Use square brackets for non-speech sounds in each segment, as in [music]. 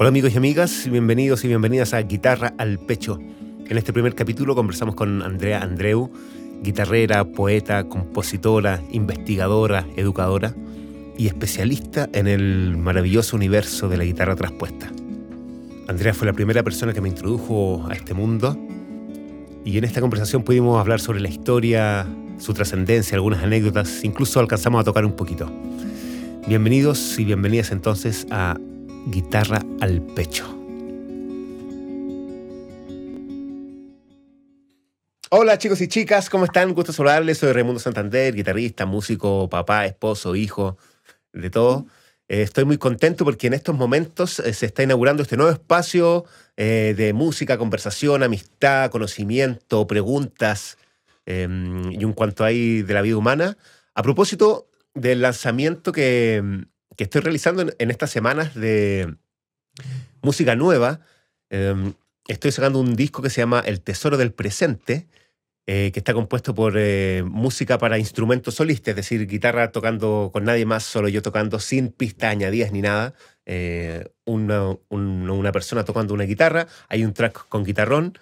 Hola amigos y amigas, bienvenidos y bienvenidas a Guitarra al Pecho. En este primer capítulo conversamos con Andrea Andreu, guitarrera, poeta, compositora, investigadora, educadora y especialista en el maravilloso universo de la guitarra traspuesta. Andrea fue la primera persona que me introdujo a este mundo y en esta conversación pudimos hablar sobre la historia, su trascendencia, algunas anécdotas, incluso alcanzamos a tocar un poquito. Bienvenidos y bienvenidas entonces a Guitarra al Pecho. Hola chicos y chicas, ¿cómo están? Gusto saludarles, soy Raimundo Santander, guitarrista, músico, papá, esposo, hijo, de todo. Eh, estoy muy contento porque en estos momentos eh, se está inaugurando este nuevo espacio eh, de música, conversación, amistad, conocimiento, preguntas em, y un cuanto hay de la vida humana. A propósito del lanzamiento que, que estoy realizando en, estas semanas de música nueva. Em, estoy sacando un disco que se llama El Tesoro del Presente, eh, que está compuesto por eh, música para instrumentos solistas, es decir, guitarra tocando con nadie más, solo yo tocando sin pistas añadidas ni nada. Eh, una, una, persona tocando una guitarra, hay un track con guitarrón,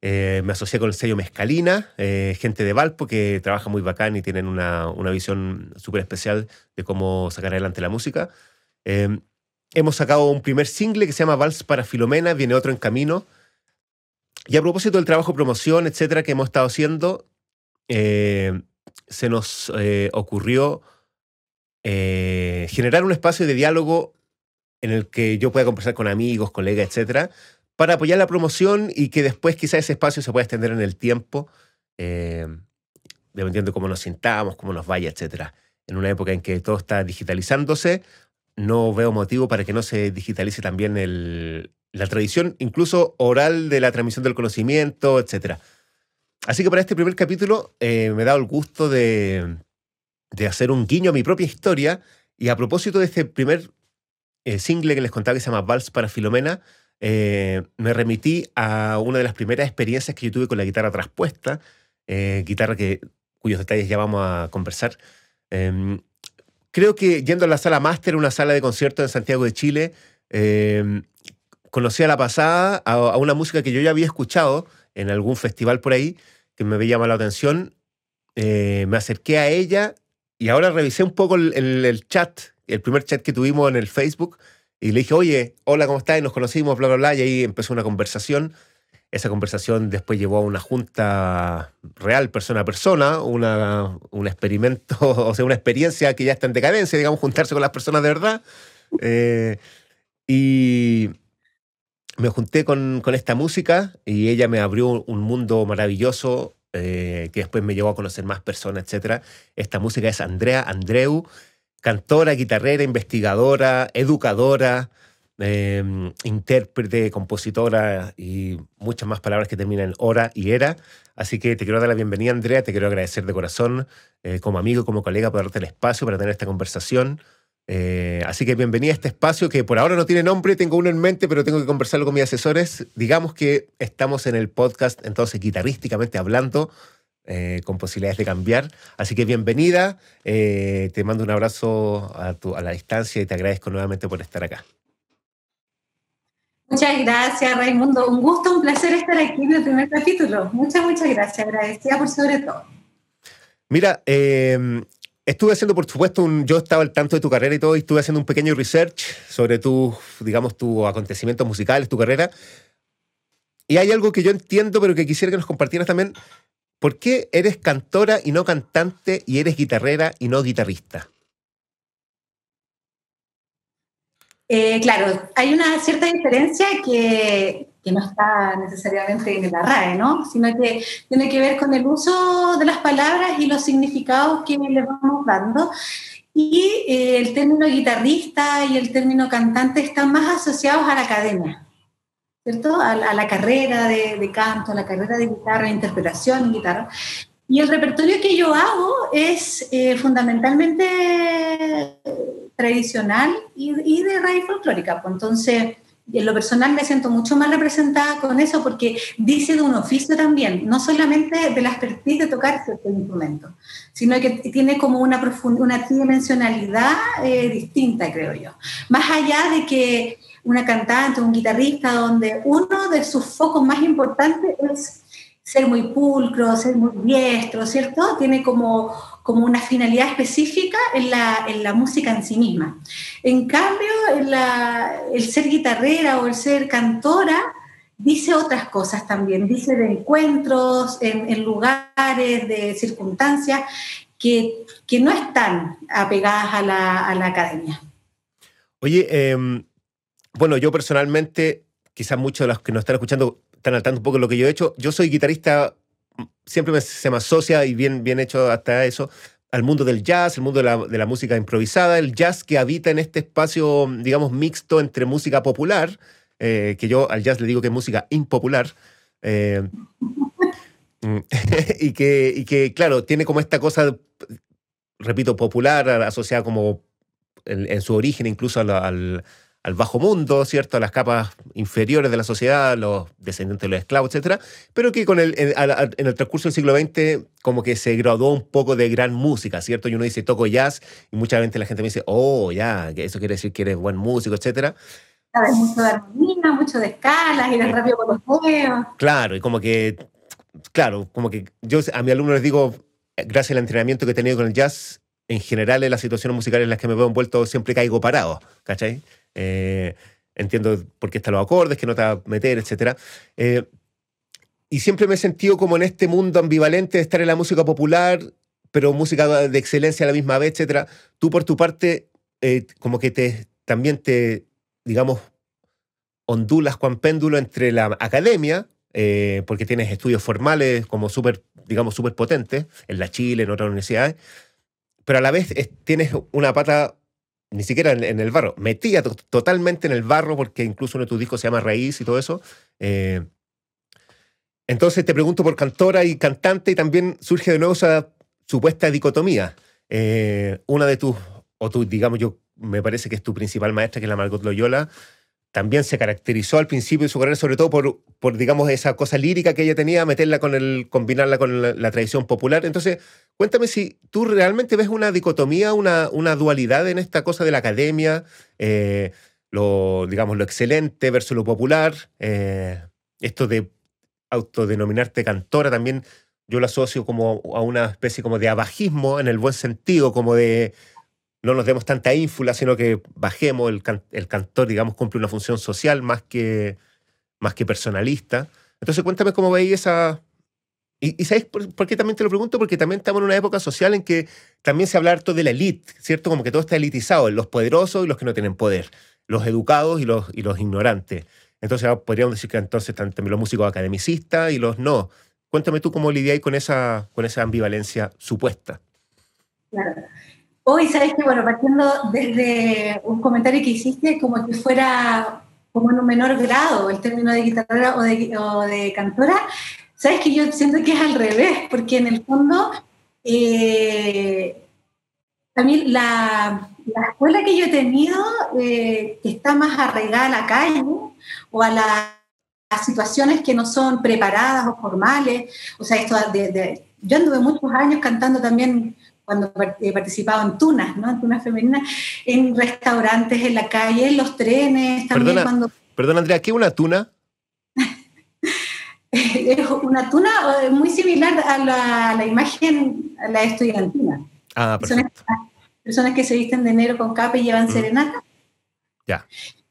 eh, me asocié con el sello Mezcalina, eh, gente de Valpo que trabaja muy bacán y tienen una, una visión súper especial de cómo sacar adelante la música. Em, hemos sacado un primer single que se llama Vals para Filomena, viene otro en camino. Y a propósito del trabajo promoción, etcétera, que hemos estado haciendo, eh, se nos ocurrió generar un espacio de diálogo en el que yo pueda conversar con amigos, colegas, etcétera, para apoyar la promoción y que después quizá ese espacio se pueda extender en el tiempo, eh, dependiendo de cómo nos sintamos, cómo nos vaya, etc. En una época en que todo está digitalizándose, no veo motivo para que no se digitalice también la tradición, incluso oral de la transmisión del conocimiento, etc. Así que para este primer capítulo eh, me he dado el gusto de, hacer un guiño a mi propia historia y a propósito de este primer eh, single que les contaba que se llama Vals para Filomena, eh, me remití a una de las primeras experiencias que yo tuve con la guitarra traspuesta, eh, guitarra que, cuyos detalles ya vamos a conversar. Em, creo que yendo a la sala máster, una sala de conciertos en Santiago de Chile, em, conocí a la pasada a, una música que yo ya había escuchado en algún festival por ahí, que me había llamado la atención. Eh, me acerqué a ella y ahora revisé un poco el chat, el primer chat que tuvimos en el Facebook y le dije, oye, hola, ¿cómo estás? Y nos conocimos, bla, bla, bla. Y ahí empezó una conversación. Esa conversación después llevó a una junta real, persona a persona, una, un experimento, [laughs] o sea, una experiencia que ya está en decadencia, digamos, juntarse con las personas de verdad. Eh, y me junté con, con, esta música y ella me abrió un mundo maravilloso eh, que después me llevó a conocer más personas, etc. Esta música es Andrea Andreu cantora, guitarrera, investigadora, educadora, em, intérprete, compositora y muchas más palabras que terminan en hora y era. Así que te quiero dar la bienvenida, Andrea, te quiero agradecer de corazón eh, como amigo, como colega, por darte el espacio para tener esta conversación. Eh, así que bienvenida a este espacio que por ahora no tiene nombre, tengo uno en mente, pero tengo que conversarlo con mis asesores. Digamos que estamos en el podcast, entonces, guitarrísticamente hablando, eh, con posibilidades de cambiar. Así que bienvenida, eh, te mando un abrazo a, a, la distancia y te agradezco nuevamente por estar acá. Muchas gracias, Raimundo. Un gusto, un placer estar aquí en el primer capítulo. Muchas, muchas gracias. Agradecida por sobre todo. Mira, em, estuve haciendo, por supuesto, un, yo estaba al tanto de tu carrera y todo, y estuve haciendo un pequeño research sobre tus, digamos, tus acontecimientos musicales, tu carrera. Y hay algo que yo entiendo, pero que quisiera que nos compartieras también. ¿Por qué eres cantora y no cantante y eres guitarrera y no guitarrista? Eh, claro, hay una cierta diferencia que, que, no está necesariamente en la RAE, ¿no? Sino que tiene que ver con el uso de las palabras y los significados que le vamos dando. Y eh, el término guitarrista y el término cantante están más asociados a la academia. ¿Cierto? A, la carrera de, canto, a la carrera de guitarra, interpretación en guitarra. Y el repertorio que yo hago es eh, fundamentalmente tradicional y, de raíz folclórica. Pues entonces, en lo personal me siento mucho más representada con eso porque dice de un oficio también, no solamente de la expertise de tocar cierto instrumento, sino que tiene como una, una tridimensionalidad eh, distinta, creo yo. Más allá de que una cantante, un guitarrista, donde uno de sus focos más importantes es ser muy pulcro, ser muy diestro, ¿cierto? Tiene como, como una finalidad específica en la, en la música en sí misma. En cambio, el ser guitarrera o el ser cantora dice otras cosas también, dice de encuentros, en, lugares, de circunstancias que, que, no están apegadas a la, a la academia. Oye, em, bueno, yo personalmente, quizás muchos de los que nos están escuchando están al tanto un poco de lo que yo he hecho. Yo soy guitarrista, siempre se me asocia y bien, bien hecho hasta eso, al mundo del jazz, el mundo de la, música improvisada, el jazz que habita en este espacio, digamos, mixto entre música popular, eh, que yo al jazz le digo que es música impopular, eh, [laughs] y, que, y que, claro, tiene como esta cosa, repito, popular, asociada como en, su origen incluso al bajo mundo, ¿cierto? A las capas inferiores de la sociedad, los descendientes de los esclavos, etc. Pero que con el, en, el transcurso del siglo XX como que se graduó un poco de gran música, ¿cierto? Y uno dice, toco jazz, y mucha gente la gente me dice, oh, ya, eso quiere decir que eres buen músico, etc. Sabes mucho de armonía, mucho de escalas, y de rápido con los dedos. Claro, y como que, claro, como que yo a mi alumno les digo, gracias al entrenamiento que he tenido con el jazz, en general en las situaciones musicales en las que me veo envuelto siempre caigo parado, ¿cachai? Eh, entiendo por qué están los acordes, que no te va a meter, etc. Eh, y siempre me he sentido como en este mundo ambivalente de estar en la música popular, pero música de excelencia a la misma vez, etc. Tú por tu parte, eh, como que te, también te, digamos, ondulas con péndulo entre la academia, porque tienes estudios formales como súper, digamos, súper potentes, en la Chile, en otras universidades, pero a la vez tienes una pata ni siquiera en, el barro, metía totalmente en el barro, porque incluso uno de tus discos se llama Raíz y todo eso. Eh, entonces te pregunto por cantora y cantante y también surge de nuevo esa supuesta dicotomía. Eh, una de tus, o tú, digamos, yo me parece que es tu principal maestra, que es la Margot Loyola, también se caracterizó al principio de su carrera, sobre todo por, por digamos, esa cosa lírica que ella tenía, meterla con el, combinarla con la, tradición popular. Entonces, cuéntame si tú realmente ves una dicotomía, una, una dualidad en esta cosa de la academia, eh, lo, digamos, lo excelente versus lo popular, eh, esto de autodenominarte cantora también, yo lo asocio como a una especie como de abajismo en el buen sentido, como de no nos demos tanta ínfula, sino que bajemos, el, el cantor, digamos, cumple una función social más que, más que personalista. Entonces cuéntame cómo veis esa... Y, ¿sabéis por, qué también te lo pregunto? Porque también estamos en una época social en que también se habla harto de la elite, ¿cierto? Como que todo está elitizado, los poderosos y los que no tienen poder, los educados y los, y los ignorantes. Entonces podríamos decir que entonces están también los músicos academicistas y los no. Cuéntame tú cómo lidiáis con esa, con esa ambivalencia supuesta. Claro. Hoy, sabes que, bueno, partiendo desde un comentario que hiciste, como que fuera como en un menor grado el término de guitarrera o de, o de cantora, sabes que yo siento que es al revés, porque en el fondo, eh, también la, la, escuela que yo he tenido, eh, está más arraigada a la calle o a las situaciones que no son preparadas o formales, o sea, esto de, de yo anduve muchos años cantando también cuando he participado en tunas, ¿no? En tunas femeninas, en restaurantes, en la calle, en los trenes, también perdona, cuando... Perdón, Andrea, ¿qué es una tuna? [laughs] es una tuna muy similar a la, la, imagen, a la estudiantina. Ah, perfecto. Personas, que se visten de negro con capa y llevan mm. serenata. Ya.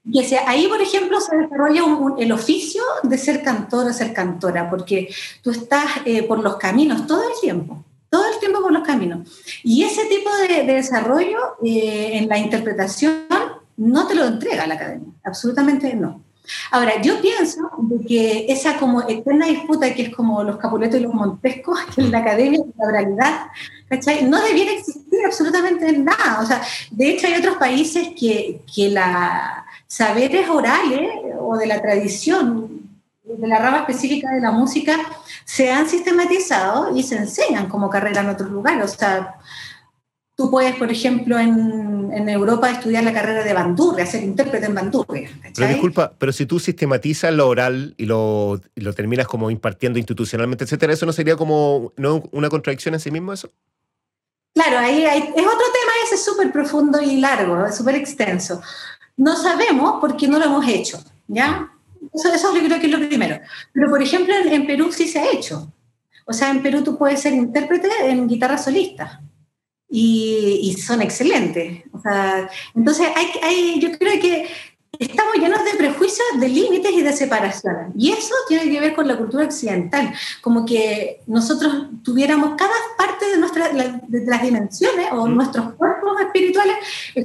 Y sea, ahí, por ejemplo, se desarrolla el oficio de ser cantor o ser cantora, porque tú estás eh, por los caminos todo el tiempo todo el tiempo por los caminos. Y ese tipo de, desarrollo eh, en la interpretación no te lo entrega la academia, absolutamente no. Ahora, yo pienso que esa como eterna disputa que es como los capuletos y los montescos, [laughs] que en la academia, la oralidad, ¿cachai? No debiera existir absolutamente nada. O sea, de hecho hay otros países que, que la saberes orales o de la tradición de la rama específica de la música se han sistematizado y se enseñan como carrera en otros lugares. O sea, tú puedes, por ejemplo, en, en Europa estudiar la carrera de bandurria, ser intérprete en bandurria. Pero disculpa, pero si tú sistematizas lo oral y lo, y lo terminas como impartiendo institucionalmente, etcétera, ¿eso no sería como no una contradicción en sí mismo eso? Claro, ahí hay, es otro tema ese súper profundo y largo, súper extenso. No sabemos porque no lo hemos hecho, ¿ya? Eso, eso yo creo que es lo primero. Pero, por ejemplo, en, Perú sí se ha hecho. O sea, en Perú tú puedes ser intérprete en guitarra solista. Y, y, son excelentes. O sea, entonces, hay, hay, yo creo que estamos llenos de prejuicios, de límites y de separaciones. Y eso tiene que ver con la cultura occidental, como que nosotros tuviéramos cada parte de, nuestra, de las dimensiones o nuestros cuerpos espirituales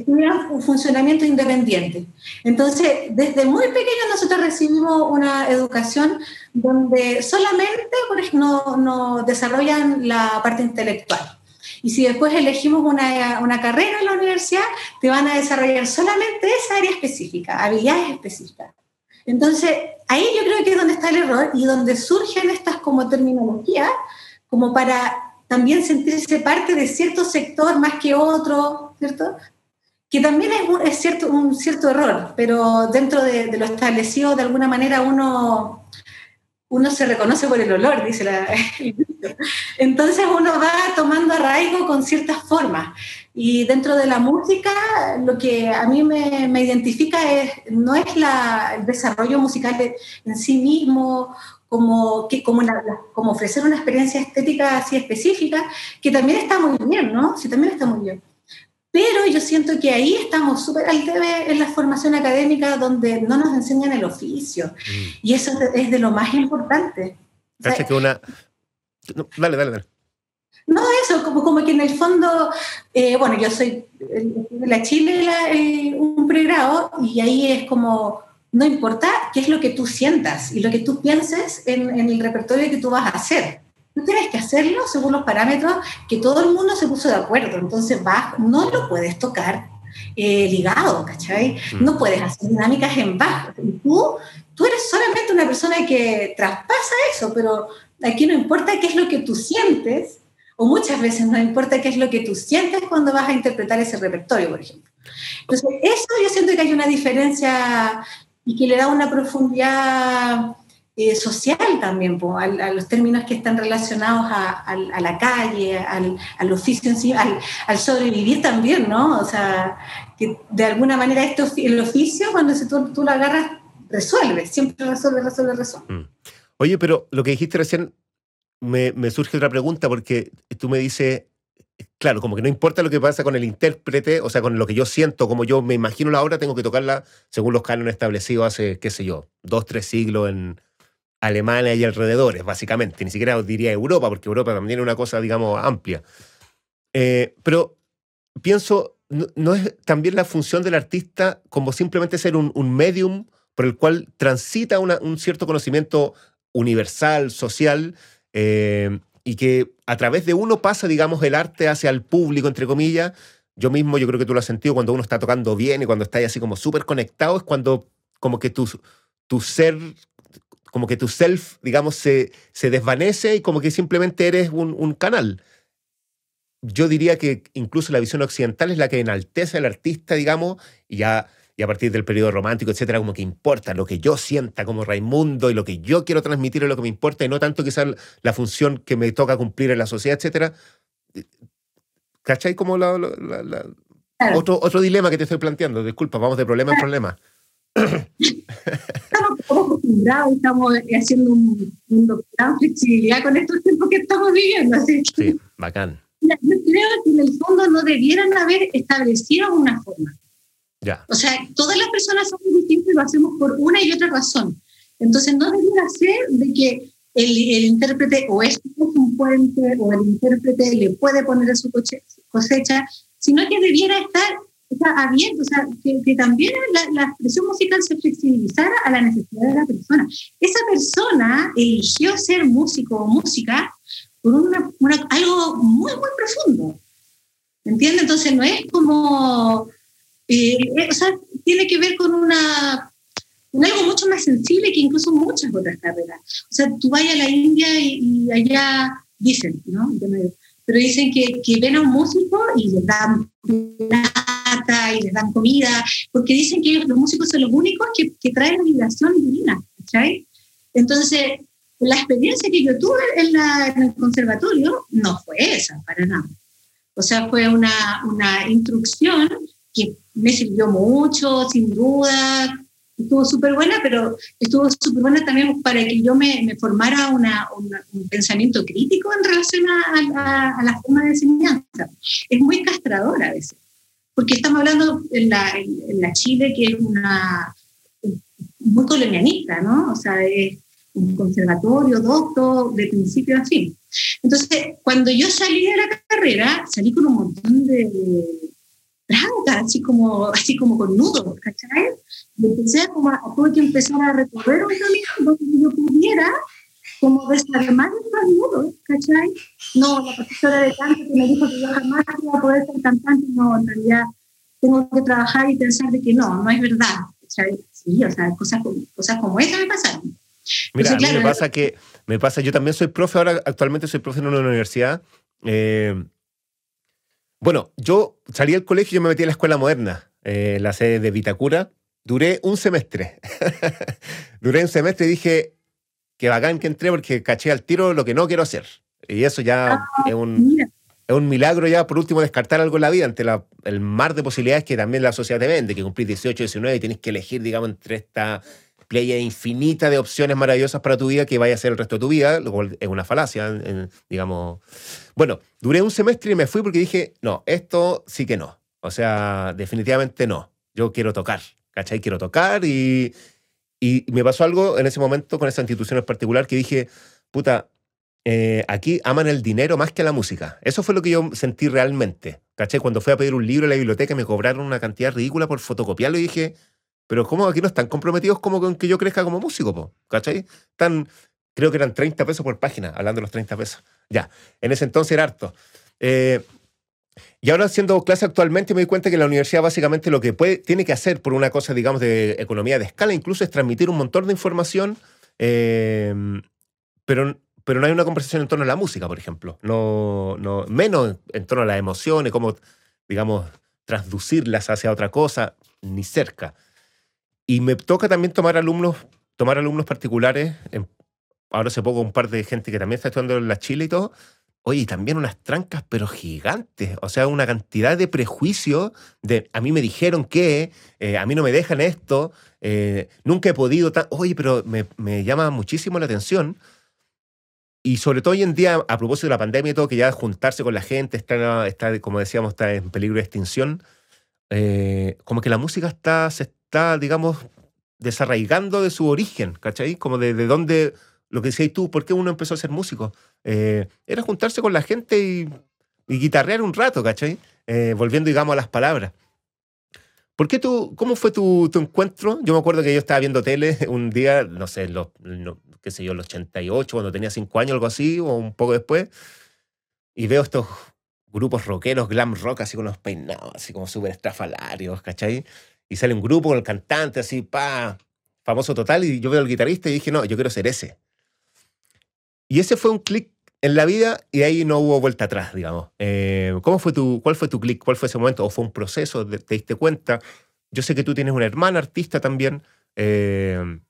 tuvieran un funcionamiento independiente. Entonces, desde muy pequeños nosotros recibimos una educación donde solamente por ejemplo, no, no desarrollan la parte intelectual. Y si después elegimos una, una, carrera en la universidad, te van a desarrollar solamente esa área específica, habilidades específicas. Entonces, ahí yo creo que es donde está el error y donde surgen estas como terminologías, como para también sentirse parte de cierto sector más que otro, ¿cierto? Que también es, un, es cierto, un cierto error, pero dentro de, de, lo establecido, de alguna manera uno, uno se reconoce por el olor, dice la, [laughs] Entonces uno va tomando arraigo con ciertas formas. Y dentro de la música, lo que a mí me, me identifica es, no es la, el desarrollo musical en sí mismo, como, que, como, como ofrecer una experiencia estética así específica, que también está muy bien, ¿no? Sí, también está muy bien. Pero yo siento que ahí estamos súper al debe en la formación académica donde no nos enseñan el oficio. Mm. Y eso es de lo más importante. que una, dale, dale, dale. No, eso, como, como que en el fondo, eh, bueno, yo soy de la Chile, un pregrado, y ahí es como, no importa qué es lo que tú sientas y lo que tú pienses en, el repertorio que tú vas a hacer. Tú tienes que hacerlo según los parámetros que todo el mundo se puso de acuerdo. Entonces, vas, no lo puedes tocar eh, ligado, ¿cachai? Mm. No puedes hacer dinámicas en bajo. Tú, tú eres solamente una persona que traspasa eso, pero Aquí no importa qué es lo que tú sientes, o muchas veces no importa qué es lo que tú sientes cuando vas a interpretar ese repertorio, por ejemplo. Entonces, eso yo siento que hay una diferencia y que le da una profundidad eh, social también, a, los términos que están relacionados a, la calle, al, oficio en sí, al, sobrevivir también, ¿no? O sea, que de alguna manera esto, el oficio, cuando tú, tú lo agarras, resuelve, siempre resuelve, resuelve, resuelve. Mm. Oye, pero lo que dijiste recién me, surge otra pregunta porque tú me dices, claro, como que no importa lo que pasa con el intérprete, o sea, con lo que yo siento, como yo me imagino la obra, tengo que tocarla según los cánones establecidos hace, qué sé yo, dos, tres siglos en Alemania y alrededores, básicamente. Ni siquiera diría Europa, porque Europa también es una cosa, digamos, amplia. Eh, pero pienso, no, es también la función del artista como simplemente ser un, medium por el cual transita un cierto conocimiento universal, social, eh, y que a través de uno pasa, digamos, el arte hacia el público, entre comillas. Yo mismo, yo creo que tú lo has sentido cuando uno está tocando bien y cuando está así como súper conectado, es cuando como que tu, tu ser, como que tu self, digamos, se, se desvanece y como que simplemente eres un, un canal. Yo diría que incluso la visión occidental es la que enaltece al artista, digamos, y ya y a partir del periodo romántico, etcétera, como que importa lo que yo sienta como Raimundo y lo que yo quiero transmitir es lo que me importa y no tanto quizás la función que me toca cumplir en la sociedad, etcétera. ¿Cachai? Como la, otro, otro dilema que te estoy planteando. Disculpa, vamos de problema en problema. [laughs] [laughs] Estamos acostumbrados, estamos haciendo un, un doctorado flexibilidad con estos tiempos que estamos viviendo. Así. Sí, bacán. Yo creo que en el fondo no debieran haber establecido una forma. O sea, todas las personas somos distintas y lo hacemos por una y otra razón. Entonces, no debería ser de que el, el intérprete o es un puente o el intérprete le puede poner a su cosecha, sino que debiera estar abierto, o sea, que, también la, la, expresión musical se flexibilizara a la necesidad de la persona. Esa persona eligió ser músico o música por una, algo muy, muy profundo. ¿Entiendes? Entonces no es como eh, eh, o sea, tiene que ver con una algo mucho más sensible que incluso muchas otras carreras. O sea, tú vas a la India y, allá dicen, ¿no? Pero dicen que, que, ven a un músico y les dan plata y les dan comida, porque dicen que ellos, los músicos son los únicos que, que traen la vibración divina, ¿cachai? Entonces, la experiencia que yo tuve en, la, en, el conservatorio no fue esa, para nada. O sea, fue una, una instrucción que me sirvió mucho, sin duda, estuvo súper buena, pero estuvo súper buena también para que yo me, me formara una, un pensamiento crítico en relación a, a, la forma de enseñanza. Es muy castradora a veces, porque estamos hablando en la, en la Chile que es una muy colonialista, ¿no? O sea, es un conservatorio, doctor, de principio a fin. Entonces, cuando yo salí de la carrera, salí con un montón de trancas, así como, así como con nudos, ¿cachai? Y empecé como a, tuve que empezar a recorrer un camino donde yo pudiera como desarmar esos nudos, ¿cachai? No, la profesora de canto que me dijo que yo jamás iba a poder ser cantante, no, en realidad tengo que trabajar y pensar de que no, no es verdad, ¿cachai? Sí, o sea, cosas, cosas como esa me pasaron. Mira, a mí me pasa que, me pasa, yo también soy profe, ahora actualmente soy profe en una universidad. Eh, bueno, yo salí del colegio y me metí en la escuela moderna, eh, la sede de Vitacura. Duré un semestre. [laughs] Duré un semestre y dije, que bacán que entré porque caché al tiro lo que no quiero hacer. Y eso ya ah, es, un, es, un, milagro ya, por último, descartar algo en la vida ante la, el mar de posibilidades que también la sociedad te vende, que cumplís 18, 19 y tienes que elegir, digamos, entre esta playa infinita de opciones maravillosas para tu vida que vaya a ser el resto de tu vida, lo cual es una falacia, digamos. Bueno, duré un semestre y me fui porque dije, no, esto sí que no. O sea, definitivamente no. Yo quiero tocar, ¿cachai? Quiero tocar y, y me pasó algo en ese momento con esa institución en particular que dije, puta, eh, aquí aman el dinero más que la música. Eso fue lo que yo sentí realmente. ¿Cachai? Cuando fui a pedir un libro en la biblioteca me cobraron una cantidad ridícula por fotocopiarlo y dije, pero ¿cómo aquí no están comprometidos como con que yo crezca como músico, po? ¿cachai? Están, creo que eran 30 pesos por página, hablando de los 30 pesos. Ya, en ese entonces era harto. Eh, y ahora haciendo clase actualmente me doy cuenta que la universidad básicamente lo que tiene que hacer por una cosa, digamos, de economía de escala, incluso es transmitir un montón de información, eh, pero, pero no hay una conversación en torno a la música, por ejemplo. No, no, menos en torno a las emociones, cómo, digamos, transducirlas hacia otra cosa, ni cerca. Y me toca también tomar alumnos, tomar alumnos particulares. ahora hace poco un par de gente que también está estudiando en la Chile y todo. Oye, también unas trancas, pero gigantes. O sea, una cantidad de prejuicios de a mí me dijeron que, eh, a mí no me dejan esto, eh, nunca he podido. Oye, pero me, me, llama muchísimo la atención. Y sobre todo hoy en día, a propósito de la pandemia y todo, que ya juntarse con la gente está, está como decíamos, está en peligro de extinción. Eh, como que la música está, se está, digamos, desarraigando de su origen, ¿cachai? Como de, de dónde, lo que decías tú, ¿por qué uno empezó a ser músico? Eh, era juntarse con la gente y, y guitarrear un rato, ¿cachai? Eh, volviendo, digamos, a las palabras. ¿Por qué tú, cómo fue tu, tu, encuentro? Yo me acuerdo que yo estaba viendo tele [laughs] un día, no sé, los, qué sé yo, el 88, cuando tenía 5 años, algo así, o un poco después, y veo estos grupos rockeros, glam rock, así con los peinados, así como súper estrafalarios, ¿cachai? y sale un grupo con el cantante así, pa, famoso total, y yo veo al guitarrista y dije, no, yo quiero ser ese. Y ese fue un clic en la vida y ahí no hubo vuelta atrás, digamos. Eh, ¿cómo fue tu, ¿Cuál fue tu clic? ¿Cuál fue ese momento? ¿O fue un proceso? ¿Te, diste cuenta? Yo sé que tú tienes una hermana artista también. Eh,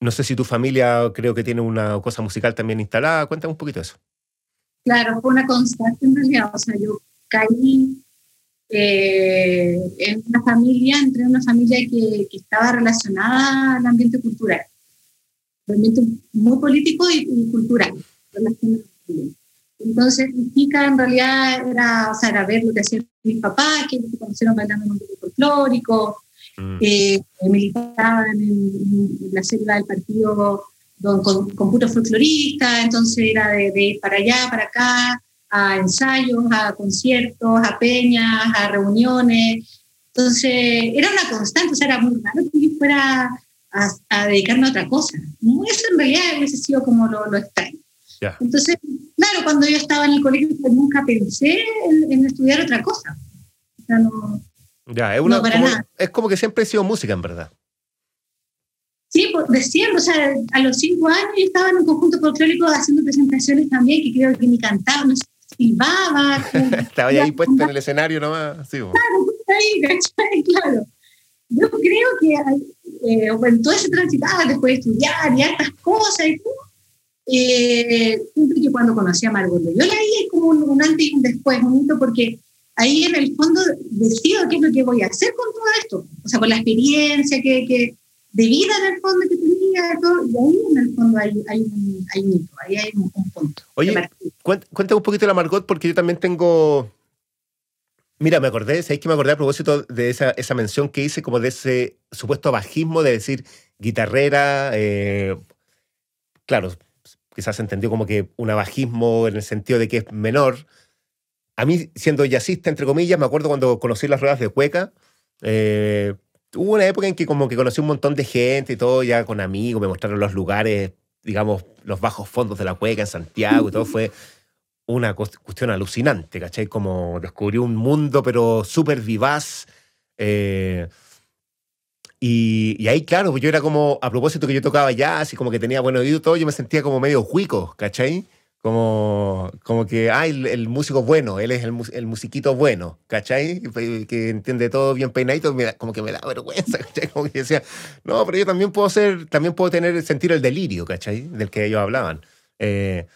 no sé si tu familia creo que tiene una cosa musical también instalada. Cuéntame un poquito de eso. Claro, fue una constante en realidad. O sea, yo caí eh, en una familia, entré en una familia que, estaba relacionada al ambiente cultural, ambiente muy político y, cultural. Entonces, mi chica en realidad era, o sea, era ver lo que hacían mis papás, que se conocieron bailando en un grupo folclórico, mm. eh, militaban en, la célula del partido con, con, puros folcloristas, entonces era de, de ir para allá, para acá, a ensayos, a conciertos, a peñas, a reuniones. Entonces, era una constante, o sea, era muy raro que yo fuera a, a dedicarme a otra cosa. Eso en realidad hubiese sido como lo, lo extraño. Entonces, claro, cuando yo estaba en el colegio, pues nunca pensé en, estudiar otra cosa. O sea, no, ya, es, una, como, es como que siempre he sido música, en verdad. Sí, pues, de siempre, o sea, a los cinco años yo estaba en un conjunto folclórico haciendo presentaciones también, que creo que ni cantaba, no silbaba. [laughs] Estaba ahí puesto en el escenario nomás. Sí, claro, [laughs] ahí, ¿cachai? Claro. Yo creo que eh, en todo ese transitaba después de estudiar y estas cosas y todo, eh, que cuando conocí a Margot Loyola ahí es como un, antes y un después, un hito porque ahí en el fondo decido qué es lo que voy a hacer con todo esto. O sea, con la experiencia que, que de vida en el fondo que tenía, todo, y ahí en el fondo hay, hay, un, hay un hito, ahí hay un, punto. Oye, cuéntame un poquito de la Margot, porque yo también tengo... Mira, me acordé, ¿sabéis que me acordé a propósito de esa, esa mención que hice como de ese supuesto bajismo de decir guitarrera, eh, claro, quizás se entendió como que un bajismo en el sentido de que es menor, a mí, siendo jazzista, entre comillas, me acuerdo cuando conocí las ruedas de Cueca, eh, hubo una época en que como que conocí un montón de gente y todo, ya con amigos, me mostraron los lugares, digamos, los bajos fondos de la Cueca en Santiago y todo, fue una cuestión alucinante, ¿cachai? Como descubrí un mundo, pero súper vivaz. Eh, y, y, ahí, claro, yo era como, a propósito que yo tocaba jazz y como que tenía buen oído todo, yo me sentía como medio juico, ¿cachai? Como, como que, ah, el, músico bueno, él es el, el, musiquito bueno, ¿cachai? Que entiende todo bien peinadito, como que me da vergüenza, [laughs] ¿cachai? Como que decía, no, pero yo también puedo ser, también puedo tener, sentir el delirio, ¿cachai? Del que ellos hablaban. Eh,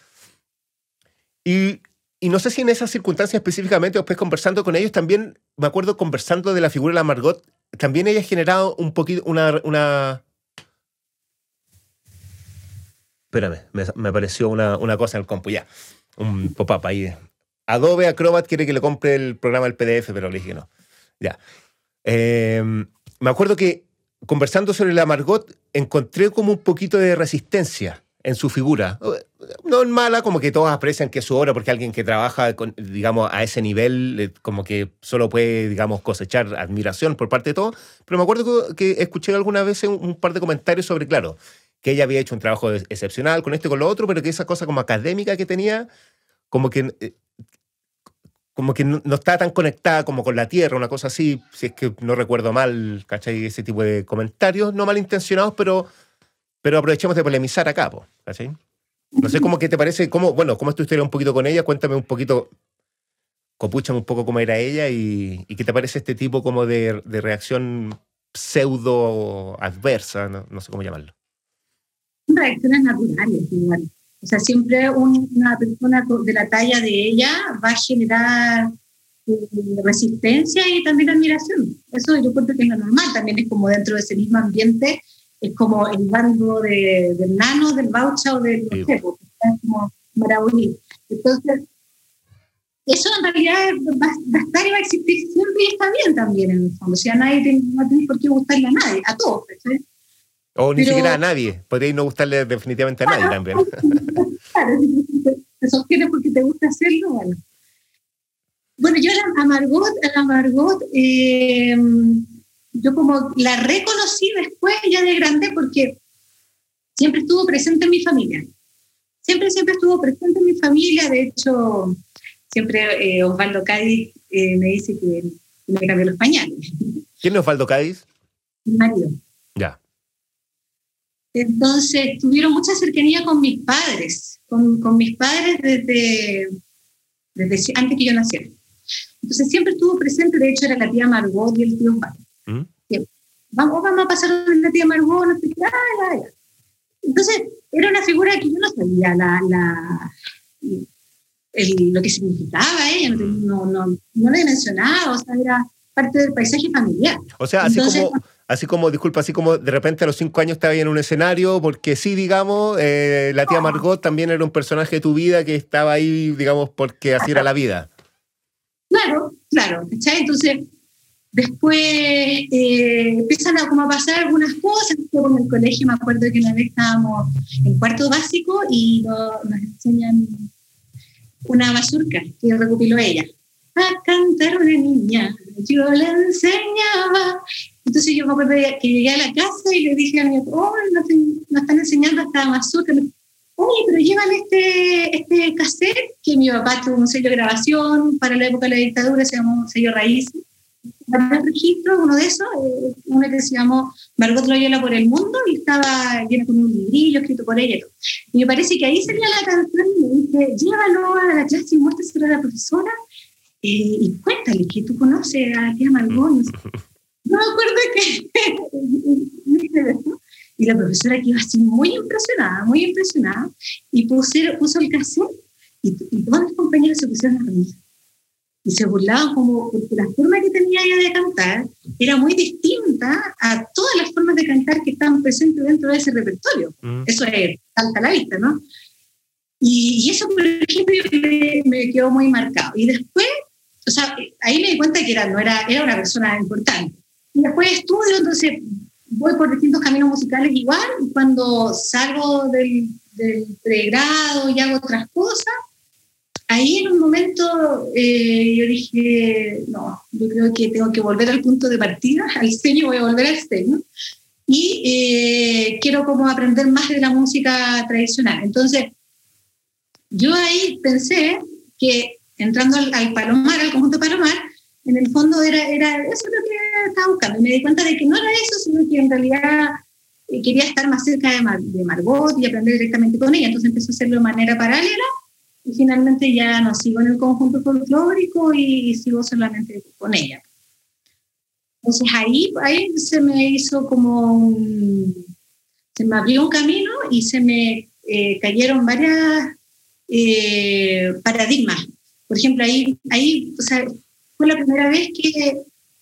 y, no sé si en esas circunstancias específicamente, después conversando con ellos, también me acuerdo conversando de la figura de la Margot, también ella ha generado un poquito, una, Espérame, me, me apareció una, una, cosa en el compu, ya. Un pop-up ahí. Adobe Acrobat quiere que le compre el programa del PDF, pero le dije no. Ya. Em, me acuerdo que conversando sobre la Margot, encontré como un poquito de resistencia en su figura. No es mala, como que todos aprecian que es su obra, porque alguien que trabaja, digamos, a ese nivel, eh, como que solo puede, digamos, cosechar admiración por parte de todos. Pero me acuerdo que escuché alguna vez un par de comentarios sobre, claro, que ella había hecho un trabajo excepcional con esto y con lo otro, pero que esa cosa como académica que tenía, como que, eh, como que no, estaba tan conectada como con la tierra, una cosa así, si es que no recuerdo mal, ¿cachai? Ese tipo de comentarios, no malintencionados, pero, pero aprovechemos de polemizar acá, ¿cachai? No sé cómo que te parece, cómo, bueno, cómo es tu historia un poquito con ella, cuéntame un poquito, copúchame un poco cómo era ella y, y qué te parece este tipo como de, de reacción pseudo adversa, no sé cómo llamarlo reacciones naturales igual. O sea, siempre una persona de la talla de ella va a generar eh, resistencia y también admiración. Eso yo creo que es lo normal, también es como dentro de ese mismo ambiente, es como el bando de, del nano, del baucha o del sí. es como maravilloso. Entonces, eso en realidad va, a estar y va a existir siempre y está bien también en el fondo. O sea, nadie tiene, no tiene por qué gustarle a nadie, a todos. ¿sí? O ni siquiera a nadie. Podría no gustarle definitivamente a nadie también. [laughs] Claro, te sostienes porque te gusta hacerlo, bueno. Bueno, yo a Margot, a Margot, em, yo como la reconocí después ya de grande porque siempre estuvo presente en mi familia. Siempre, siempre estuvo presente en mi familia. De hecho, siempre eh, Osvaldo Cádiz eh, me dice que me cambió los pañales. ¿Quién es Osvaldo Cádiz? Mi marido. Ya. Entonces, tuvieron mucha cercanía con mis padres, con, con mis padres desde, desde antes que yo naciera. Entonces, siempre estuvo presente, de hecho, era la tía Margot y el tío Osvaldo. ¿Mm? Vamos, vamos a pasar la tía Margot, no sé qué, Entonces, era una figura que yo no sabía la, la, el, lo que significaba ella, no, no, no, le mencionaba, o sea, era parte del paisaje familiar. O sea, así como así como, disculpa, así como de repente a los cinco años estaba en un escenario, porque sí, digamos, eh, la tía Margot también era un personaje de tu vida que estaba ahí, digamos, porque así era la vida. Claro, claro, Entonces, después eh, empiezan a, como a pasar algunas cosas, como en el colegio me acuerdo que una vez estábamos en cuarto básico y nos enseñan una basurca que recopiló ella. A cantar una niña, yo le enseñaba entonces yo me acuerdo que llegué a la casa y le dije a mi oh, nos, están enseñando hasta mazurca. Oye, pero llevan este, este cassette que mi papá tuvo un sello de grabación para la época de la dictadura, se llamó sello raíz. Para el registro, uno de esos, eh, uno que se llamó Margot Loyola por el mundo y estaba lleno con un librillo escrito por ella. Y, me parece que ahí sería la canción y dije, llévalo a la clase y muéstraselo a la profesora eh, y cuéntale que tú conoces a la tía Margot. no me acuerdo que y la profesora que iba así muy impresionada, muy impresionada, y puso, puso el cassette y, y todas las compañeras se pusieron a reír. Y se burlaban como porque la forma que tenía ella de cantar era muy distinta a todas las formas de cantar que estaban presentes dentro de ese repertorio. Mm. Eso es salta a la vista, ¿no? Y, eso, por ejemplo, me, quedó muy marcado. Y después, o sea, ahí me di cuenta que era, no era, era una persona importante. Y después estudio, entonces voy por distintos caminos musicales igual, y cuando salgo del, del pregrado y hago otras cosas, ahí en un momento eh, yo dije, no, yo creo que tengo que volver al punto de partida, [laughs] al ceño, voy a volver al ceño, y eh, quiero como aprender más de la música tradicional. Entonces, yo ahí pensé que entrando al, Palomar, al conjunto Palomar, en el fondo era, era eso lo que estaba buscando. Y me di cuenta de que no era eso, sino que en realidad eh, quería estar más cerca de, de Margot y aprender directamente con ella. Entonces empecé a hacerlo de manera paralela y finalmente ya no sigo en el conjunto folclórico y, sigo solamente con ella. Entonces ahí, ahí se me hizo como se me abrió un camino y se me eh, cayeron varias eh, paradigmas. Por ejemplo, ahí, ahí o sea, fue la primera vez que,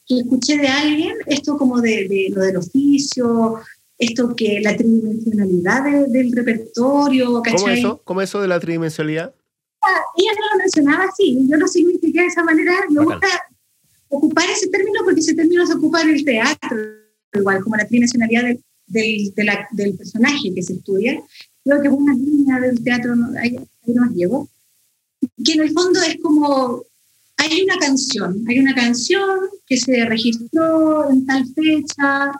que escuché de alguien esto como de, de, lo del oficio, esto que la tridimensionalidad del repertorio. ¿Cómo eso? ¿Cómo eso de la tridimensionalidad? Ella no lo mencionaba así, yo lo signifiqué de esa manera, me gusta ocupar ese término porque ese término se ocupa en el teatro, igual como la tridimensionalidad del, del, del personaje que se estudia. Creo que es una línea del teatro, ahí, nos llevo, que en el fondo es como, hay una canción, hay una canción que se registró en tal fecha,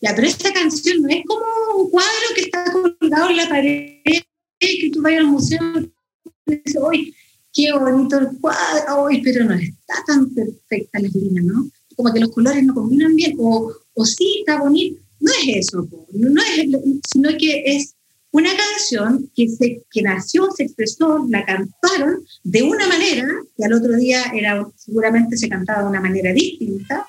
ya, pero esta canción no es como un cuadro que está colgado en la pared, que tú vayas al museo dice, uy, qué bonito el cuadro, uy, pero no está tan perfecta la línea, ¿no? Como que los colores no combinan bien, o, o sí, está bonito. No es eso, no es, sino que es una canción que, se, que nació, se expresó, la cantaron de una manera, que al otro día era, seguramente se cantaba de una manera distinta,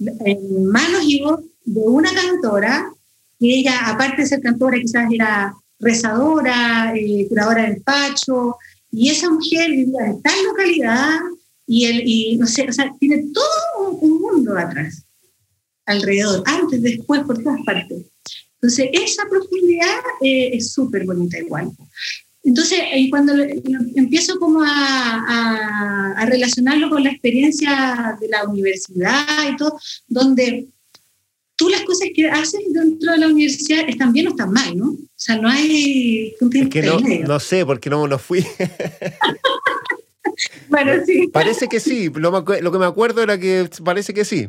en manos y voz de una cantora, que ella, aparte de ser cantora, quizás era rezadora, eh, curadora del Pacho, y esa mujer vivía en tal localidad y, el, y no sé, o sea, tiene todo un, mundo atrás, alrededor, antes, después, por todas partes. Entonces, esa profundidad eh, es súper bonita igual. Entonces, cuando empiezo como a, a, relacionarlo con la experiencia de la universidad y todo, donde tú las cosas que haces dentro de la universidad están bien o están mal, ¿no? O sea, no hay... Es que no, no sé, porque no, no fui. [laughs] bueno, sí. Parece que sí, lo, que me acuerdo era que parece que sí.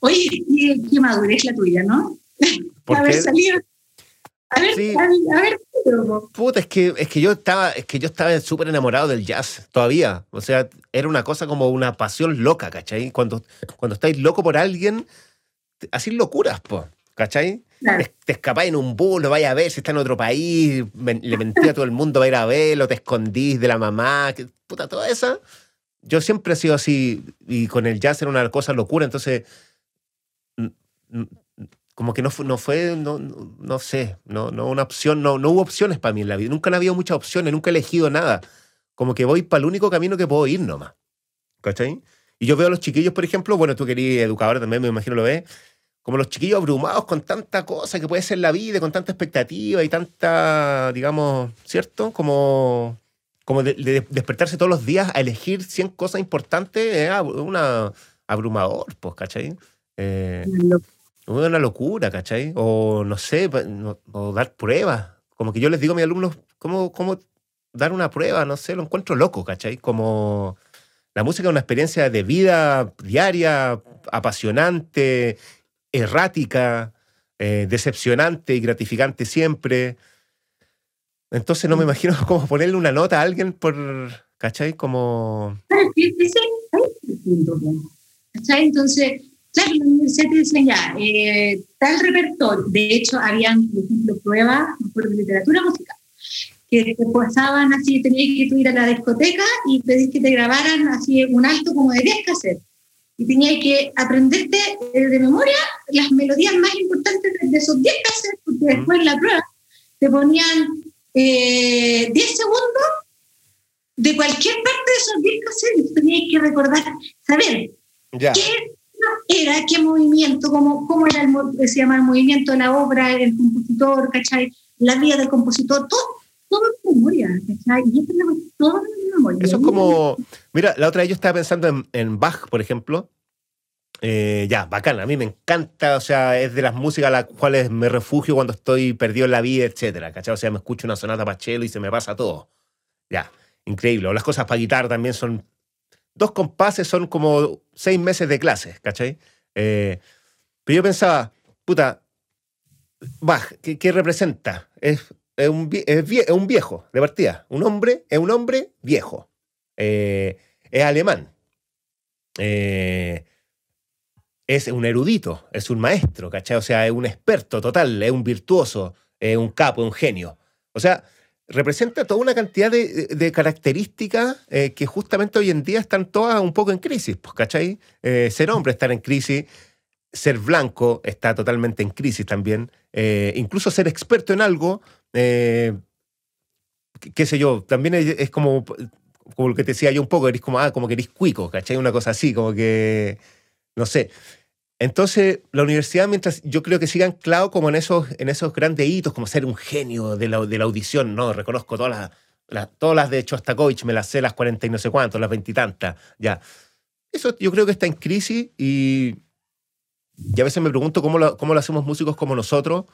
Oye, qué, madurez la tuya, ¿no? ¿Por haber salido... A ver, sí. a, ver, Puta, es que, es que yo estaba, es que yo estaba súper enamorado del jazz todavía. O sea, era una cosa como una pasión loca, ¿cachai? Cuando, cuando estáis loco por alguien, así locuras, po, ¿cachai? Te, escapáis en un bus, lo vais a ver, si está en otro país, le mentí a todo el mundo, va a ir a verlo, te escondís de la mamá, que, puta, toda esa. Yo siempre he sido así, y con el jazz era una cosa locura, entonces, como que no fue, no, fue, no, no sé, no, no una opción, no, no hubo opciones para mí en la vida, nunca han habido muchas opciones, nunca he elegido nada. Como que voy para el único camino que puedo ir nomás. ¿Cachai? Y yo veo a los chiquillos, por ejemplo, bueno, tú querías educador también, me imagino lo ves, como los chiquillos abrumados con tanta cosa que puede ser la vida, con tanta expectativa y tanta, digamos, ¿cierto? Como, como de, despertarse todos los días a elegir 100 cosas importantes, es una abrumador, pues, ¿cachai? Eh, una locura, ¿cachai? O no sé, o dar pruebas. Como que yo les digo a mis alumnos, ¿cómo, cómo dar una prueba? No sé, lo encuentro loco, ¿cachai? Como la música es una experiencia de vida diaria, apasionante, errática, eh, decepcionante y gratificante siempre. Entonces no me mm. imagino [laughs] cómo ponerle una nota a alguien por, ¿cachai? Como... Entonces, claro, la universidad te ya, eh, tal repertorio, de hecho habían, por ejemplo, pruebas, por literatura musical, que te pasaban así, tenías que ir a la discoteca y pedir que te grabaran así un alto como de 10 cassettes. Y tenías que aprenderte eh, de memoria las melodías más importantes de esos 10 cassettes, porque después en la prueba te ponían 10 eh, segundos de cualquier parte de esos discos tenías que recordar, saber qué era, qué movimiento, cómo, cómo era el, se llama el movimiento de la obra, el compositor, ¿cachai? La vida del compositor, todo, todo en memoria, ¿cachai? Y eso es todo en memoria. Eso es como, mira, la otra vez yo estaba pensando en, en Bach, por ejemplo, eh, ya, bacana, a mí me encanta, o sea, es de las músicas a las cuales me refugio cuando estoy perdido en la vida, etcétera, ¿cachai? O sea, me escucho una sonata pachelo y se me pasa todo. Ya, increíble. O las cosas para guitarra también son. Dos compases son como seis meses de clases, ¿cachai? Eh, pero yo pensaba, puta, Bach, ¿qué, representa? Es, un, un, viejo, de partida. Un hombre, es un hombre viejo. Eh, es alemán. es un erudito, es un maestro, ¿cachai? O sea, es un experto total, es un virtuoso, es un capo, es un genio. O sea, representa toda una cantidad de, características eh, que justamente hoy en día están todas un poco en crisis, pues, ¿cachai? Eh, ser hombre está en crisis, ser blanco está totalmente en crisis también, eh, incluso ser experto en algo, qué sé yo, también es, como, como lo que te decía yo un poco, eres como, ah, como que eres cuico, ¿cachai? Una cosa así, como que, no sé. Entonces, la universidad, mientras yo creo que siga anclado como en esos, en esos grandes hitos, como ser un genio de la, de la audición, ¿no? Reconozco todas las, todas las de Chostakovich, me las sé las cuarenta y no sé cuántos, las veintitantas, ya. Eso yo creo que está en crisis y, y a veces me pregunto cómo lo, cómo lo hacemos músicos como nosotros,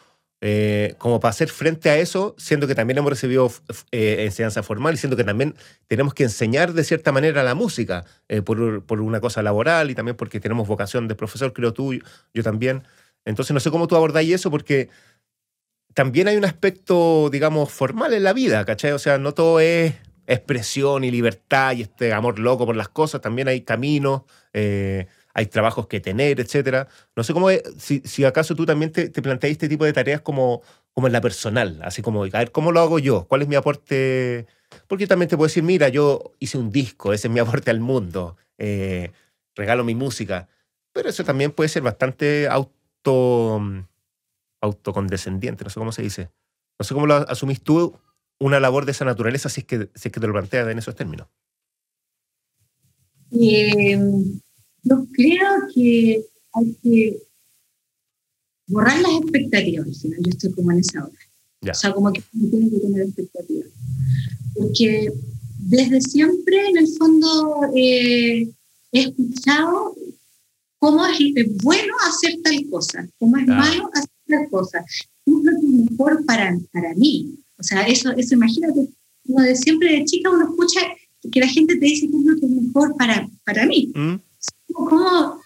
eh, como para hacer frente a eso, siendo que también hemos recibido eh, enseñanza formal y siendo que también tenemos que enseñar de cierta manera la música eh, por, por, una cosa laboral y también porque tenemos vocación de profesor, creo tú, yo, también. Entonces no sé cómo tú abordáis eso porque también hay un aspecto, digamos, formal en la vida, ¿cachai? O sea, no todo es expresión y libertad y este amor loco por las cosas, también hay caminos hay trabajos que tener, etcétera. No sé cómo, si, si acaso tú también te, te planteas este tipo de tareas como, como en la personal, así como, a ver, ¿cómo lo hago yo? ¿Cuál es mi aporte? Porque también te puedo decir, mira, yo hice un disco, ese es mi [laughs] aporte al mundo, eh, regalo mi música, pero eso también puede ser bastante auto, autocondescendiente, no sé cómo se dice. No sé cómo lo asumís tú una labor de esa naturaleza si es que, si es que te lo planteas en esos términos. Eh, yo creo que hay que borrar las expectativas, yo estoy como en esa hora. O sea, como que no tiene que tener expectativas. Porque desde siempre, en el fondo, eh, he escuchado cómo es bueno hacer tal cosa, cómo es malo hacer tal cosa. ¿Qué es lo que es mejor para, para mí? O sea, eso, eso imagínate, uno de siempre de chica uno escucha que la gente te dice qué es lo que es mejor para, para mí. Mm cómo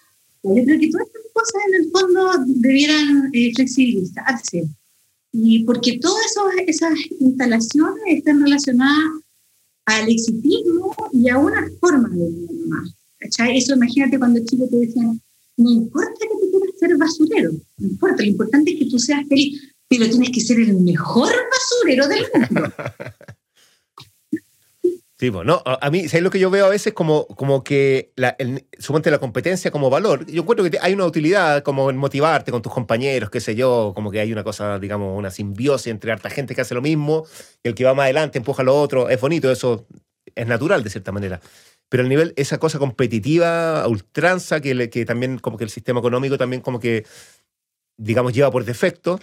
yo creo que todas estas cosas en el fondo debieran eh, flexibilizarse. Y porque todas esas instalaciones están relacionadas al exitismo y a una forma de vida más. Eso imagínate cuando chicos te decían, no importa que tú quieras ser basurero, no importa, lo importante es que tú seas feliz, pero tienes que ser el mejor basurero del mundo. [laughs] Sí, bueno, a mí, ¿sabes lo que yo veo a veces? Como, como que la, el, la competencia como valor. Yo encuentro que hay una utilidad como en motivarte con tus compañeros, qué sé yo, como que hay una cosa, digamos, una simbiosis entre harta gente que hace lo mismo y el que va más adelante empuja a lo otro. Es bonito, eso es natural de cierta manera. Pero el nivel, esa cosa competitiva, ultranza, que, que también como que el sistema económico también como que, digamos, lleva por defecto,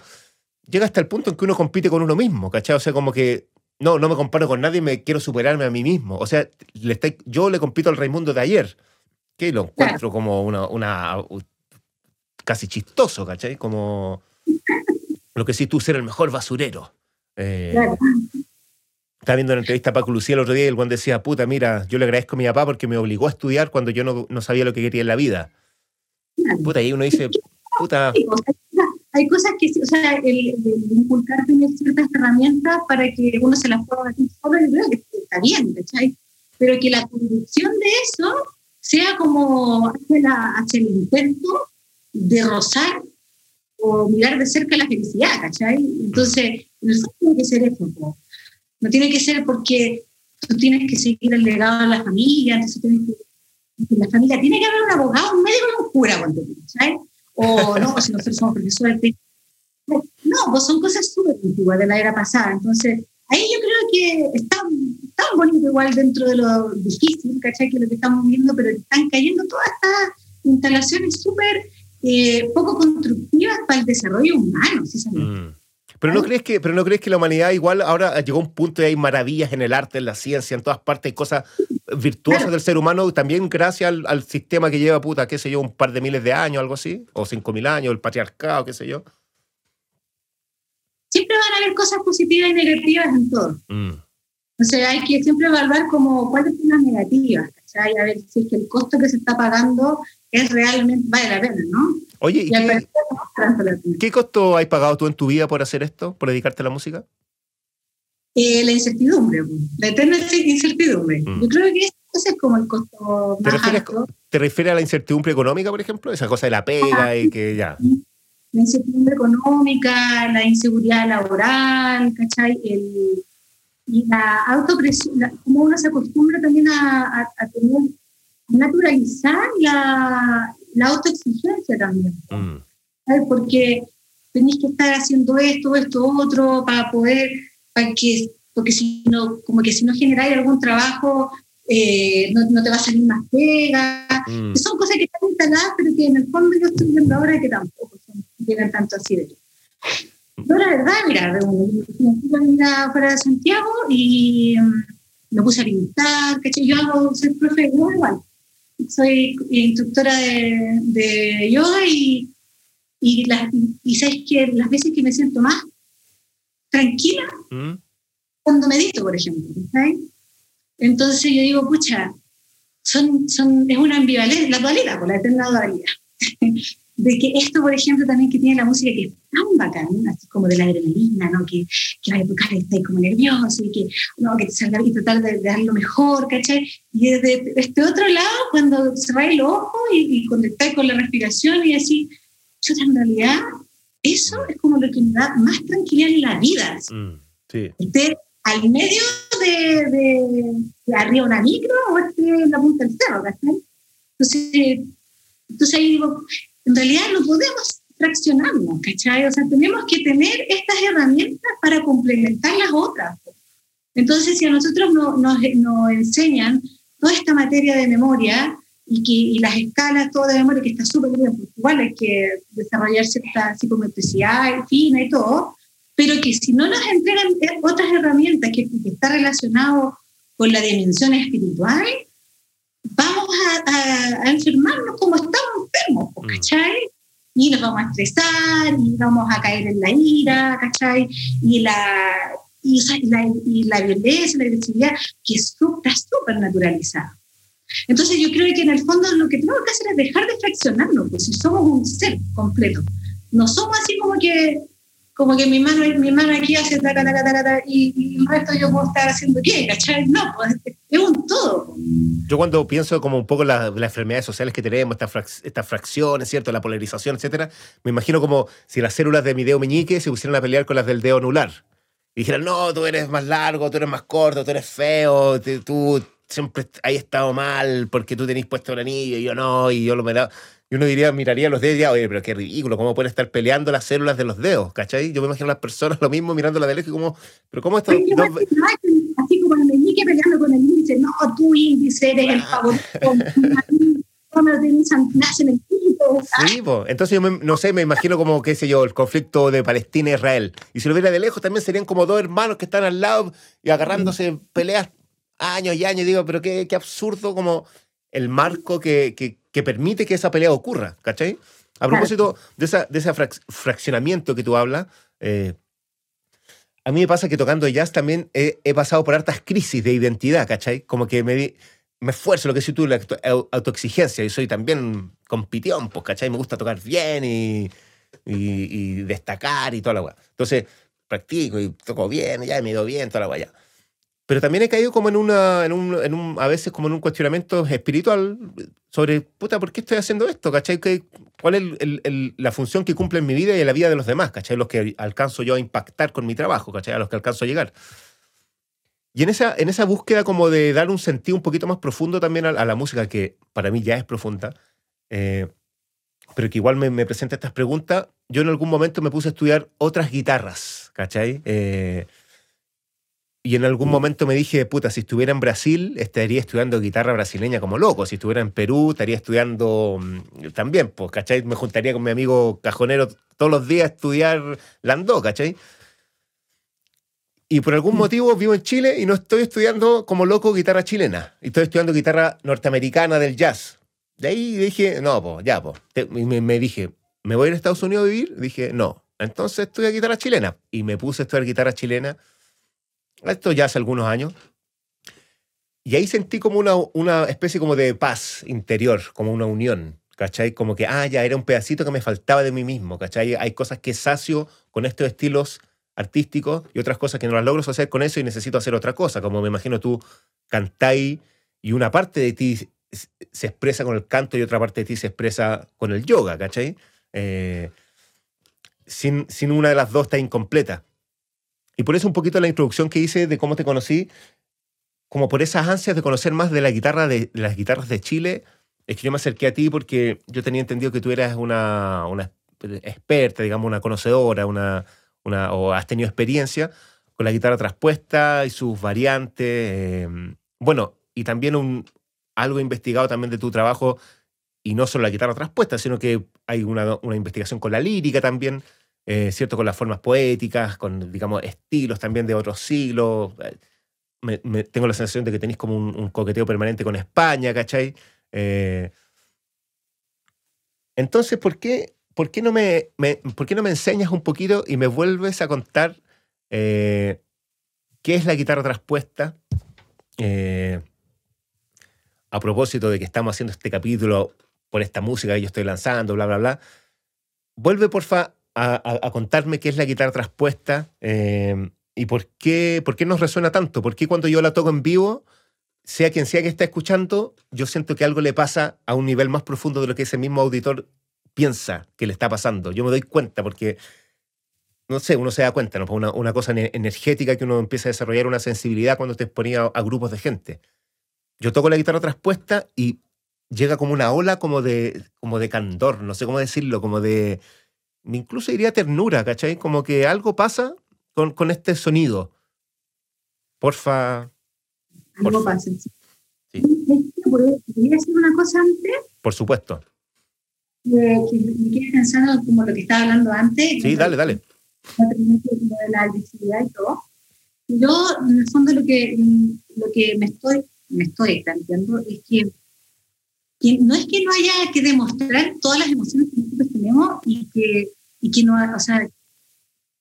llega hasta el punto en que uno compite con uno mismo, ¿cachai? O sea, como que no, no me comparo con nadie, me quiero superarme a mí mismo. O sea, le yo le compito al Raimundo de ayer, que lo encuentro como una, una, casi chistoso, ¿cachai? Como lo que sí tú ser el mejor basurero. Eh, Estaba viendo una entrevista a Paco Lucía el otro día y el buen decía, puta, mira, yo le agradezco a mi papá porque me obligó a estudiar cuando yo no, no sabía lo que quería en la vida. Puta, y uno dice, puta hay cosas que, o sea, el, el inculcar tener ciertas herramientas para que uno se las pueda hacer solo, está bien, ¿cachai? Pero que la conducción de eso sea como hacia, el intento de rozar o mirar de cerca la felicidad, ¿cachai? Entonces, no tiene que ser eso, no tiene que ser porque tú tienes que seguir el legado de la familia, entonces tienes que, la familia tiene que haber un abogado, un médico un cura, ¿sabes? O no, si nosotros somos profesores. No, pues son cosas súper antiguas de la era pasada. Entonces, ahí yo creo que está bonito igual dentro de lo difícil, ¿cachai? Que lo que estamos viendo, pero están cayendo todas estas instalaciones súper eh, poco constructivas para el desarrollo humano, ¿sí mm. Pero no, crees que, pero no crees que la humanidad igual ahora llegó a un punto y hay maravillas en el arte, en la ciencia, en todas partes, hay cosas virtuosas del ser humano, también gracias al, sistema que lleva, puta, qué sé yo, un par de miles de años, algo así, o cinco mil años, el patriarcado, qué sé yo. Siempre van a haber cosas positivas y negativas en todo. Mm. O sea, hay que siempre evaluar como cuáles son las negativas, ¿cachai? A ver si es que el costo que se está pagando es realmente, vale la pena, ¿no? Oye, qué, costo has pagado tú en tu vida por hacer esto, por dedicarte a la música? Eh, la incertidumbre, la eterna incertidumbre. Mm. Yo creo que ese es como el costo más ¿Te alto. ¿Te refieres a la incertidumbre económica, por ejemplo? Esa cosa de la pega y que ya... La incertidumbre económica, la inseguridad laboral, ¿cachai? El, y la autopresión, como uno se acostumbra también a, a, tener, naturalizar la, la autoexigencia también. Mm. Porque tenéis que estar haciendo esto, esto, otro, para poder, para que, porque si no, como que si no generáis algún trabajo, eh, no, no, te va a salir más pega. Mm. Son cosas que están instaladas, pero que en el fondo yo estoy viendo ahora que tampoco son, tienen tanto así de no, la verdad, mira, me fuera de Santiago y mm, me puse a pintar, ¿cachai? Yo hago, soy profe de yoga igual. Soy instructora de, de yoga y, y, las, y sabes que las veces que me siento más tranquila, ¿Mm? cuando medito, por ejemplo, ¿sabes? Entonces yo digo, pucha, son, son, es una ambivalencia, la dualidad, por la eterna dualidad. [laughs] de que esto, por ejemplo, también que tiene la música que es tan bacán, así como de la adrenalina, ¿no? Que, que a tocar estés como nervioso y que, no, que te salga y tratar de, dar lo mejor, ¿cachai? Y desde este otro lado, cuando se va el ojo y, y conectar con la respiración y así, yo en realidad, eso es como lo que me da más tranquilidad en la vida. Mm, sí. Esté al medio de, de, de, arriba una micro o esté en la punta del cerro, ¿cachai? Entonces, entonces ahí digo, en realidad no podemos fraccionarnos, ¿cachai? O sea, tenemos que tener estas herramientas para complementar las otras. Entonces, si a nosotros no, nos, nos, enseñan toda esta materia de memoria y, que, y las escalas, todo de memoria, que está súper bien, porque igual hay que desarrollar cierta psicometricidad fina y todo, pero que si no nos entregan otras herramientas que, que está relacionado con la dimensión espiritual, vamos a, a enfermarnos como estamos enfermos, mm. ¿cachai? Y nos vamos a estresar, y vamos a caer en la ira, ¿cachai? Y la, y, la, y la violencia, la agresividad, que es está súper naturalizada. Entonces yo creo que en el fondo lo que tenemos que hacer es dejar de fraccionarnos, pues si somos un ser completo. No somos así como que como que mi mano, mi mano aquí hace taca, taca, taca, y, y, el resto yo puedo estar haciendo qué, ¿cachai? No, pues, es un todo. Yo cuando pienso como un poco las, enfermedades sociales que tenemos, estas, estas fracciones, ¿cierto? La polarización, etcétera, me imagino como si las células de mi dedo meñique se pusieran a pelear con las del dedo anular. Y dijeran, no, tú eres más largo, tú eres más corto, tú eres feo, tú siempre has estado mal porque tú tenés puesto el anillo y yo no, y yo lo me da y uno diría, miraría los dedos y diría, oye, pero qué ridículo, ¿cómo pueden estar peleando las células de los dedos? ¿Cachai? Yo me imagino a las personas [laughs] lo mismo mirando la de lejos y como, pero ¿cómo esto? Así como el meñique peleando con el índice, no, tú índice eres el favorito. Sí, entonces yo no sé, me imagino como, qué sé yo, el conflicto de Palestina e Israel. Y si lo viera de lejos, también serían como dos hermanos que están al lado y agarrándose peleas años y años. Digo, pero qué, qué absurdo como el marco que, que, que permite que esa pelea ocurra, ¿cachai? A propósito de, esa, de ese fraccionamiento que tú hablas, eh, a mí me pasa que tocando jazz también he, pasado por hartas crisis de identidad, ¿cachai? Como que me, me esfuerzo, lo que decís tú, la autoexigencia, y soy también compitión, pues, ¿cachai? Me gusta tocar bien y, y, destacar y toda la weá. Entonces, practico y toco bien, ya me ido bien, toda la weá. Pero también he caído como en una, en un, en un, a veces como en un cuestionamiento espiritual sobre, puta, ¿por qué estoy haciendo esto? ¿Cachai? ¿Cuál es el, el, la función que cumple en mi vida y en la vida de los demás? ¿Cachai? Los que alcanzo yo a impactar con mi trabajo, ¿cachai? A los que alcanzo a llegar. Y en esa, en esa búsqueda como de dar un sentido un poquito más profundo también a, la música, que para mí ya es profunda, eh, pero que igual me, me, presenta estas preguntas, yo en algún momento me puse a estudiar otras guitarras, ¿cachai? Eh, y en algún momento me dije, puta, si estuviera en Brasil, estaría estudiando guitarra brasileña como loco. Si estuviera en Perú, estaría estudiando mm, también, pues, ¿cachai? Me juntaría con mi amigo cajonero todos los días a estudiar landó, ¿cachai? Y por algún motivo vivo en Chile y no estoy estudiando como loco guitarra chilena. Estoy estudiando guitarra norteamericana del jazz. De ahí dije, no, pues, ya, pues. Me, me dije, ¿me voy a ir a Estados Unidos a vivir? Dije, no. Entonces estudio guitarra chilena. Y me puse a estudiar guitarra chilena esto ya hace algunos años. Y ahí sentí como una, una especie como de paz interior, como una unión, ¿cachai? Como que, ah, ya era un pedacito que me faltaba de mí mismo, ¿cachai? Hay cosas que sacio con estos estilos artísticos y otras cosas que no las logro hacer con eso y necesito hacer otra cosa, como me imagino tú cantáis y una parte de ti se expresa con el canto y otra parte de ti se expresa con el yoga, ¿cachai? Eh, sin, sin una de las dos está incompleta. Y por eso un poquito la introducción que hice de cómo te conocí, como por esas ansias de conocer más de la guitarra de, las guitarras de Chile, es que yo me acerqué a ti porque yo tenía entendido que tú eras una, experta, digamos, una conocedora, una, una, o has tenido experiencia con la guitarra traspuesta y sus variantes. Em, bueno, y también un, algo investigado también de tu trabajo, y no solo la guitarra traspuesta, sino que hay una, una investigación con la lírica también. Eh, ¿cierto? Con las formas poéticas, con, digamos, estilos también de otros siglos. Eh, tengo la sensación de que tenéis como un, coqueteo permanente con España, ¿cachai? Eh, entonces, ¿por qué, por, qué no me, ¿por qué no me enseñas un poquito y me vuelves a contar qué es la guitarra traspuesta? a propósito de que estamos haciendo este capítulo por esta música que yo estoy lanzando, bla, bla, bla. Vuelve, porfa, a, contarme qué es la guitarra traspuesta em, y por qué, por qué nos resuena tanto. ¿Por qué cuando yo la toco en vivo, sea quien sea que esté escuchando, yo siento que algo le pasa a un nivel más profundo de lo que ese mismo auditor piensa que le está pasando? Yo me doy cuenta porque, no sé, uno se da cuenta, ¿no? Una, una cosa energética que uno empieza a desarrollar una sensibilidad cuando te exponía a, grupos de gente. Yo toco la guitarra traspuesta y llega como una ola como de, como de candor, no sé cómo decirlo, como de incluso diría ternura, ¿cachai? Como que algo pasa con, con este sonido. Porfa. Algo pasa. Sí. ¿Podría decir una cosa antes? Por supuesto. que me quedé pensando como lo que estaba hablando antes. Sí, dale, dale. De la agresividad y todo. Yo, en el fondo, lo que, lo que me estoy, me estoy planteando es que no es que no haya que demostrar todas las emociones que nosotros tenemos y que, y que no, o sea,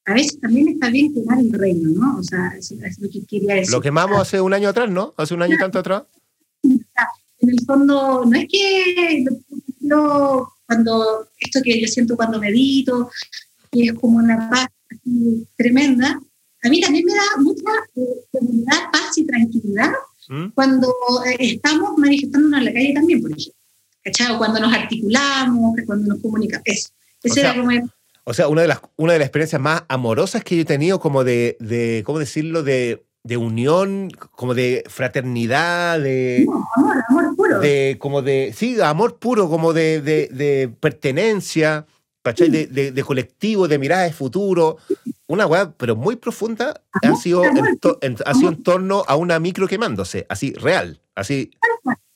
a veces también está bien quemar el reino, ¿no? O sea, eso, es lo que quería decir. Lo quemamos hace un año atrás, ¿no? Hace un año y tanto atrás. En el fondo, no es que lo, cuando esto que yo siento cuando medito, que es como una paz tremenda, a mí también me da mucha eh, seguridad, paz y tranquilidad ¿Mm? cuando eh, estamos manifestándonos en la calle también, por ejemplo. ¿Cachai? Cuando nos articulamos, cuando nos comunicamos. Eso. Ese o sea, era como... O sea, una de, las, una de las experiencias más amorosas que yo he tenido, como de, de ¿cómo decirlo? De, de unión, como de fraternidad, de... amor, amor puro. De, como de, sí, amor puro, como de, de, de pertenencia, ¿cachai? De, de, colectivo, de mirada de futuro. Una weá, pero muy profunda, ha sido, en, ha sido en torno a una micro quemándose, así, real, así.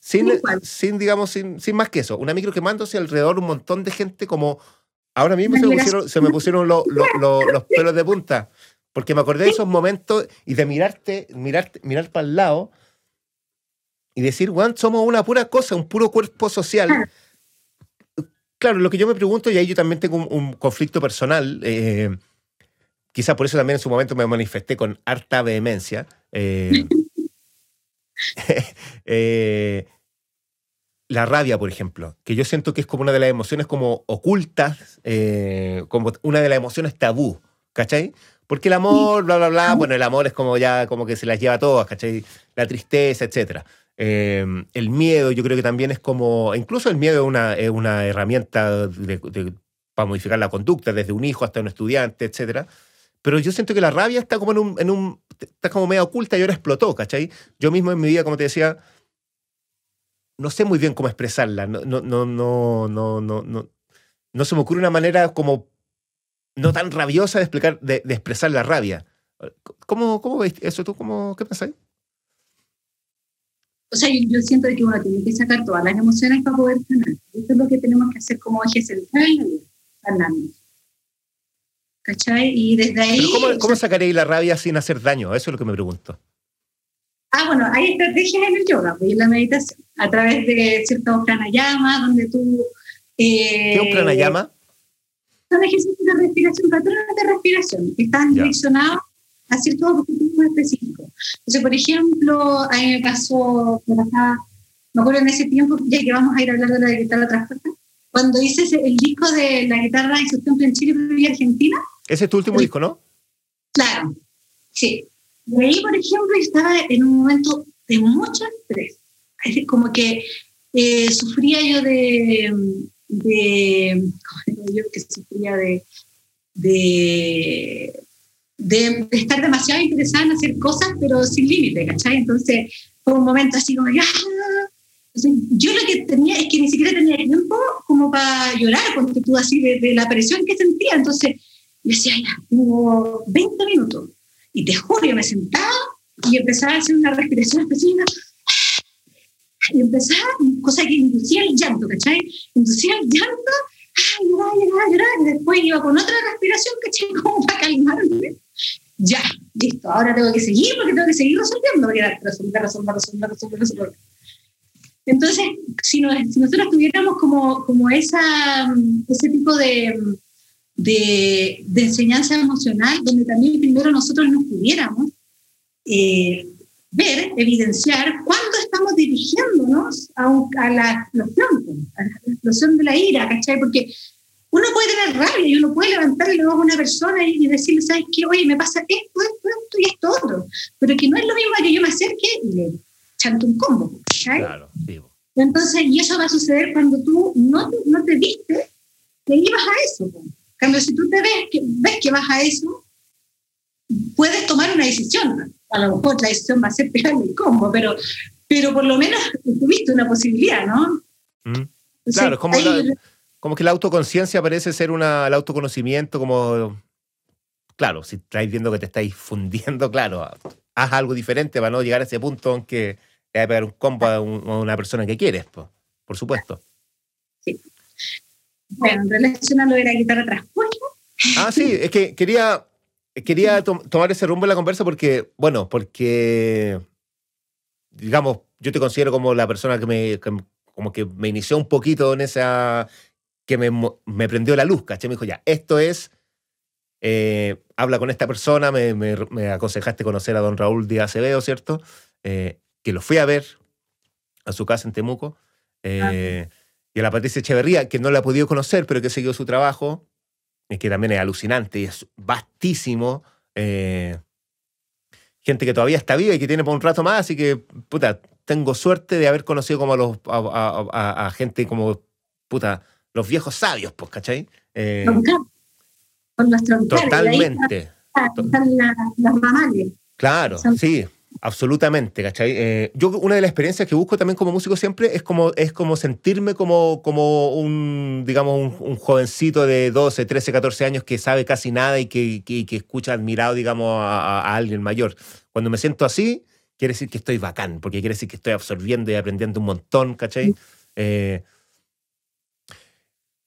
Sin, sin, digamos, sin, sin más que eso. Una micro quemándose alrededor un montón de gente como... Ahora mismo se me pusieron, se me pusieron los, [laughs] los pelos de punta. Porque me acordé de esos momentos y de mirarte, mirarte, mirar para el lado y decir, weón, somos una pura cosa, un puro cuerpo social Claro, lo que yo me pregunto, y ahí yo también tengo un, conflicto personal, eh, quizá por eso también en su momento me manifesté con harta vehemencia. Eh, [laughs] eh, la rabia, por ejemplo, que yo siento que es como una de las emociones como ocultas, como una de las emociones tabú, ¿cachai? Porque el amor, bla, bla, bla, bueno, el amor es como ya, como que se las lleva todas, ¿cachai? La tristeza, etcétera. Em, el miedo, yo creo que también es como, incluso el miedo es una, es una herramienta para modificar la conducta, desde un hijo hasta un estudiante, etc. Pero yo siento que la rabia está como en un, está como medio oculta y ahora explotó, ¿cachai? Yo mismo en mi vida, como te decía, no sé muy bien cómo expresarla, no, no, no, no, no, no, no, se me ocurre una manera como no tan rabiosa de, explicar, de, de expresar la rabia. ¿Cómo, cómo ves eso tú? Cómo, ¿Qué pensáis? O sea, yo, siento que uno tiene que sacar todas las emociones para poder sanar. Esto es lo que tenemos que hacer como eje central sanarnos. ¿Cachai? Y desde ahí... ¿Pero cómo, cómo sacaréis la rabia sin hacer daño? Eso es lo que me pregunto. Ah, bueno, hay estrategias en el yoga pues, y en la meditación, a través de ciertos pranayamas, donde tú... Eh, ¿Qué es un pranayama? Son ejercicios de respiración, patrones de respiración, que están direccionados a ciertos objetivos específicos. Entonces, por ejemplo, a mí me pasó, me me acuerdo en ese tiempo, ya que vamos a ir a hablar de la guitarra transporta, cuando hice el disco de la guitarra y su templo en Chile y Argentina. Ese es tu último disco, ¿no? Claro, sí. Y ahí, por ejemplo, estaba en un momento de mucho estrés. Como que eh, sufría yo de, de, ¿cómo digo yo? Que sufría de, de de, estar demasiado interesada en hacer cosas, pero sin límite, ¿cachai? Entonces fue un momento así como, ¡ah! yo lo que tenía es que ni siquiera tenía tiempo como para llorar, porque tú así de, la presión que sentía. Entonces yo decía, ya, tengo 20 minutos. Y te juro, yo me sentaba y empezaba a hacer una respiración específica. Y empezaba, cosa que inducía el llanto, ¿cachai? Inducía el llanto, ¡ay, llorar, llorar, llorar! Y después iba con otra respiración, ¿cachai? [laughs] Como para calmarme ya, listo, ahora tengo que seguir porque tengo que seguir resolviendo, porque resolver, resolver, resolver, resolver, resolver. Entonces, si, si nosotros tuviéramos como, como esa, ese tipo de, de, de, enseñanza emocional, donde también primero nosotros nos pudiéramos eh, ver, evidenciar cuándo estamos dirigiéndonos a, a la explosión, a la explosión de la ira, ¿cachai? Porque uno puede tener rabia y uno puede levantarle luego a una persona y decirle, ¿sabes qué? Oye, me pasa esto, esto, esto y esto otro. Pero que no es lo mismo que yo me acerque y le chanto un combo. Claro, Entonces, y eso va a suceder cuando tú no, no te viste que ibas a eso. Cuando si tú te ves que, ves que vas a eso, puedes tomar una decisión. A lo mejor la decisión va a ser pegarle el combo, pero, pero por lo menos tuviste una posibilidad, ¿no? Mm. claro, como como que la autoconciencia parece ser una, el autoconocimiento como, claro, si estáis viendo que te estáis fundiendo, [laughs] claro, haz algo diferente para no llegar a ese punto en que te va a pegar un combo a, una persona que quieres, por supuesto. Sí. Bueno, en relación a lo de la guitarra traspuesta. Ah, sí, [laughs] es que quería, quería tomar ese rumbo en la conversa porque, bueno, porque, digamos, yo te considero como la persona que me, como que me inició un poquito en esa, que me, me prendió la luz, ¿caché? Me dijo, ya, esto es, eh, habla con esta persona, me, me, aconsejaste conocer a don Raúl Díaz Acevedo, ¿cierto? Eh, que lo fui a ver a su casa en Temuco. Eh, y a la Patricia Echeverría, que no la he podido conocer, pero que siguió su trabajo, que también es alucinante y es vastísimo. gente que todavía está viva y que tiene por un rato más, así que, puta, tengo suerte de haber conocido como a, los, a, a gente como, puta, los viejos sabios, pues, ¿cachai? Eh, totalmente. las Claro, sí, absolutamente, ¿cachai? Eh, yo una de las experiencias que busco también como músico siempre es como, es como sentirme como, como un, digamos, un, jovencito de 12, 13, 14 años que sabe casi nada y que, que, escucha admirado, digamos, a, alguien mayor. Cuando me siento así, quiere decir que estoy bacán, porque quiere decir que estoy absorbiendo y aprendiendo un montón, ¿cachai? Eh,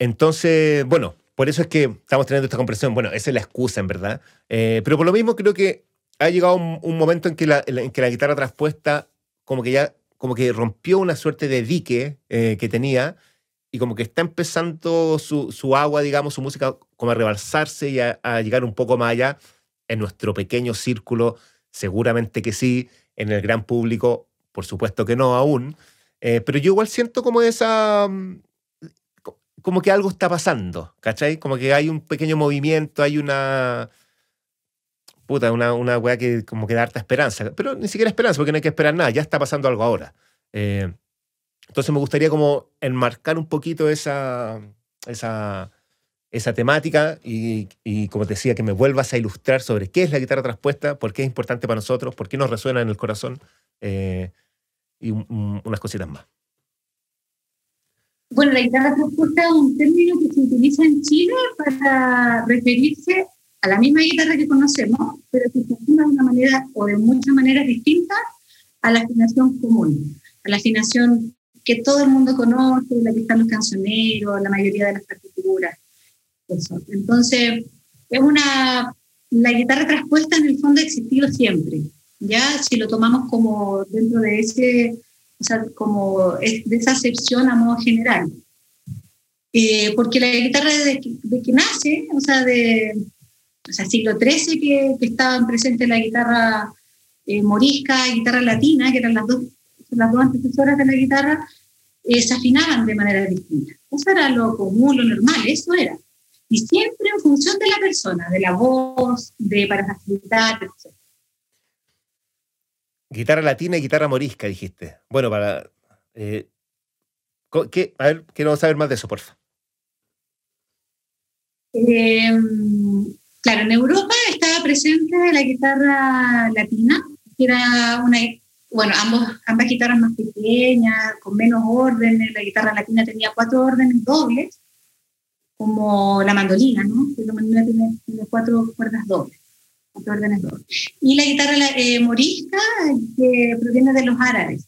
entonces, bueno, por eso es que estamos teniendo esta conversación. Bueno, esa es la excusa, en verdad. Eh, pero por lo mismo creo que ha llegado un, momento en que, la, en que la guitarra traspuesta como que ya como que rompió una suerte de dique eh, que tenía y como que está empezando su, su, agua, digamos, su música como a rebalsarse y a, llegar un poco más allá en nuestro pequeño círculo, seguramente que sí, en el gran público, por supuesto que no aún, eh, pero yo igual siento como esa, como que algo está pasando, ¿cachai? Como que hay un pequeño movimiento, hay una. Puta, una, una weá que como que da harta esperanza. Pero ni siquiera esperanza, porque no hay que esperar nada, ya está pasando algo ahora. Eh, entonces me gustaría como enmarcar un poquito esa, esa, esa temática y, y, como te decía, que me vuelvas a ilustrar sobre qué es la guitarra traspuesta, por qué es importante para nosotros, por qué nos resuena en el corazón eh, y unas cositas más. Bueno, la guitarra traspuesta es un término que se utiliza en Chile para referirse a la misma guitarra que conocemos, pero que se afina de una manera o de muchas maneras distintas a la afinación común, a la afinación que todo el mundo conoce, la que están los cancioneros, la mayoría de las partituras. Eso. Entonces, es una, la guitarra traspuesta en el fondo ha existido siempre, ya si lo tomamos como dentro de ese, o sea, como de esa acepción a modo general. Eh, porque la guitarra de, de, que nace, o sea, de o sea, siglo XIII que, que estaban presentes la guitarra eh, morisca y guitarra latina, que eran las dos, las dos antecesoras de la guitarra, eh, se afinaban de manera distinta. Eso era lo común, lo normal, eso era. Y siempre en función de la persona, de la voz, de para facilitar, etc. Guitarra latina y guitarra morisca, dijiste. Bueno, para... Eh, ¿qué? A ver, quiero saber más de eso, porfa. Eh, claro, en Europa estaba presente la guitarra latina, que era una, bueno, ambas guitarras más pequeñas, con menos órdenes. La guitarra latina tenía cuatro órdenes dobles, como la mandolina, ¿no? La mandolina tiene, tiene cuatro cuerdas dobles, dobles. Y la guitarra eh, morisca, que proviene de los árabes.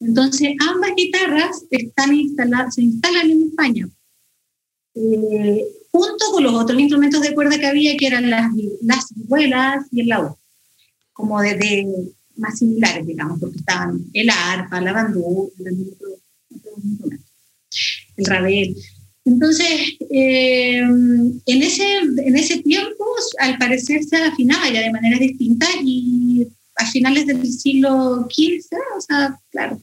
Entonces, ambas guitarras están instaladas, se instalan en España, eh, junto con los otros instrumentos de cuerda que había, que eran las, las vihuelas y el laúd, como de, de más similares, digamos, porque estaban el arpa, la bandú, el rabel. Entonces, eh, en, ese, en ese tiempo, al parecer, se afinaba ya de manera distinta y a finales del siglo XV, o sea, claro,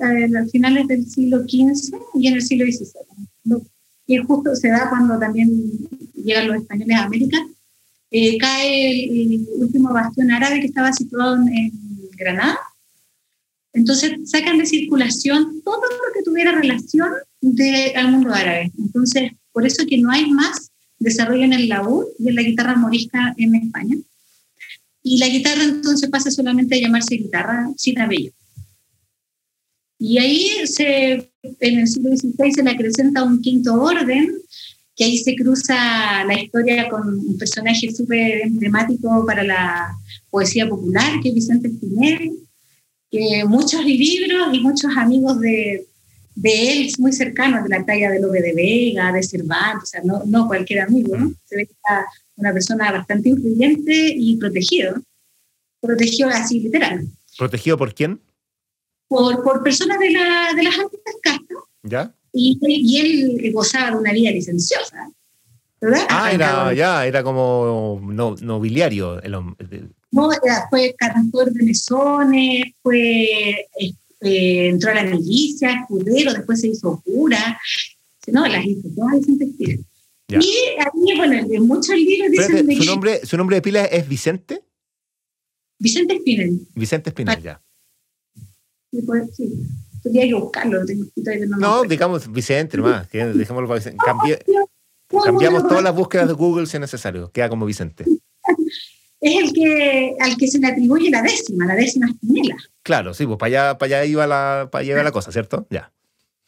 a finales del siglo XV y en el siglo XVI. Y justo se da cuando también llegan los españoles a América eh, cae el, último bastión árabe que estaba situado en, Granada. Entonces sacan de circulación todo lo que tuviera relación de, al mundo árabe. Entonces, por eso que no hay más desarrollo en el laúd y en la guitarra morisca en España. Y la guitarra entonces pasa solamente a llamarse guitarra citabello. Y ahí se, en el siglo XVI se le acrecenta un quinto orden que ahí se cruza la historia con un personaje súper emblemático para la poesía popular, que es Vicente Espinel, que muchos libros y muchos amigos de, de él muy cercanos, de la talla de Lope de Vega, de Cervantes, o sea, no, no cualquier amigo, ¿no? se ve que está una persona bastante influyente y protegido, protegido así literal. ¿Protegido por quién? Por, por personas de, la, de las altas castas. ¿Ya? y, y, él gozaba de una vida licenciosa. ¿verdad? Ah, era, ya, era como no, nobiliario. El, el, no, fue cantor de mesones, fue, eh, entró a la milicia, escudero, después se hizo cura. No, las hizo todas Vicente Espinel. Y ahí, bueno, en muchos libros dicen... ¿su, nombre, ¿Su nombre de pila es Vicente? Vicente Espinel. Vicente Espinel, ya. Sí, pues, sí. Tendría que buscarlo. no, no digamos Vicente nomás. Dejémoslo Vicente. cambiamos todas las búsquedas de Google si es necesario. Queda como Vicente. Es el que al que se le atribuye la décima, la décima espinela. Claro, sí, pues para allá, para allá iba la, para allá iba la cosa, ¿cierto? Ya.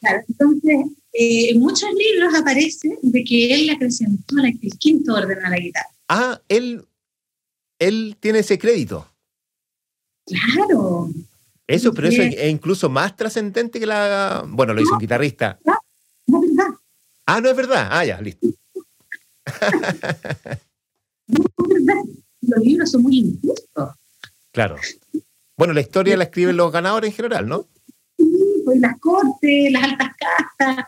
Claro, entonces eh, en muchos libros aparece de que él acrecentó el quinto orden a la guitarra. Ah, él, él tiene ese crédito. Claro. Eso, pero eso es incluso más trascendente que la. Bueno, lo hizo un guitarrista. No, no es verdad. Ah, no es verdad. Ah, ya, listo. [laughs] no es verdad. Los libros son muy injustos. Claro. Bueno, la historia la escriben los ganadores en general, ¿no? Sí, pues las cortes, las altas castas,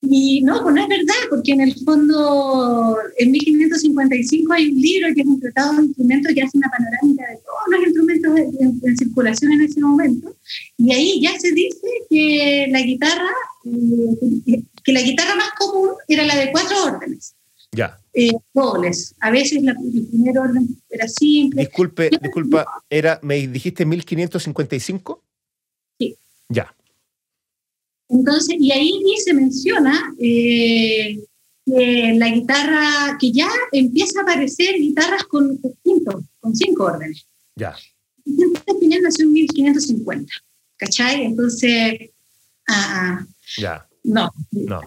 y no, pues no es verdad, porque en el fondo, en 1555 hay un libro que es un tratado de instrumentos que hace una panorámica de todos los instrumentos en, circulación en ese momento, y ahí ya se dice que la guitarra, eh, que la guitarra más común era la de cuatro órdenes. Ya. Eh, dobles. A veces la, el primer orden era simple. Disculpe, disculpa, era, ¿me dijiste 1555? Sí. Ya. Entonces, y ahí se menciona eh, que la guitarra, que ya empieza a aparecer guitarras con, quinto, con cinco órdenes. Ya. Espinel nació en 1550, ¿cachai? Entonces, ah, ya. no. No.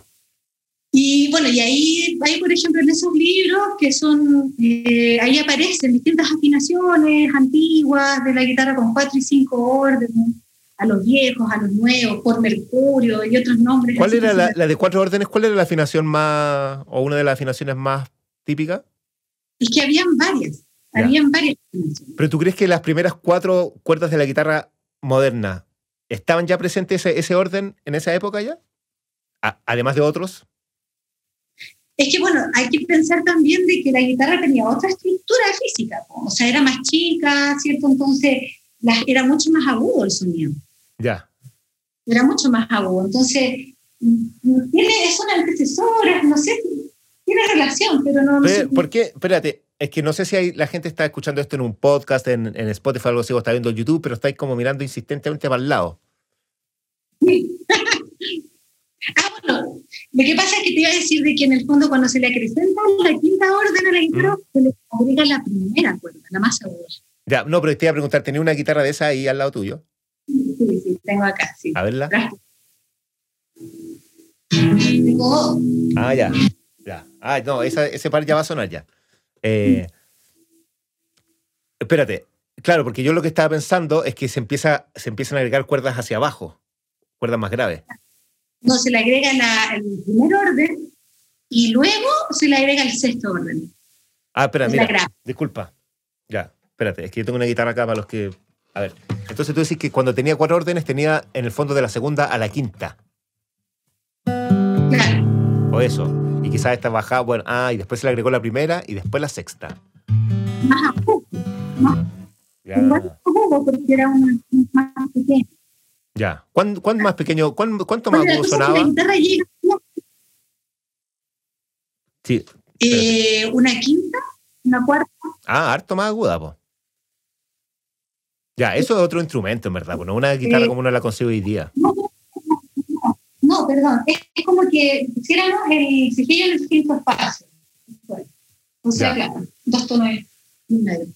Y bueno, y ahí, ahí, por ejemplo, en esos libros que son, eh, ahí aparecen distintas afinaciones antiguas de la guitarra con cuatro y cinco órdenes, a los viejos, a los nuevos, por Mercurio y otros nombres. ¿Cuál era la, de cuatro órdenes? ¿Cuál era la afinación más, o una de las afinaciones más típicas? Es que habían varias, habían varias afinaciones. ¿Pero tú crees que las primeras cuatro cuerdas de la guitarra moderna estaban ya presentes ese, ese orden en esa época ya? además de otros. Es que, bueno, hay que pensar también de que la guitarra tenía otra estructura física, o sea, era más chica, ¿cierto? Entonces, era mucho más agudo el sonido. Ya. Era mucho más agudo. Entonces, tiene, son antecesoras, no sé, tiene relación, pero no... ¿Por qué? Espérate, es que no sé si hay, la gente está escuchando esto en un podcast, en, en Spotify, algo así, o está viendo YouTube, pero estáis como mirando insistentemente para el lado. [laughs] ah, bueno, lo que pasa es que te iba a decir de que en el fondo cuando se le acrecenta la quinta orden a la guitarra, mm. se le agrega la primera cuerda, la más aguda. Ya, no, pero te iba a preguntar, ¿tenía una guitarra de esa ahí al lado tuyo? Sí, sí, tengo acá, sí. A verla. Tengo... Ah, ya. Ya. Ah, no, ese par ya va a sonar ya. Eh, espérate. Claro, porque yo lo que estaba pensando es que se, empieza, se empiezan a agregar cuerdas hacia abajo, cuerdas más graves. No, se le agrega el primer orden y luego se le agrega el sexto orden. Ah, espera, mira. Disculpa. Ya, espérate, es que yo tengo una guitarra acá para los que. A ver. Entonces tú decís que cuando tenía cuatro órdenes tenía en el fondo de la segunda a la quinta. Claro. O eso. Y quizás esta bajada, bueno, ah, y después se le agregó la primera y después la sexta. Más Más. Ya. porque era una más pequeña. Ya. ¿Cuánto, más pequeño? ¿Cuánto, más agudo sonaba? Sí. Eh, una quinta, una cuarta. Ah, harto más aguda, pues. Ya, eso es otro instrumento, en verdad, no una guitarra eh, como uno la consigo hoy día. No, no, perdón. Es, como que pusiéramos el cejillo en el quinto espacio. O sea, claro, dos tonos y medio.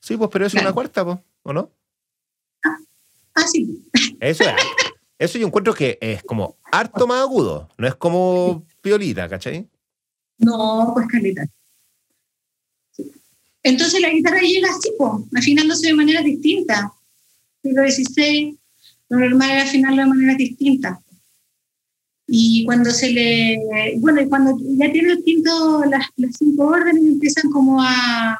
Sí, pues, pero es una cuarta, pues, ¿o no? Ah, sí. Eso es. Eso yo encuentro que es como harto más agudo, no es como piolita, ¿cachai? No, pues caleta. Entonces la guitarra llega así, afinándose de manera distinta. Siglo XVI, lo normal era afinarlo de manera distinta. Y cuando se le, bueno, y cuando ya tiene el quinto, las, las cinco órdenes empiezan como a,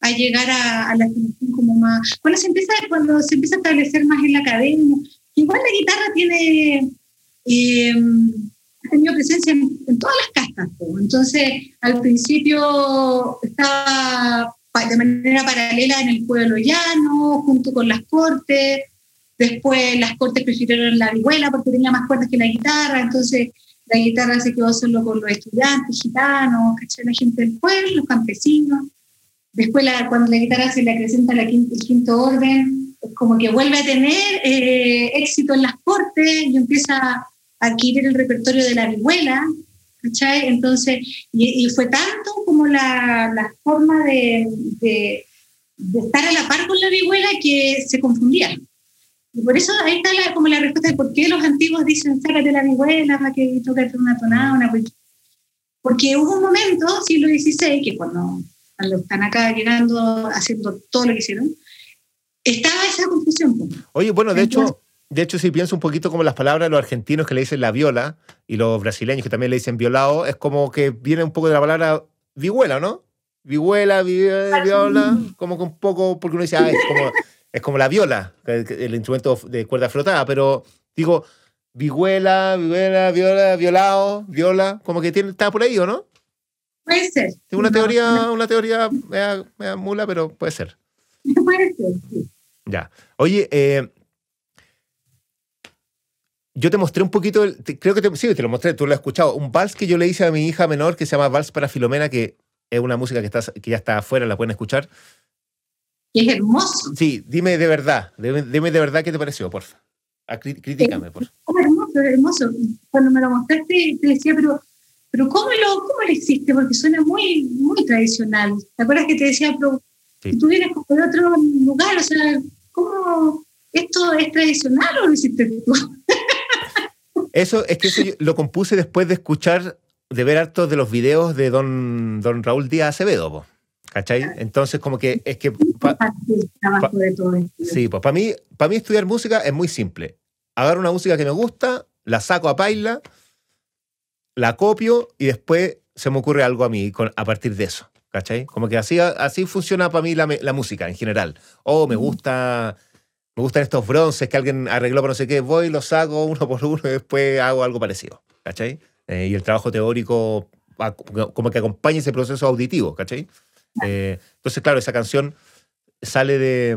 a llegar a, la afinación como más, cuando se empieza, cuando se empieza a establecer más en la academia, igual la guitarra tiene, eh, ha tenido presencia en, todas las castas, entonces al principio estaba de manera paralela en el pueblo llano, junto con las cortes, después las cortes prefirieron la vihuela porque tenía más cuerdas que la guitarra, entonces la guitarra se quedó solo con los estudiantes gitanos, la gente del pueblo, los campesinos. Después, cuando la guitarra se le acrecenta la quinto, el quinto orden, como que vuelve a tener eh, éxito en las cortes y empieza a adquirir el repertorio de la vihuela, ¿cachai? Entonces, y, fue tanto como la, la forma de, de, estar a la par con la vihuela que se confundían. Y por eso ahí está la, como la respuesta de por qué los antiguos dicen sácate la vihuela para que toque una tonada, una Porque hubo un momento, siglo XVI, que cuando cuando están acá llegando, haciendo todo lo que hicieron, estaba esa confusión. Oye, bueno, de hecho, de hecho, si pienso un poquito como las palabras de los argentinos que le dicen la viola y los brasileños que también le dicen violado, es como que viene un poco de la palabra vihuela, ¿no? Vihuela, viola, como que un poco, porque uno dice, ah, es como, es como la viola, el instrumento de cuerda frotada, pero digo, vihuela, vihuela, viola, violado, viola, como que tiene, está por ahí, ¿o no? Puede ser. una teoría, una teoría me mula, pero puede ser. [laughs] Puede ser, sí. Ya. Oye, eh, yo te mostré un poquito, creo que te, sí, te lo mostré, tú lo has escuchado, un vals que yo le hice a mi hija menor que se llama Vals para Filomena, que es una música que, está, que ya está afuera, la pueden escuchar. Y es hermoso. Sí, dime de verdad, dime, de verdad qué te pareció, porfa. Ah, critícame, porfa. Es hermoso, es hermoso. Cuando me lo mostraste, te decía, pero pero ¿cómo lo, cómo lo hiciste? Porque suena muy, muy tradicional. ¿Te acuerdas que te decía, pero tú vienes como de otro lugar? O sea, ¿cómo esto es tradicional o lo hiciste tú? [laughs] Eso es que eso yo lo compuse después de escuchar, de ver hartos de los videos de don, don Raúl Díaz Acevedo, po, ¿cachai? Entonces, como que es que. pa- trabajo de todo esto. sí, pues para mí, para mí estudiar música es muy simple. Agarro una música que me gusta, la saco a paila, la copio y después se me ocurre algo a mí con- a partir de eso. ¿Cachai? Como que así, así funciona para mí la, la música en general. O me gusta. Me gustan estos bronces que alguien arregló para no sé qué, voy, los saco uno por uno y después hago algo parecido. ¿Cachai? Eh, y el trabajo teórico como que acompaña ese proceso auditivo, ¿cachai? Eh, entonces, claro, esa canción sale de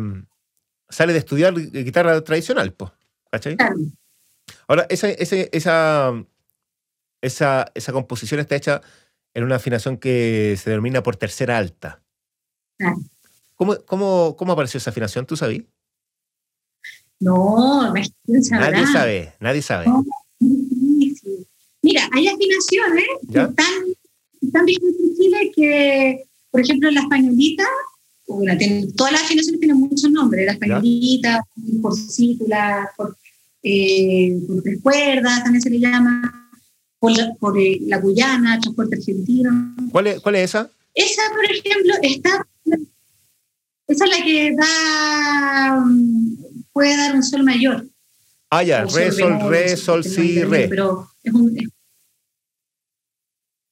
sale de estudiar guitarra tradicional, pues, ¿cachai? Ahora, esa, ese- esa, esa, esa composición está hecha en una afinación que se denomina por tercera alta. Claro. ¿Cómo, cómo, cómo apareció esa afinación? ¿Tú sabes? No. Nadie sabe, nadie sabe. No. Mira, hay afinaciones que ¿Ya? están, están en Chile que, por ejemplo, la españolita, bueno, todas las afinaciones tienen muchos nombres, la españolita, por cítula, por, eh, por tres cuerdas, también se le llama, por la, por, eh, la Guyana, transporte argentino. ¿Cuál es, cuál es esa? Esa, por ejemplo, está. Esa es la que da. mm, puede dar un sol mayor. Ah, ya, re, sol, menor, re, sol, si, nombre, re. Pero es un. es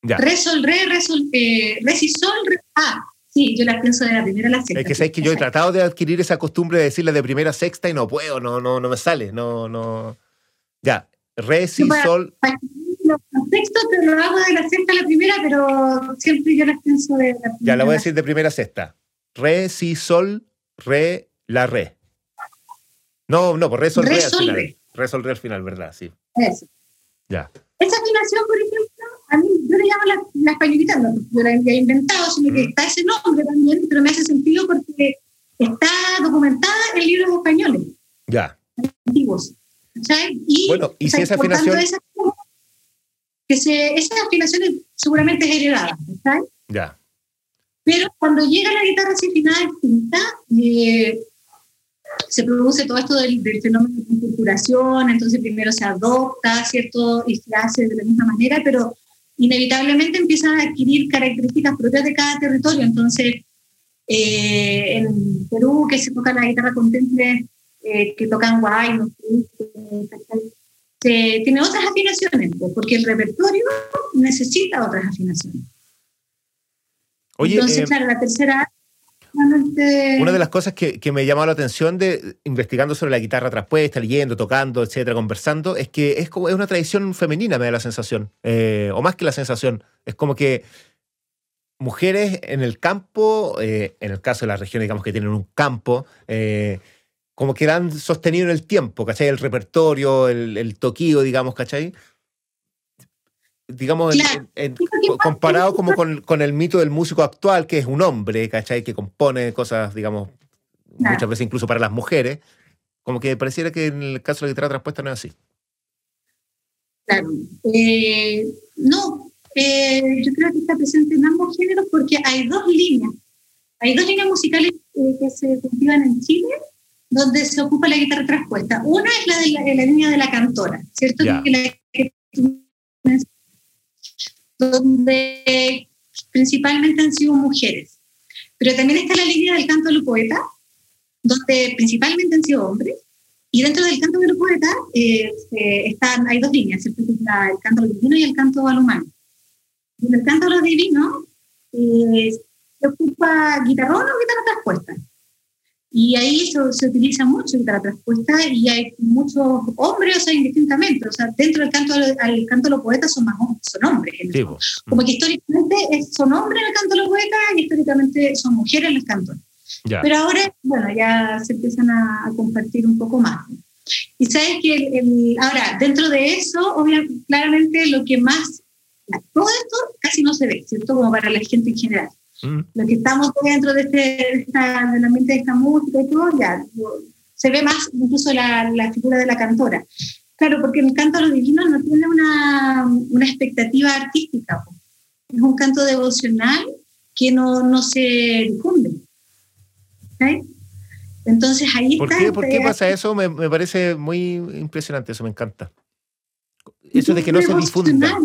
Ya. Re, sol, re, re, sol, eh, re, si, sol, re. Ah, sí, yo la pienso de la primera a la sexta. Es que sabes que yo he tratado de adquirir esa costumbre de decirla de primera a sexta y no puedo, no, no, no me sale, no, no. Ya, re, si, para- sol, Para los textos te lo hago de la sexta a la primera, pero siempre yo las pienso de la primera. ya la voy a decir de primera a sexta. Re, si, sol, re, la, re. No, no, por re, sol, re, Re, al sol, final. re. Re, sol, re al final, ¿verdad? Sí. Eso. Ya. Esa afinación, por ejemplo, a mí yo le llamo la, la españolita, no yo la he inventado, sino que Mm. está ese nombre también, pero me hace sentido porque está documentada en libros españoles Ya. antiguos. ¿sabes? Y, Bueno, y o sea, si esa afinación- esa, que se, esa afinación es- seguramente es heredada, ¿sabes? Ya. Pero cuando llega la guitarra así afinada distinta, eh, se produce todo esto del, del fenómeno de incorporación, entonces primero se adopta, ¿cierto? Y se hace de la misma manera, pero inevitablemente empiezan a adquirir características propias de cada territorio. Entonces, eh, en Perú, que se toca la guitarra contemple, eh, que tocan guaynos, se tiene otras afinaciones, pues, porque el repertorio necesita otras afinaciones. Oye, Entonces, eh, claro, la tercera. realmente- Una de las cosas que, que me llamó la atención de investigando sobre la guitarra traspuesta, leyendo, tocando, etcétera, conversando, es que es como es una tradición femenina, me da la sensación. Eh, o más que la sensación. Es como que mujeres en el campo, eh, en el caso de las regiones, digamos que tienen un campo, eh, como que la han sostenido en el tiempo, ¿cachai? El repertorio, el, el toquío, digamos, ¿cachai? Digamos, Claro. comparado como con, con el mito del músico actual, que es un hombre, ¿cachai? Que compone cosas, digamos, Claro. muchas veces incluso para las mujeres, como que pareciera que en el caso de la guitarra traspuesta no es así. Claro. Eh, no, eh, yo creo que está presente en ambos géneros porque hay dos líneas. Hay dos líneas musicales eh, que se cultivan en Chile donde se ocupa la guitarra traspuesta. Una es la de la, la línea de la cantora, ¿cierto? Ya. Que la que tú donde principalmente han sido mujeres. Pero también está la línea del canto de los poetas, donde principalmente han sido hombres. Y dentro del canto de los poetas eh, eh, están, hay dos líneas, ¿cierto? Que es la- el canto a lo divino y el canto al humano. En el canto a lo divino eh, se ocupa guitarrón o guitarra traspuesta. Y ahí se, se utiliza mucho guitarra traspuesta y hay muchos hombres, o sea, indistintamente. O sea, dentro del canto al, canto de los poetas son más hom- son hombres. el Sí, fondo. po. Como que históricamente son hombres en el canto de los poetas y históricamente son mujeres en los cantos. Ya. Pero ahora, bueno, ya se empiezan a, a compartir un poco más. Y sabes que el- el- ahora, dentro de eso, obviamente, claramente lo que más, todo esto casi no se ve, ¿cierto? Como para la gente en general. Mm, Lo que estamos dentro de este, de esta- del ambiente de esta música y todo, ya, se ve más incluso la, la figura de la cantora. Claro, porque el canto a los divinos no tiene una, una expectativa artística. po. Es un canto devocional que no, no se difunde. ¿ok? Entonces ahí ¿Por está. qué, ¿Por qué pasa eso? Me, me parece muy impresionante, eso me encanta. eso de que no se difunda.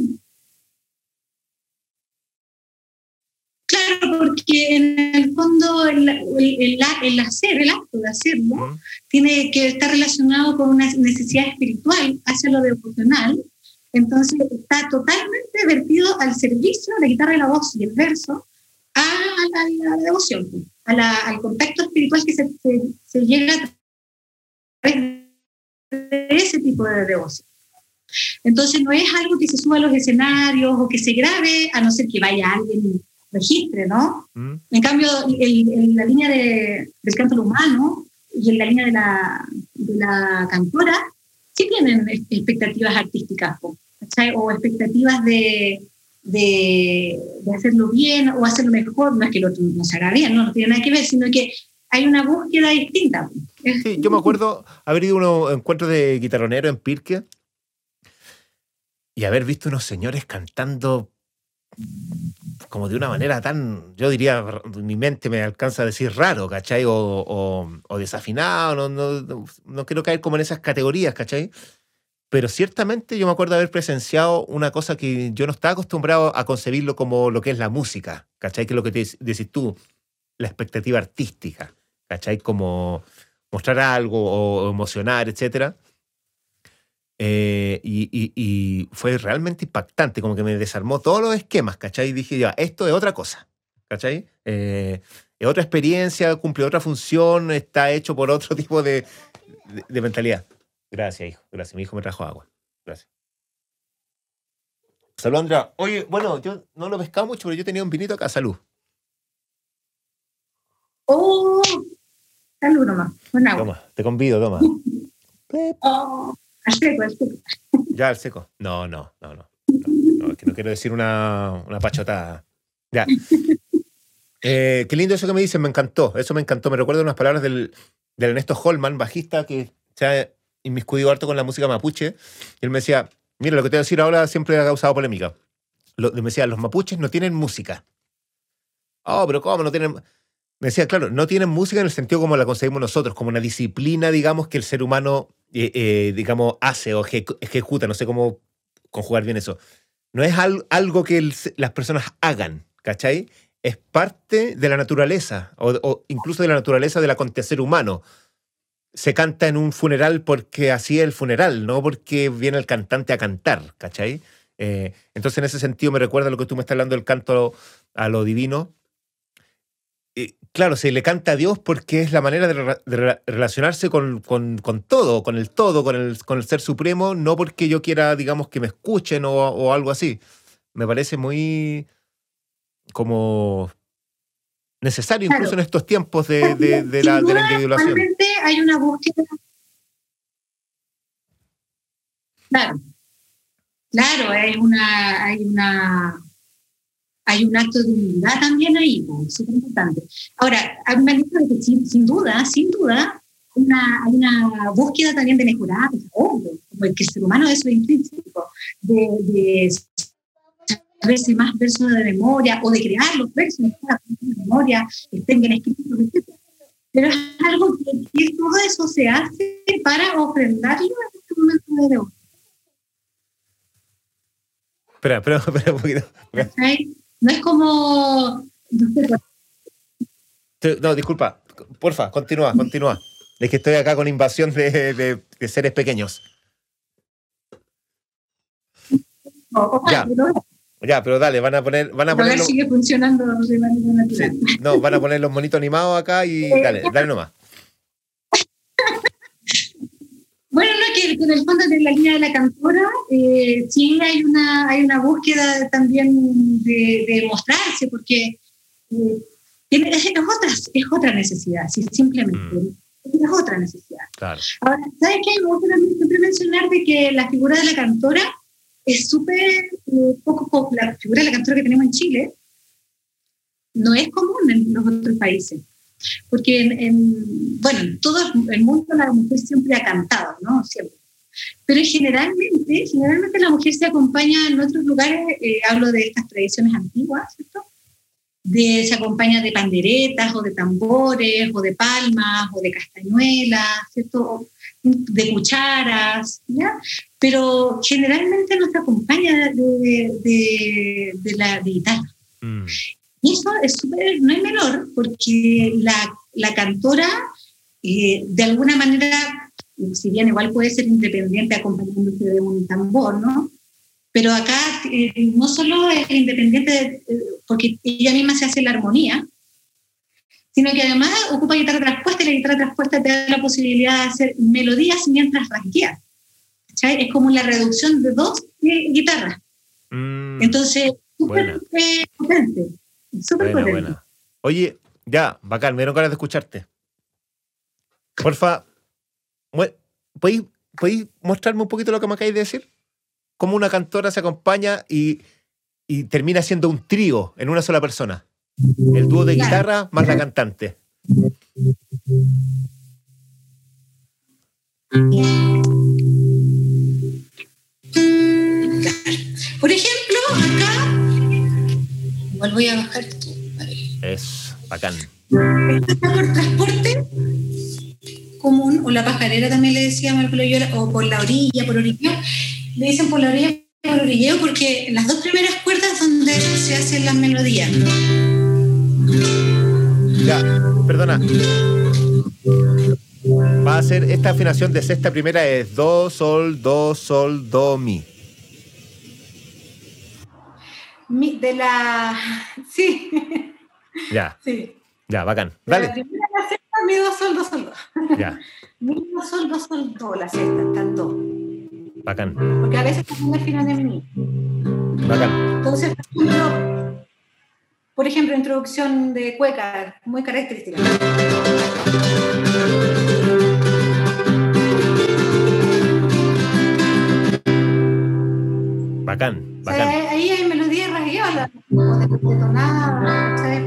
Claro, porque en el fondo el, el, hacer, el acto de hacerlo, tiene que estar relacionado con una necesidad espiritual hacia lo devocional. Entonces está totalmente vertido al servicio de la guitarra y la voz y el verso a, la, devoción, al contacto espiritual que se, se, llega a través de ese tipo de devoción. Entonces no es algo que se suba a los escenarios o que se grabe, a no ser que vaya alguien registre, ¿no? Mm. En cambio, en la línea de, del canto humano y en la línea de la, de la cantora, sí tienen expectativas artísticas, o expectativas de, de, hacerlo bien o hacerlo mejor, no es que lo no se haga bien, no, no tiene nada que ver, sino que hay una búsqueda distinta. Sí, yo me acuerdo haber ido a un encuentro de guitarronero en Pirque y haber visto unos señores cantando como de una manera tan, yo diría, mi mente me alcanza a decir raro, ¿cachai? O, o, desafinado, no, no, no, quiero caer como en esas categorías, ¿cachai? Pero ciertamente yo me acuerdo haber presenciado una cosa que yo no estaba acostumbrado a concebirlo como lo que es la música, ¿cachai? Que es lo que decís tú, la expectativa artística, ¿cachai? Como mostrar algo o emocionar, etcétera. Eh, y, fue realmente impactante, como que me desarmó todos los esquemas, ¿cachai? Y dije, ya, esto es otra cosa, ¿cachai? Eh, es otra experiencia, cumple otra función, está hecho por otro [laughs] tipo de, de, mentalidad. Gracias, hijo, gracias. Mi hijo me trajo agua. Gracias. Salud, Andrea. Oye, bueno, yo no lo he pescado mucho, pero yo tenía un vinito acá. Salud. Oh, salud nomás. Toma, te convido, toma. [laughs] oh. Seco. Ya, al seco. No, no, no, no. No, que no quiero decir una, una pachotada. Ya. Eh, qué lindo eso que me dicen, me encantó. Eso me encantó. Me recuerdo unas palabras del, del Ernesto Holman, bajista, que se ha inmiscuido harto con la música mapuche. Y él me decía, mira, lo que te voy a decir ahora siempre ha causado polémica. me decía, los mapuches no tienen música. Oh, pero ¿cómo no tienen...? Me decía, claro, no tienen música en el sentido como la conseguimos nosotros, como una disciplina, digamos, que el ser humano digamos, hace o ejecuta, no sé cómo conjugar bien eso. No es algo que las personas hagan, ¿cachai? Es parte de la naturaleza, o, incluso de la naturaleza del acontecer humano. Se canta en un funeral porque así es el funeral, no porque viene el cantante a cantar, ¿cachai? Eh, entonces, en ese sentido, me recuerda lo que tú me estás hablando del canto a lo divino, claro, se le canta a Dios porque es la manera de, relacionarse con, todo, con el todo, con el, con el ser supremo, no porque yo quiera, digamos, que me escuchen o, algo así. Me parece muy como necesario, incluso en estos tiempos de, la, de la individuación. hay una búsqueda. Claro, claro, hay una, hay una hay un acto de humildad también ahí, súper importante. Ahora, que sin, duda, sin duda, una, hay una búsqueda también de mejorar, como el que el ser humano es intrínseco, de, de saberse más versos de memoria o de crear los versos de memoria, estén bien escritos, etc. Pero es algo que, todo eso se hace para ofrendarlo en este momento de hoy. Espera, espera, espera un poquito. No es como... No, disculpa, porfa, continúa, continúa. Es que estoy acá con invasión de, seres pequeños. ya. ya, pero dale, van a poner. Van a poner sigue funcionando no, van a poner los monitos animados acá y dale, dale nomás. Bueno, no, que en el fondo de la línea de la cantora eh, sí hay una, hay una búsqueda también de, mostrarse, porque eh, es, otra, es otra necesidad, simplemente. Mm. Es otra necesidad. Ahora, ¿sabes qué? Me gusta siempre mencionar de que la figura de la cantora es súper eh, poco, la figura de la cantora que tenemos en Chile no es común en los otros países. Porque en, bueno, en todo el mundo la mujer siempre ha cantado, ¿no? Siempre. Pero generalmente, generalmente la mujer se acompaña en otros lugares, eh, hablo de estas tradiciones antiguas, ¿cierto? De, se acompaña de panderetas o de tambores o de palmas o de castañuelas, ¿cierto? de cucharas, ¿ya? pero generalmente no se acompaña de, la guitarra. Mm. Y eso es súper, no es menor, porque la, la cantora, eh, de alguna manera, si bien igual puede ser independiente acompañándose de un tambor, ¿no? Pero acá eh, no solo es independiente, porque ella misma se hace la armonía, sino que además ocupa guitarra traspuesta y la guitarra traspuesta te da la posibilidad de hacer melodías mientras rasgueas. Es como la reducción de dos guitarras. Mm, Entonces, súper potente. Súper potente. Oye, ya, bacán, me dieron ganas de escucharte. Porfa, ¿podéis, ¿podéis mostrarme un poquito lo que me acabáis de decir? Cómo una cantora se acompaña y, y termina siendo un trío en una sola persona. El dúo de guitarra más la cantante. Por ejemplo, acá, igual voy a bajar esto. Es bacán. Está por transporte común, o la pajarera también le decíamos, o por la orilla, por orilleo. Le dicen por la orilla, por orilleo, porque las dos primeras cuerdas donde se hacen las melodías. Ya, perdona. Va a ser esta afinación de sexta primera es do, sol, do, sol, do, mi. Mi de la. Sí. Ya. Sí. Ya, bacán. Dale. la primera la sexta, mi, do, sol, do, sol, do. Ya. [laughs] Mi, do, sol, do, sol, do, la sexta, están do. Bacán. Porque a veces también afinan en mi. Bacán. Entonces, por ejemplo, introducción de cueca, muy característica. Bacán, sea, ahí hay melodías rasgueolas, como de, detonadas, ¿sabes?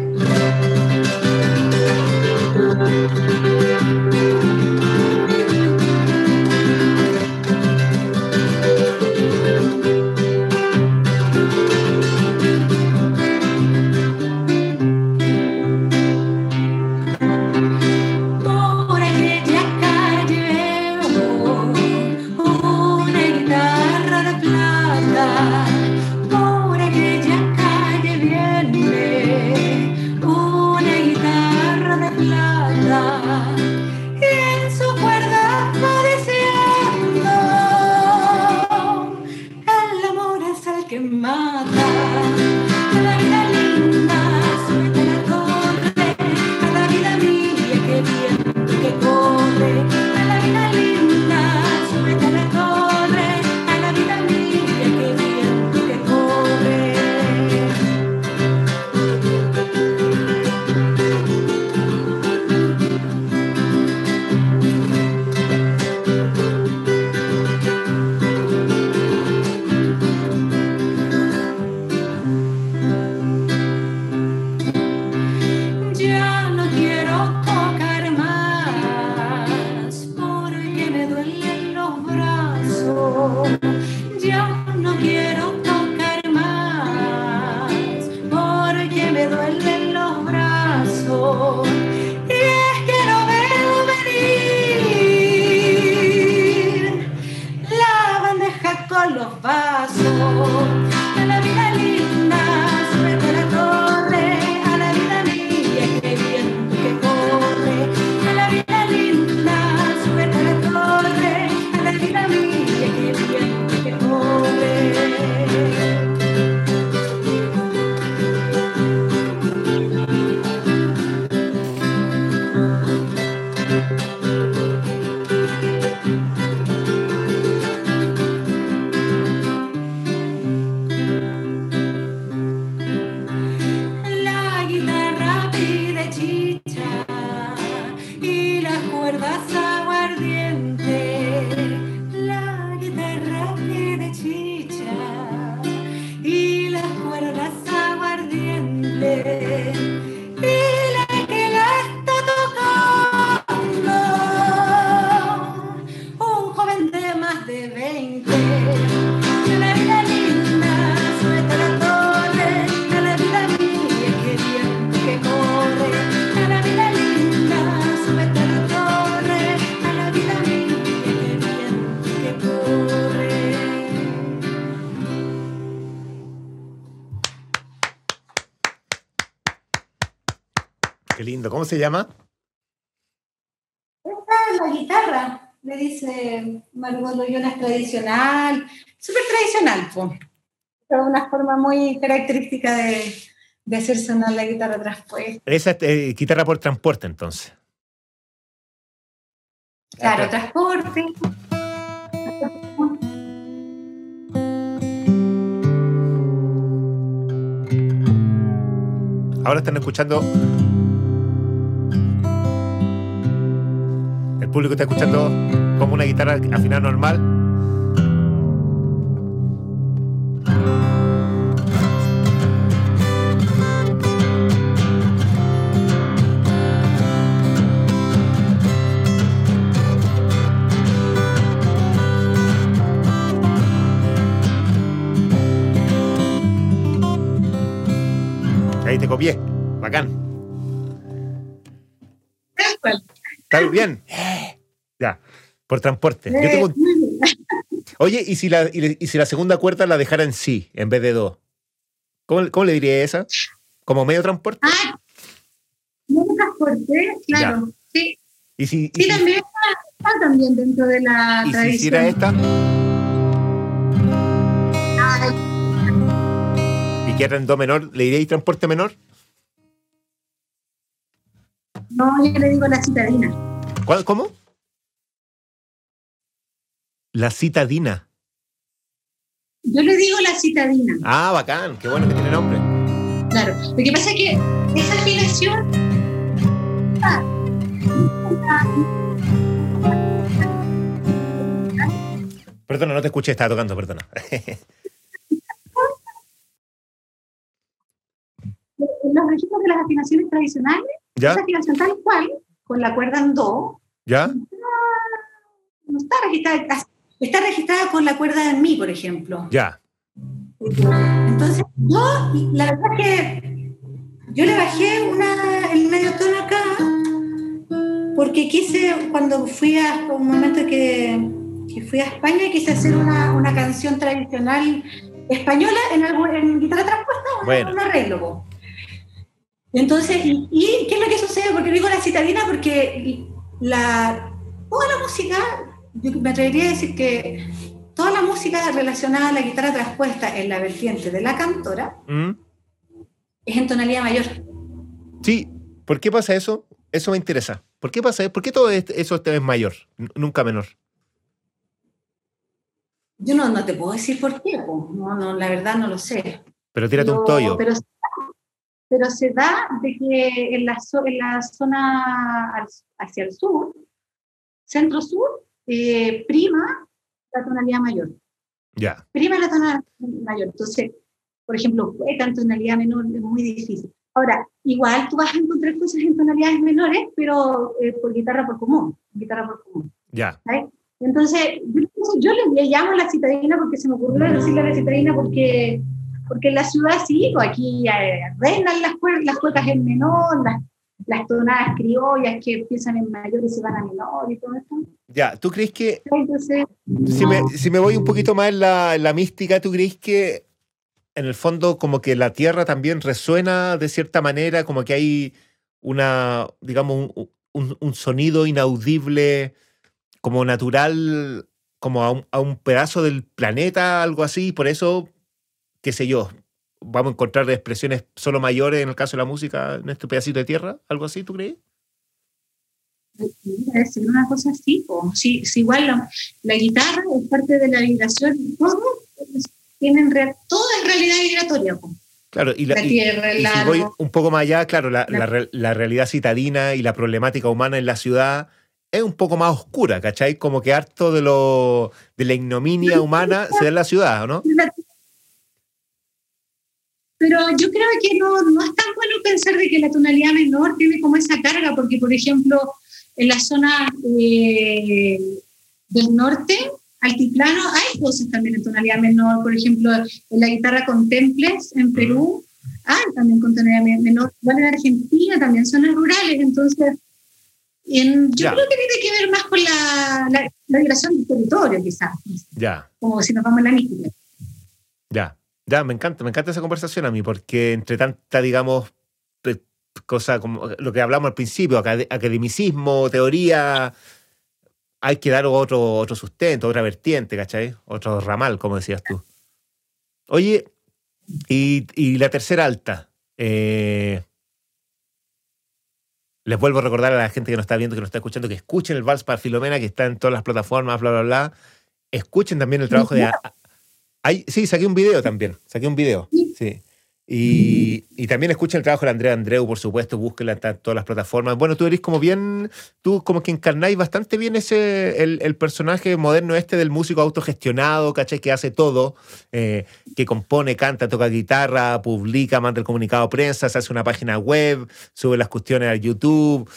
Se llama? Esta es la guitarra, le dice Margot Loyola, es tradicional, súper tradicional, pues. Es una forma muy característica de, de hacer sonar la guitarra traspuesta. Esa es eh, guitarra por transporte, entonces. Claro, transporte. Ahora están escuchando. El público está escuchando como una guitarra afinada normal. Ahí te copié. Bacán. ¿Está bien? [laughs] Ya. Por transporte. Yo tengo [laughs] Oye, ¿y si, la, y, y si la segunda cuerda la dejara en sí, en vez de do? ¿Cómo, cómo le diría esa? ¿Como medio transporte? Ah, no transporte, claro. Sí, ¿Y si, y sí si- también está, está también dentro de la y si tradición. hiciera esta? Ay, ¿Y que era en do menor? ¿Le diría transporte menor? no, yo le digo la citadina. ¿Cuál- ¿Cómo? La citadina. Yo le digo la citadina, Ah, bacán. Qué bueno que tiene nombre. claro. Lo que pasa es que esa afinación. ah, Perdona, no te escuché, estaba tocando, perdona. [laughs] En los registros de las afinaciones tradicionales, ¿Ya? esa afinación tal cual, con la cuerda en do, ¿Ya? no está registrada, está registrada con la cuerda en mi, por ejemplo. Ya. Entonces, yo, la verdad es que yo le bajé una, el medio tono acá, porque quise, cuando fui a un momento que, que fui a España, quise hacer una, una canción tradicional española en, algo, en guitarra traspuesta, un- Bueno. un arreglo. Entonces, y, y qué es lo que sucede? Porque digo la citadina porque la, toda la música, yo me atrevería a decir que toda la música relacionada a la guitarra traspuesta en la vertiente de la cantora ¿Mm? es en tonalidad mayor. Sí. ¿Por qué pasa eso? Eso me interesa. ¿Por qué pasa? ¿Por qué todo esto- eso es mayor, nunca menor? Yo no, no te puedo decir por qué, no, no, la verdad no lo sé. Pero tírate un Pero- tollo. Pero, pero se da de que en la, en la zona hacia el sur, centro-sur, eh, prima la tonalidad mayor. Ya. Prima la tonalidad mayor. Entonces, por ejemplo, poeta en tonalidad menor es muy difícil. Ahora, igual tú vas a encontrar cosas en tonalidades menores, pero eh, por guitarra por común, guitarra por común. Ya. ¿sabes? Entonces, yo, le llamo la citadina porque se me ocurrió decirle la citadina porque, porque en la ciudad sí, pues aquí eh, reinan las, las cuecas en menor, las, las tonadas criollas que empiezan en mayor y se van a menor y todo eso. Ya. ¿Tú crees que Entonces, si me, si me voy un poquito más en la, en la mística, ¿tú crees que en el fondo como que la tierra también resuena de cierta manera, como que hay una, digamos, un, un- un sonido inaudible, como natural, como a un, a un pedazo del planeta, algo así, por eso, qué sé yo, vamos a encontrar expresiones solo mayores en el caso de la música en este pedacito de tierra, algo así, ¿tú crees? debe ser una cosa así. Sí, sí, igual la, la guitarra es parte de la vibración, todo, tienen todo es realidad vibratoria, po. Claro, y, la, la y- tierra, Y el si voy un poco más allá, claro, la, La- la re- la realidad citadina y la problemática humana en la ciudad es un poco más oscura, ¿cachai? Como que harto de, lo, de la ignominia humana se da en la ciudad, ¿o ¿no? Pero yo creo que no, no es tan bueno pensar de que la tonalidad menor tiene como esa carga, porque por ejemplo, en la zona eh, del norte, altiplano, hay cosas también en tonalidad menor, por ejemplo, en la guitarra con temples en Perú, hay también con tonalidad me- menor, igual en Argentina también zonas rurales, entonces en- yo creo que tiene que ver más con la, la, la del territorio, quizás, Ya, como si nos vamos a la mística. ya, ya, me encanta, me encanta esa conversación a mí, porque entre tanta, digamos, cosa como lo que hablamos al principio, academicismo, teoría, hay que dar otro, otro sustento, otra vertiente, ¿cachai? Otro ramal, como decías tú. Oye, y, la tercera alta. Eh, les vuelvo a recordar a la gente que nos está viendo, que nos está escuchando, que escuchen el Vals para Filomena, que está en todas las plataformas, bla, bla, bla. Escuchen también el trabajo de... sí, saqué un video también, saqué un video. Sí. Y, también escuchen el trabajo de Andrea Andreu, por supuesto, búsquenla en todas las plataformas. Bueno, tú eres como bien, tú como que encarnáis bastante bien ese, el, personaje moderno este del músico autogestionado, ¿cachai? Que hace todo, eh, que compone, canta, toca guitarra, publica, manda el comunicado a prensa, se hace una página web, sube las cuestiones a YouTube,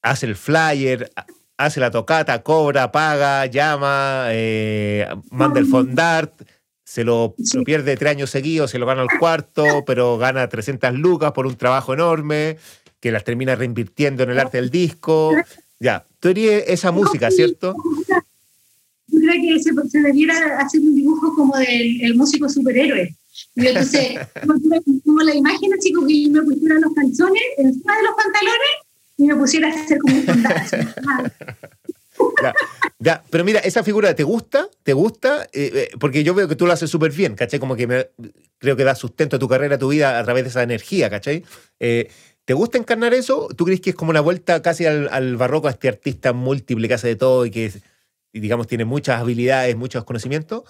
hace el flyer, hace la tocata, cobra, paga, llama, eh, manda el fondart se lo, pierde tres años seguidos, se lo gana al cuarto, pero gana 300 lucas por un trabajo enorme, que las termina reinvirtiendo en el arte del disco. Ya, tú eres esa música, ¿cierto? Yo creo que se, se, debiera hacer un dibujo como del músico superhéroe. Y entonces, [laughs] como la imagen, chico, que yo me pusiera los calzones encima de los pantalones y me pusiera a hacer como un [laughs] pero mira, esa figura, ¿te gusta? ¿Te gusta? Eh, eh, porque yo veo que tú lo haces súper bien, ¿cachai? Como que me, creo que da sustento a tu carrera, a tu vida a través de esa energía, ¿cachai? Eh, ¿Te gusta encarnar eso? ¿Tú crees que es como una vuelta casi al, barroco a este artista múltiple que hace de todo y que, digamos, tiene muchas habilidades, muchos conocimientos?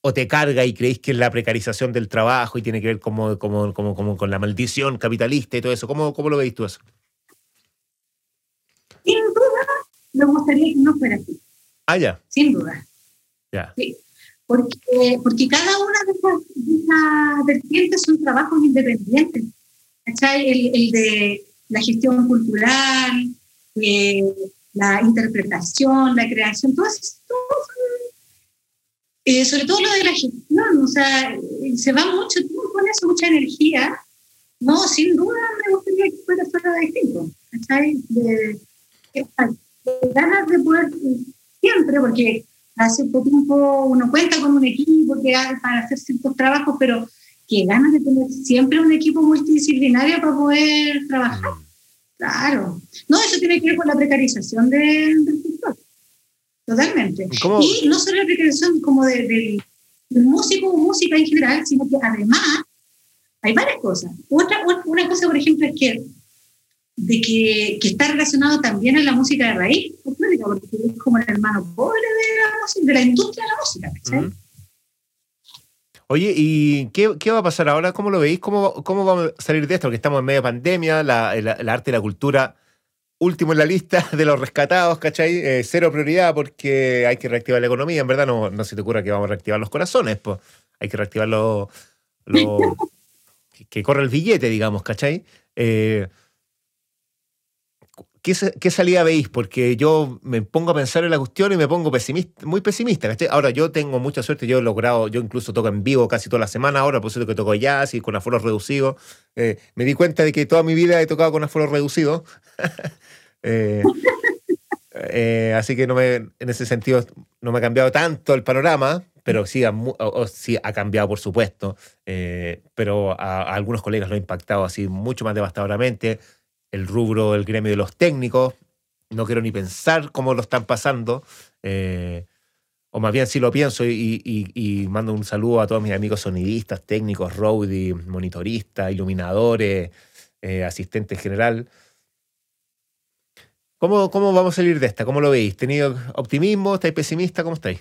¿O te carga y creéis que es la precarización del trabajo y tiene que ver como, como, como, con la maldición capitalista y todo eso? ¿Cómo, cómo lo veis tú eso? Me gustaría que no fuera así. Ah, ya. Sin duda. Ya. Sí. Porque, porque cada una de esas, vertientes son trabajos independientes. ¿Cachai? El, el de la gestión cultural, eh, la interpretación, la creación, todo eso, eh, sobre todo lo de la gestión, o sea, se va mucho tiempo con eso, mucha energía. No, sin duda me gustaría que fuera solo distinto, ¿cachai? De, de, ganas de poder siempre, porque hace poco tiempo uno cuenta con un equipo que para hacer ciertos trabajos, pero que ganas de tener siempre un equipo multidisciplinario para poder trabajar. Claro. No, eso tiene que ver con la precarización del, sector. Totalmente. Y no solo la precarización como del músico o música en general, sino que además hay varias cosas. Otra, una cosa, por ejemplo, es que de que, que, está relacionado también a la música de raíz porque es como el hermano pobre de la, música, de la industria de la música. Oye, ¿y qué, qué, va a pasar ahora? ¿Cómo lo veis? ¿Cómo, ¿Cómo vamos a salir de esto? Porque estamos en medio de pandemia, la, la, arte y la cultura último en la lista [laughs] de los rescatados, ¿cachai? Eh, cero prioridad porque hay que reactivar la economía. En verdad, no, no se te ocurra que vamos a reactivar los corazones, pues hay que reactivar lo, lo [laughs] que, que corre el billete, digamos, ¿cachai? Eh, ¿Qué, salida veis? Porque yo me pongo a pensar en la cuestión y me pongo pesimista, muy pesimista. Ahora, yo tengo mucha suerte, yo he logrado, yo incluso toco en vivo casi toda la semana ahora, por eso que toco jazz y con aforos reducidos. Eh, me di cuenta de que toda mi vida he tocado con aforos reducidos. [laughs] Eh, eh, así que no me, en ese sentido no me ha cambiado tanto el panorama, pero sí ha, sí ha cambiado, por supuesto. pero a, a algunos colegas lo ha impactado así mucho más devastadoramente el rubro del gremio de los técnicos. No quiero ni pensar cómo lo están pasando. Eh, o más bien sí lo pienso y, mando un saludo a todos mis amigos sonidistas, técnicos, roadie, monitoristas, iluminadores, eh, asistentes general. ¿Cómo, ¿Cómo vamos a salir de esta? ¿Cómo lo veis? ¿Tenido optimismo? ¿Estáis pesimista? ¿Cómo estáis?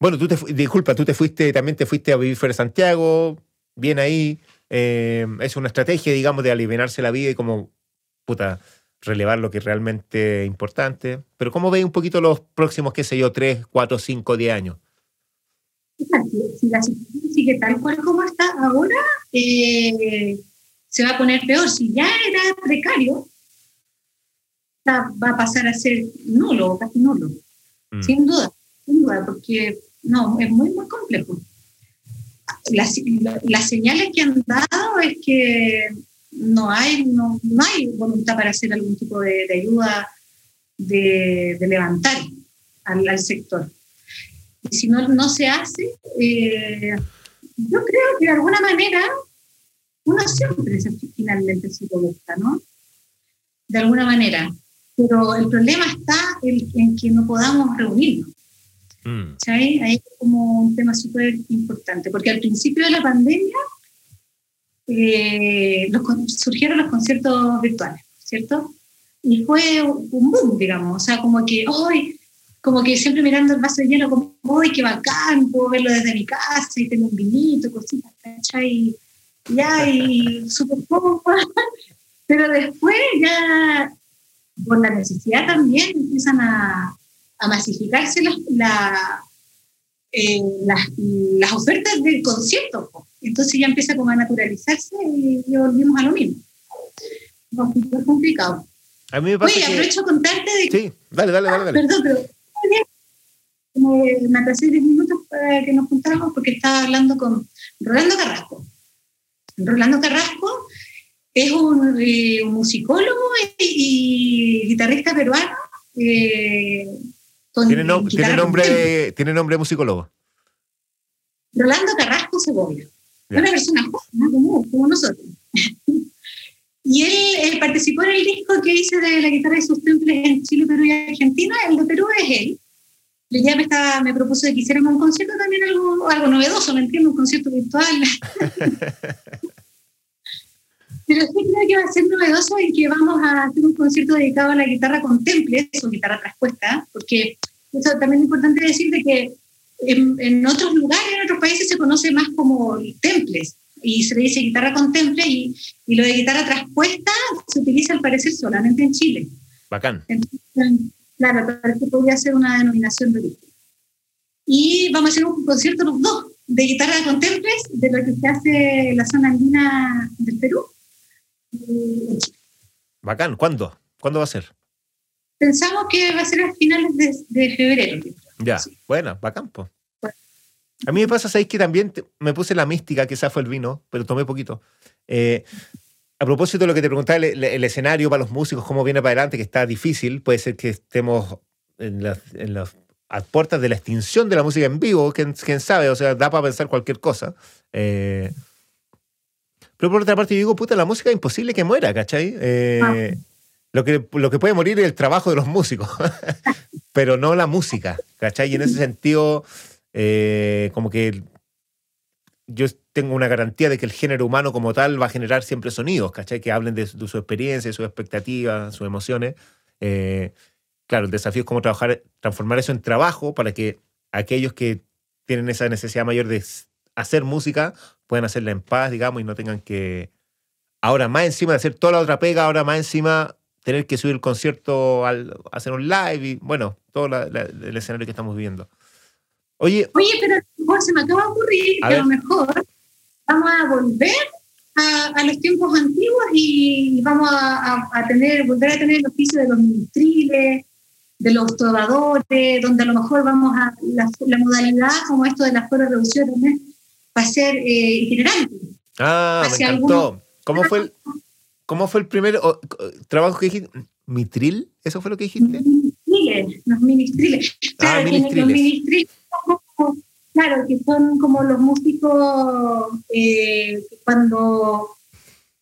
Bueno, tú te, disculpa, tú te fuiste, también te fuiste a vivir fuera de Santiago, bien ahí. Eh, es una estrategia, digamos, de aliviarse la vida y como, puta, relevar lo que es realmente importante. Pero ¿cómo veis un poquito los próximos, qué sé yo, tres, cuatro, cinco, diez años? Si la situación sigue tal cual como está ahora, eh, se va a poner peor. Si ya era precario, va a pasar a ser nulo, casi nulo. Mm. Sin duda, sin duda, porque no, es muy, muy complejo las, señales que han dado es que no hay, no, no hay voluntad para hacer algún tipo de, ayuda de, levantar al, sector. Y si no, no se hace, eh, yo creo que de alguna manera uno siempre finalmente se busca, ¿no? De alguna manera. Pero el problema está en, que no podamos reunirnos. Mm. Ahí es como un tema súper importante, porque al principio de la pandemia eh, surgieron los conciertos virtuales, ¿cierto? Y fue un boom, digamos, o sea, como que, hoy como que siempre mirando el vaso lleno, como, ¡ay, qué bacán! Puedo verlo desde mi casa y tengo un vinito, cositas, ¿cachai? Y hay [laughs] súper poco. Pero después ya, por la necesidad también, empiezan a, a masificarse las, eh, las, las, ofertas del concierto. Entonces ya empieza como a naturalizarse y, volvimos a lo mismo. Es complicado. A mí me pasa Oye, aprovecho contarte de... Sí, dale, dale, dale. dale. perdón, pero me, me atrasé 10 minutos para que nos juntáramos porque estaba hablando con Rolando Carrasco. Rolando Carrasco es un, eh, musicólogo y, guitarrista peruano. Eh, ¿Tiene, nombre, de, ¿Tiene nombre musicólogo? Rolando Carrasco Segovia. Una persona joven, como, como nosotros. [laughs] y él, participó en el disco que hice de la guitarra de sus temples en Chile, Perú y Argentina. El de Perú es él ya me, estaba, me propuso que hiciéramos un concierto también algo, algo novedoso, ¿me entiendo? Un concierto virtual. [laughs] [laughs] Pero sí creo que va a ser novedoso y que vamos a hacer un concierto dedicado a la guitarra con temples o guitarra traspuesta, porque eso también es importante decir de que en, otros lugares, en otros países se conoce más como temples y se le dice guitarra con temple y, y lo de guitarra traspuesta se utiliza al parecer solamente en Chile. Bacán. Claro, para que podría ser una denominación de origen. Y vamos a hacer un concierto los dos, de guitarra de contemples, de lo que se hace en la zona andina del Perú. Bacán, ¿cuándo? ¿Cuándo va a ser? Pensamos que va a ser a finales de, febrero. Ya, bueno, bacán, pues. A mí me pasa, ¿sabéis que también me puse la mística, que esa fue el vino, pero tomé poquito. Eh, a propósito de lo que te preguntaba, el, escenario para los músicos, cómo viene para adelante, que está difícil, puede ser que estemos en las, puertas de la extinción de la música en vivo, quién, sabe, o sea, da para pensar cualquier cosa. Eh, pero por otra parte, yo digo, puta, la música es imposible que muera, ¿cachai? Eh, ah. lo, que, lo que puede morir es el trabajo de los músicos, [laughs] pero no la música, ¿cachai? Y en ese sentido, eh, como que yo tengo una garantía de que el género humano como tal va a generar siempre sonidos, ¿cachai? Que hablen de, su experiencia, de sus expectativas, sus emociones. Eh, claro, el desafío es cómo trabajar, transformar eso en trabajo para que aquellos que tienen esa necesidad mayor de hacer música puedan hacerla en paz, digamos, y no tengan que, ahora más encima de hacer toda la otra pega, ahora más encima tener que subir el concierto, al, hacer un live y, bueno, todo el escenario que estamos viviendo. Oye, Oye pero se me acaba de ocurrir que a lo mejor vamos a volver a, los tiempos antiguos y vamos a, tener, volver a tener el oficio de los ministriles, de los trovadores, donde a lo mejor vamos a la, modalidad como esto de las fuerzas también va a ser eh, itinerante. Ah, me encantó. ¿Cómo fue el, cómo fue el primer trabajo que dijiste? ¿Mitril? ¿Eso fue lo que dijiste? Ministriles, los ministriles. Ah, claro, ministriles. Los ministriles Claro, que son como los músicos eh, cuando,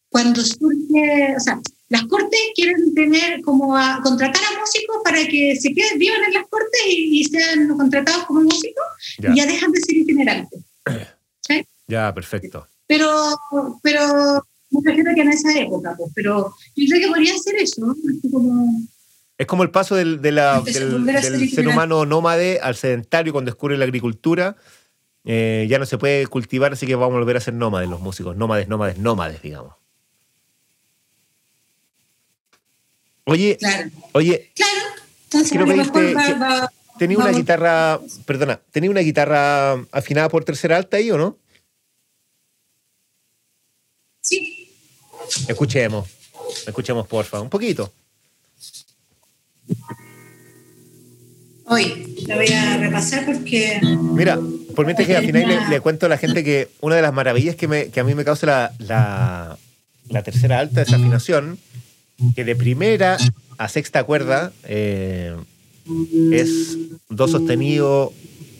cuando surge, o sea, las cortes quieren tener como a contratar a músicos para que se queden, vivan en las cortes y, sean contratados como músicos y ya dejan de ser itinerantes. [clears throat] Ya, perfecto. Pero, pero me refiero que en esa época, pues, pero yo creo que podría ser eso, como es como el paso del, ser humano nómade al sedentario cuando descubre la agricultura. Eh, ya no se puede cultivar, así que vamos a volver a ser nómades los músicos. Nómades, nómades, nómades, digamos. Oye, claro. oye, claro. Entonces, tenía una guitarra, perdona, tenía una guitarra afinada por tercera alta ahí o no? Sí. Escuchemos, escuchemos porfa, un poquito. Hoy la voy a repasar porque. Mira, por mientras que al final le, cuento a la gente que una de las maravillas que, me, que a mí me causa la, la, la, tercera alta, esa afinación, que de primera a sexta cuerda eh, es do sostenido,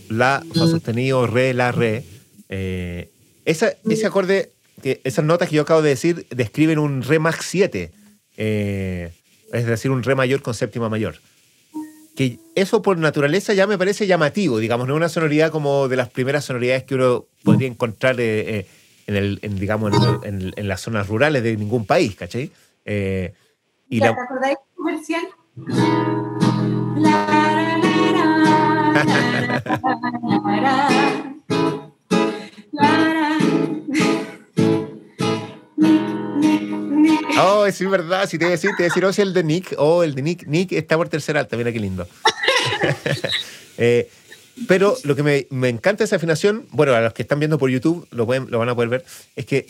la, fa sostenido, re, la, re. Eh, ese acorde que esas notas que yo acabo de decir describen un Re Max 7, eh, es decir, un Re mayor con séptima mayor. Que eso por naturaleza ya me parece llamativo, digamos, no es una sonoridad como de las primeras sonoridades que uno podría encontrar eh, eh, en, el, en, digamos, en, en, en, las zonas rurales de ningún país, ¿cachai? Eh, y la... ¿Te acordáis comercial? La, Oh, es verdad. Si te voy a decir, te voy a decir, oh, si el de Nick. Oh, el de Nick. Nick está por tercera alta. Mira qué lindo. [laughs] eh, pero lo que me, me, encanta esa afinación, bueno, a los que están viendo por YouTube lo, pueden, lo van a poder ver, es que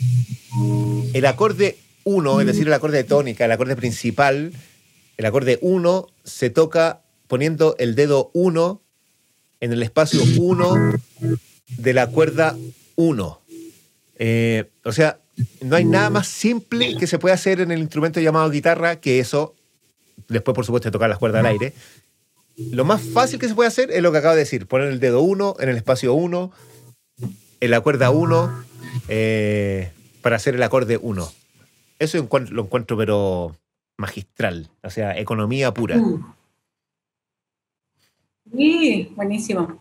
el acorde 1, es decir, el acorde de tónica, el acorde principal, el acorde 1 se toca poniendo el dedo 1 en el espacio 1 de la cuerda 1. Eh, o sea, no hay nada más simple que se pueda hacer en el instrumento llamado guitarra que eso. Después, por supuesto, de tocar las cuerdas al aire. Lo más fácil que se puede hacer es lo que acabo de decir: poner el dedo 1 en el espacio 1, en la cuerda 1, eh, para hacer el acorde 1. Eso lo encuentro, pero magistral. O sea, economía pura. Mm. Sí, buenísimo.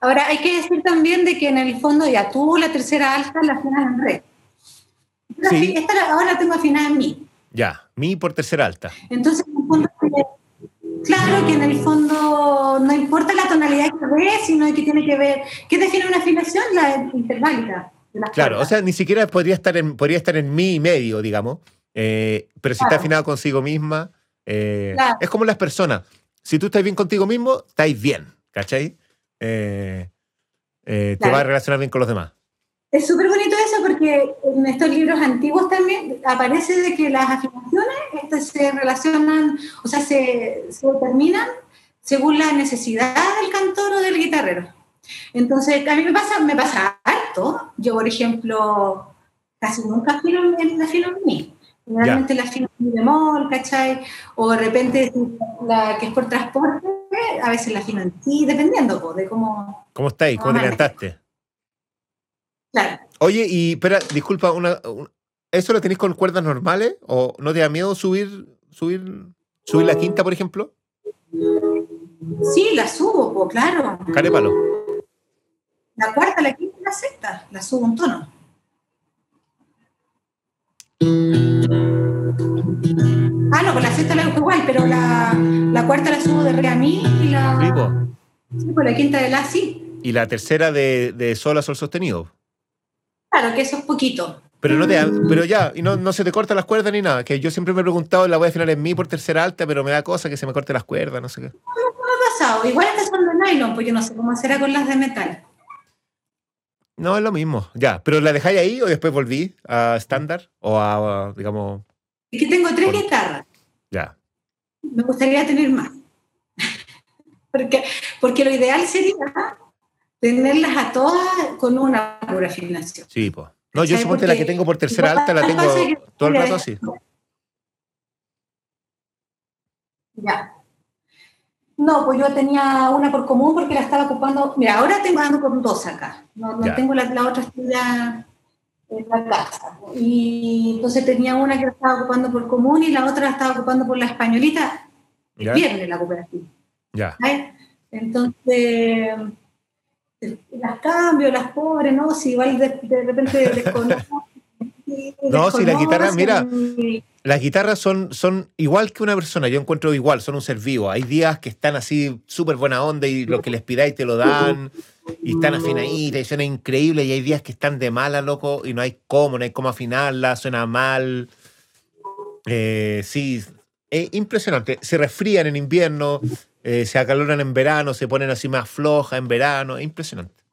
Ahora, hay que decir también de que en el fondo ya tú la tercera alta la afinas en Sí. Esta ahora la tengo afinada en mi. Ya, mi por tercera alta. Entonces, en el fondo, claro que en el fondo no importa la tonalidad que ve, sino que tiene que ver, ¿qué define una afinación? La interválida. Claro, o sea, ni siquiera podría estar en, podría estar en mi y medio, digamos, eh, pero si está afinado consigo misma, eh, claro. es como las personas. Si tú estás bien contigo mismo, estáis bien, ¿cachai? Eh, eh, claro. Te vas a relacionar bien con los demás. Es súper porque en estos libros antiguos también aparece de que las afirmaciones estas se relacionan, o sea, se, se determinan según la necesidad del cantor o del guitarrero. Entonces, a mí me pasa, me pasa harto. Yo, por ejemplo, casi nunca afino en, afino en mí. Generalmente la afino en mi bemol, ¿cachai? O de repente la que es por transporte, a veces la afino en ti, dependiendo de cómo... ¿Cómo estáis? ¿Cómo te cantaste? Claro. Oye, y espera, disculpa, una, ¿eso lo tenéis con cuerdas normales? ¿O no te da miedo subir, subir, subir la quinta, por ejemplo? Sí, la subo, pues, claro. Carépalo. La cuarta, la quinta y la sexta, la subo un tono. Ah, no, con la sexta la dejo igual, pero la, la, cuarta la subo de re a mi y la. Sí, pues la quinta de la sí. ¿Y la tercera de, de sol a sol sostenido? Claro, que eso es poquito. Pero no te pero ya, y no, no se te cortan las cuerdas ni nada. Que yo siempre me he preguntado, la voy a afinar en mi por tercera alta, pero me da cosa que se me corten las cuerdas, no sé qué. No, no me ha pasado. Igual estas son de nylon, pues yo no sé cómo será con las de metal. No, es lo mismo. Ya, pero ¿la dejáis ahí o después volví a estándar? O a, digamos. Es que tengo tres por... guitarras. Ya. Me gustaría tener más. [laughs] porque, porque lo ideal sería tenerlas a todas con una pura afinación. Sí, pues. No, yo supongo que la que tengo por tercera alta la tengo todo el rato así. Ya. No, pues yo tenía una por común porque la estaba ocupando. Mira, ahora tengo ando con dos acá. No, no tengo la, la otra estudia en la casa. Y entonces tenía una que la estaba ocupando por común y la otra la estaba ocupando por la españolita. El viernes la cooperativa. Ya. Entonces las cambio, las pobres, ¿no? Si igual de, de repente [laughs] desconozco. No, si la guitarra, mira, las guitarras son, son igual que una persona, yo encuentro igual, son un ser vivo. Hay días que están así súper buena onda y lo que les pidáis te lo dan y están afinaditas y suena increíble y hay días que están de mala, loco, y no hay cómo, no hay cómo afinarla, suena mal. Eh, sí, es impresionante. Se resfrían en invierno, eh, se acaloran en verano, se ponen así más flojas en verano, es impresionante.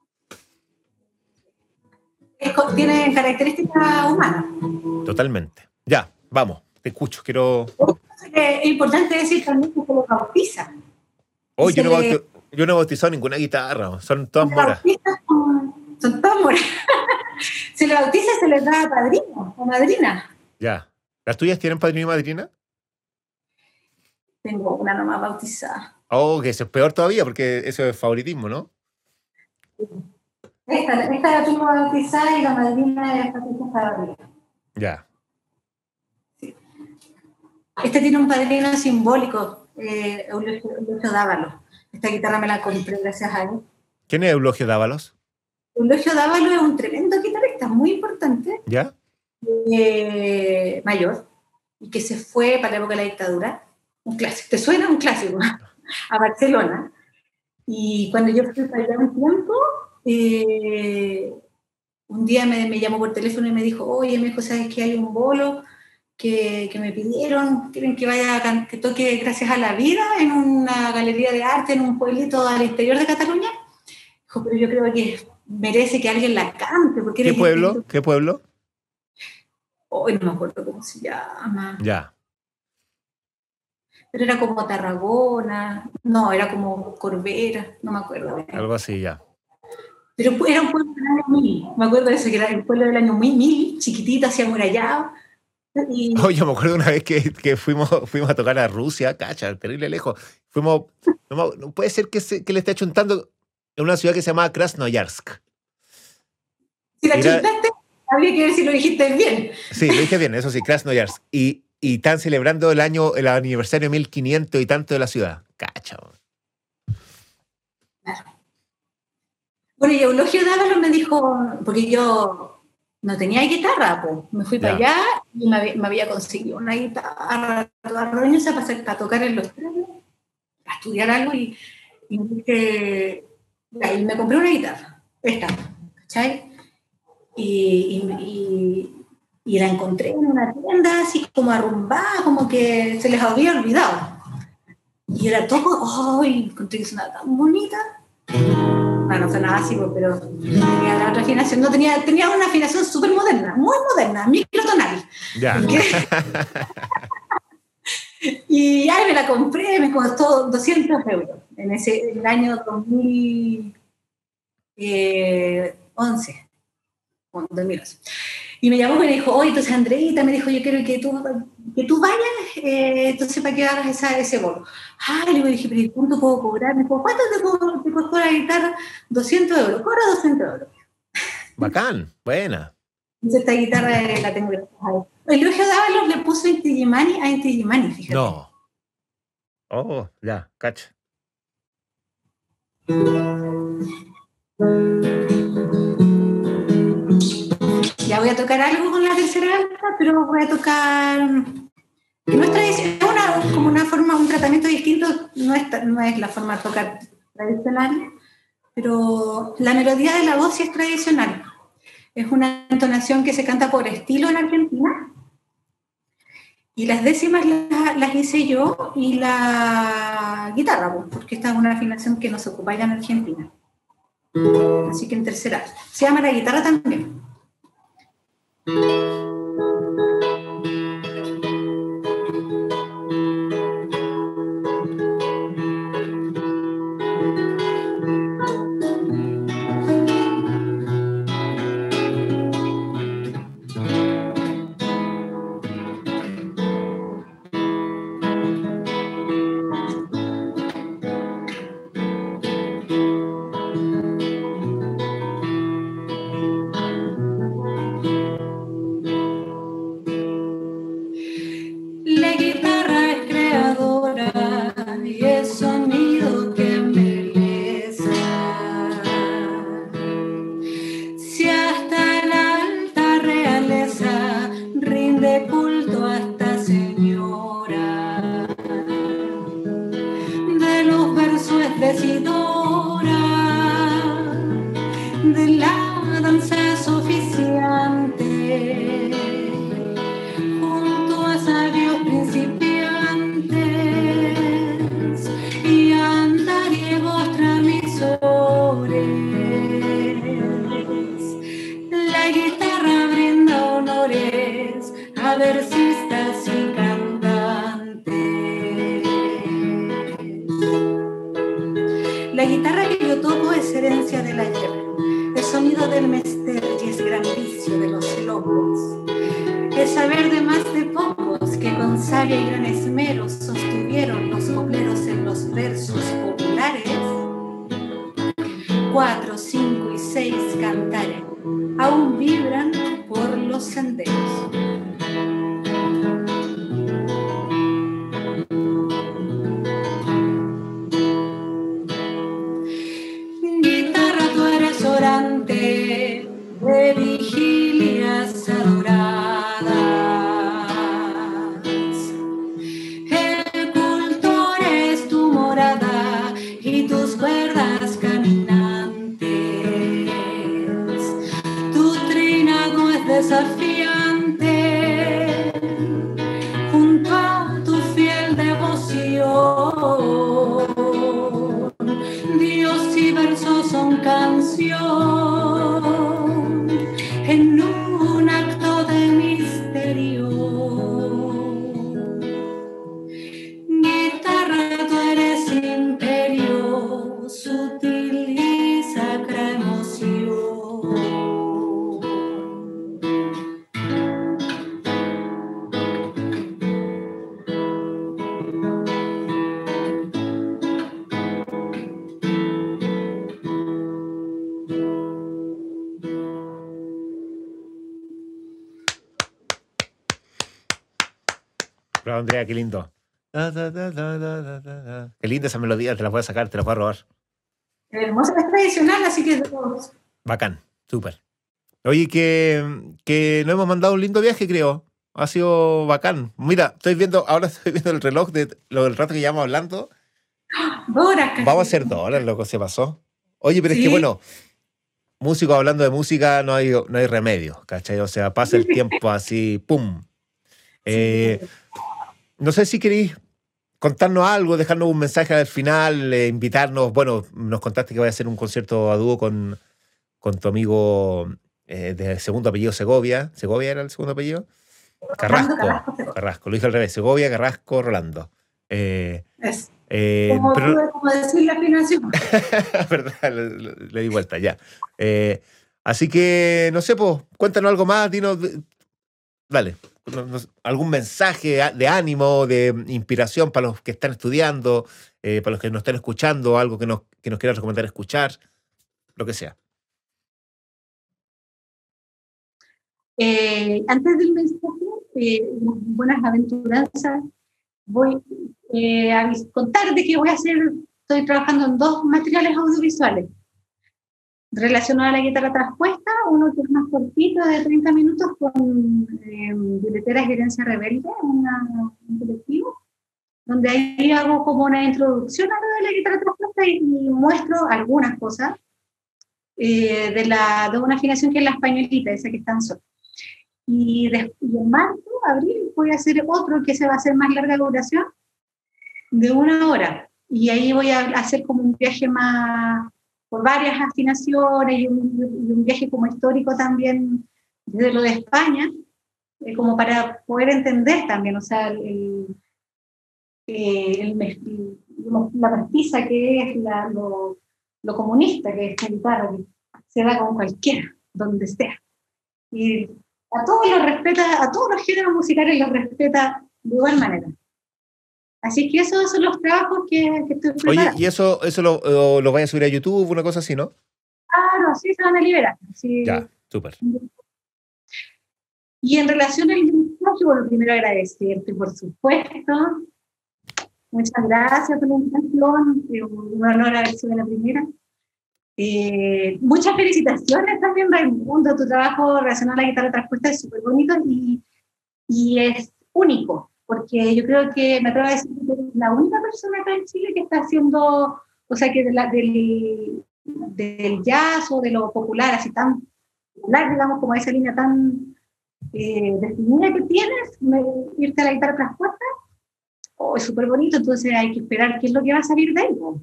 Tiene características humanas. Totalmente. Ya, vamos, te escucho, quiero... Es importante decir también que se los bautiza. Oh, yo, no le... bautizo, yo no he bautizado ninguna guitarra, son todas moras. Son, son todas moras. se le bautiza, se les da padrino o madrina. Ya. ¿Las tuyas tienen padrino y madrina? Tengo una nomás bautizada. Oh, que eso es peor todavía, porque eso es favoritismo, ¿no? Esta, esta la tengo bautizada y la madrina es Patricia Zavarría. Ya. Este tiene un padrino simbólico, eh, Eulogio, Eulogio Dávalos. Esta guitarra me la compré gracias a él. ¿Quién es Eulogio Dávalos? Eulogio Dávalos es un tremendo guitarrista, muy importante, ¿Ya? eh, mayor, y que se fue para la época de la dictadura. Un clásico, ¿te suena? Un clásico, a Barcelona. Y cuando yo fui para allá un tiempo, eh, un día me, me llamó por teléfono y me dijo, oye, me dijo, ¿sabes que hay un bolo que, que me pidieron? Quieren que vaya, a que toque Gracias a la Vida en una galería de arte en un pueblito al interior de Cataluña. Dijo, pero yo creo que merece que alguien la cante. Porque ¿Qué pueblo? distinto". ¿Qué pueblo? Hoy no me acuerdo cómo se llama. Ya. Pero era como Tarragona. No, era como Corbera. No me acuerdo. bien. Algo así, ya. Pero era un pueblo del año 1000. Me acuerdo de eso, que era el pueblo del año 1000, chiquitito, así amurallado. Y [laughs] Oye, me acuerdo una vez que, que fuimos, fuimos a tocar a Rusia, cacha, terrible lejos. Fuimos, no, puede ser que, se- que le esté achuntando en una ciudad que se llama Krasnoyarsk. si la Mira- chuntaste, habría que ver si lo dijiste bien. Sí, lo dije bien, eso sí, Krasnoyarsk. Y, y están celebrando el año, el aniversario 1500 y tanto de la ciudad. Cacha. Bueno, y Eulogio Dávalos me dijo, porque yo no tenía guitarra, pues me fui para allá y me había, me había conseguido una guitarra toda roñosa para, para tocar en los trenes, para estudiar algo y, y ya, y me compré una guitarra, esta, ¿cachai? Y, y, y- la encontré en una tienda así como arrumbada, como que se les había olvidado. Y era todo, ¡ay! encontré que sonaba tan bonita. Bueno, no sonaba así, pues, pero tenía la otra afinación. No, tenía, tenía una afinación súper moderna, muy moderna, microtonal. Ya. [laughs] Y ahí me la compré, me costó 200 euros en ese en el año 2011. o 2011. Y me llamó y me dijo, oye, entonces Andreita me dijo, yo quiero que tú, que tú vayas, eh, entonces para que hagas esa, ese bolo. Ah, le digo, dije, pero ¿y ¿cuánto puedo cobrar? Me dijo, ¿cuánto te, co- te costó la guitarra? 200 euros, cobra 200 euros. Bacán, buena. Entonces esta guitarra la tengo. El Eulogio Dávalos le puso Inti Gimani a Inti Gimani, fíjate. No. Oh, ya, cacha. Voy a tocar algo con la tercera alta, pero voy a tocar. que No es tradicional, es como una forma, un tratamiento distinto, no es, la forma de tocar tradicional, pero la melodía de la voz sí es tradicional. Es una entonación que se canta por estilo en Argentina. Y las décimas las, las hice yo y la guitarra, pues, porque esta es una afinación que no se ocupa ya en Argentina. Así que en tercera. Se llama la guitarra también. La qué lindo. Da, da, da, da, da, da, da, da. Qué linda esa melodía, te la voy a sacar, te la voy a robar. Hermosa, es tradicional, así que Bacán, súper. Oye, que, que nos hemos mandado un lindo viaje, creo. Ha sido bacán. Mira, estoy viendo, ahora [laughs] estoy viendo el reloj de lo del rato que llevamos hablando. dos [gasps] horas. Vamos a hacer dos horas, loco, se pasó. Oye, pero es que Sí. bueno, músicos hablando de música no hay, no hay remedio, ¿cachai? O sea, pasa el [laughs] tiempo así, ¡pum! Eh, no sé si queréis contarnos algo, dejarnos un mensaje al final, eh, invitarnos. Bueno, nos contaste que vaya a hacer un concierto a dúo con, con tu amigo eh, de segundo apellido Segovia. ¿Segovia era el segundo apellido? Carrasco. Carrasco, lo dije al revés. Segovia, Carrasco, Rolando. Eh, Es eh, como, pero- como decir la afinación. [laughs] ¿Verdad? Le, le- le di vuelta, ya. Así que, no sé, pues, cuéntanos algo más, dinos, dale, algún mensaje de ánimo, de inspiración para los que están estudiando, eh, para los que nos están escuchando, algo que nos, que nos quieras recomendar escuchar, lo que sea. Eh, antes del mensaje, eh, buenas aventuranzas, voy a contar de que voy a hacer, estoy trabajando en dos materiales audiovisuales relacionados a la guitarra traspuesta, uno que es más cortito, de 30 minutos, con eh, Bileteras y Herencia Rebelde, una- un colectivo, donde ahí hago como una introducción a lo de la guitarra traspuesta y, y muestro algunas cosas eh, de, la, de una afinación que es la españolita, esa que está en sol. Y, des- y en marzo, abril, voy a hacer otro que se va a hacer más larga duración, de una hora. Y ahí voy a hacer como un viaje más por varias afinaciones y un, y un viaje como histórico también desde lo de España, eh, como para poder entender también, o sea, el, el, eh, el la mestiza que es la, lo, lo comunista que es que se da con cualquiera, donde sea. Y a todos los respeta, a todos los géneros musicales los respeta de igual manera. Así que esos son los trabajos que, que estoy Oye, preparando. ¿y eso, eso lo, lo, lo vaya a subir a YouTube, una cosa así, no? Claro, sí se van a liberar. sí. Ya, súper. Y en relación al mensaje, bueno, primero agradecerte, por supuesto. Muchas gracias por la invitación. eh, Un honor haber sido la primera. Eh, muchas felicitaciones también, Raimundo. Tu trabajo relacionado a la guitarra traspuesta es súper bonito y, y es único, porque yo creo que me atrevo a decir que eres la única persona acá en Chile que está haciendo, o sea, que de la- del, del jazz o de lo popular, así tan popular, digamos, como esa línea tan eh, definida que tienes, me- irte a la guitarra traspuesta, oh, es súper bonito, entonces hay que esperar qué es lo que va a salir de ahí. po.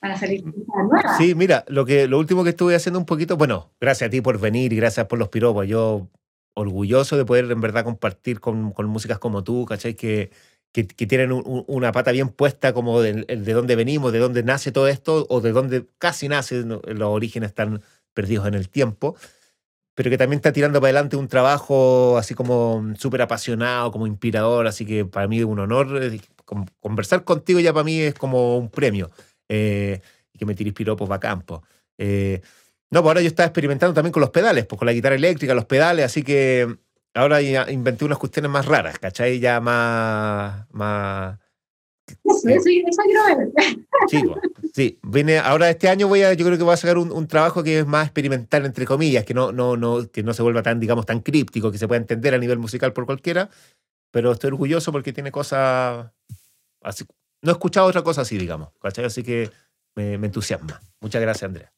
Van a salir nuevas. Sí, mira, lo, que, lo último que estuve haciendo un poquito, bueno, gracias a ti por venir y gracias por los piropos. Yo orgulloso de poder en verdad compartir con, con músicas como tú, ¿cachai? Que, que, que tienen un- un- una pata bien puesta como de, de dónde venimos, de dónde nace todo esto, o de dónde casi nace, los orígenes están perdidos en el tiempo, pero que también está tirando para adelante un trabajo así como súper apasionado, como inspirador, así que para mí es un honor. eh, con- Conversar contigo ya para mí es como un premio. Eh, y que me tirís piropos bacán, po. Eh, no, pues ahora yo estaba experimentando también con los pedales, pues con la guitarra eléctrica, los pedales, así que ahora ya inventé unas cuestiones más raras, ¿cachai? Ya más... más eso, eso, eso quiero ver. Sí, pues, sí. Viene, ahora este año voy a, yo creo que voy a sacar un, un, trabajo que es más experimental, entre comillas, que no, no, no, que no se vuelva tan, digamos, tan críptico, que se pueda entender a nivel musical por cualquiera, pero estoy orgulloso porque tiene cosas así. No he escuchado otra cosa así, digamos, ¿cachai? Así que me, me entusiasma. Muchas gracias, Andrea.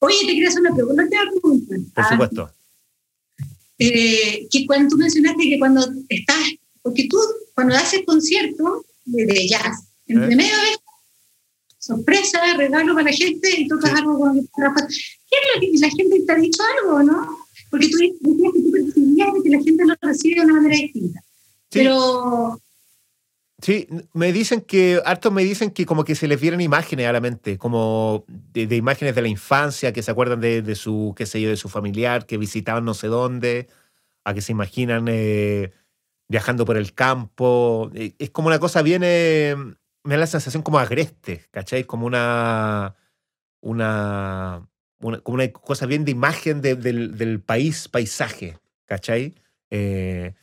Oye, te quería hacer una pregunta. pregunta. Por supuesto. Ah, eh, que cuando tú mencionaste que cuando estás, porque tú cuando haces conciertos de, de jazz, en ¿Eh? medio de sorpresa, regalo para la gente y tocas sí. algo con ¿Qué es lo que la gente te ha dicho algo, no? Porque tú decías que tú percibías que la gente lo recibe de una manera distinta. Sí. Pero Sí, me dicen que, hartos me dicen que como que se les vienen imágenes a la mente, como de, de imágenes de la infancia, que se acuerdan de, de, su, qué sé yo, de su familiar, que visitaban no sé dónde, a que se imaginan eh, viajando por el campo. Eh, es como una cosa bien, eh, me da la sensación como agreste, ¿cachai? Como una, una, una como una cosa bien de imagen de, del, del país, paisaje, ¿cachai? Eh,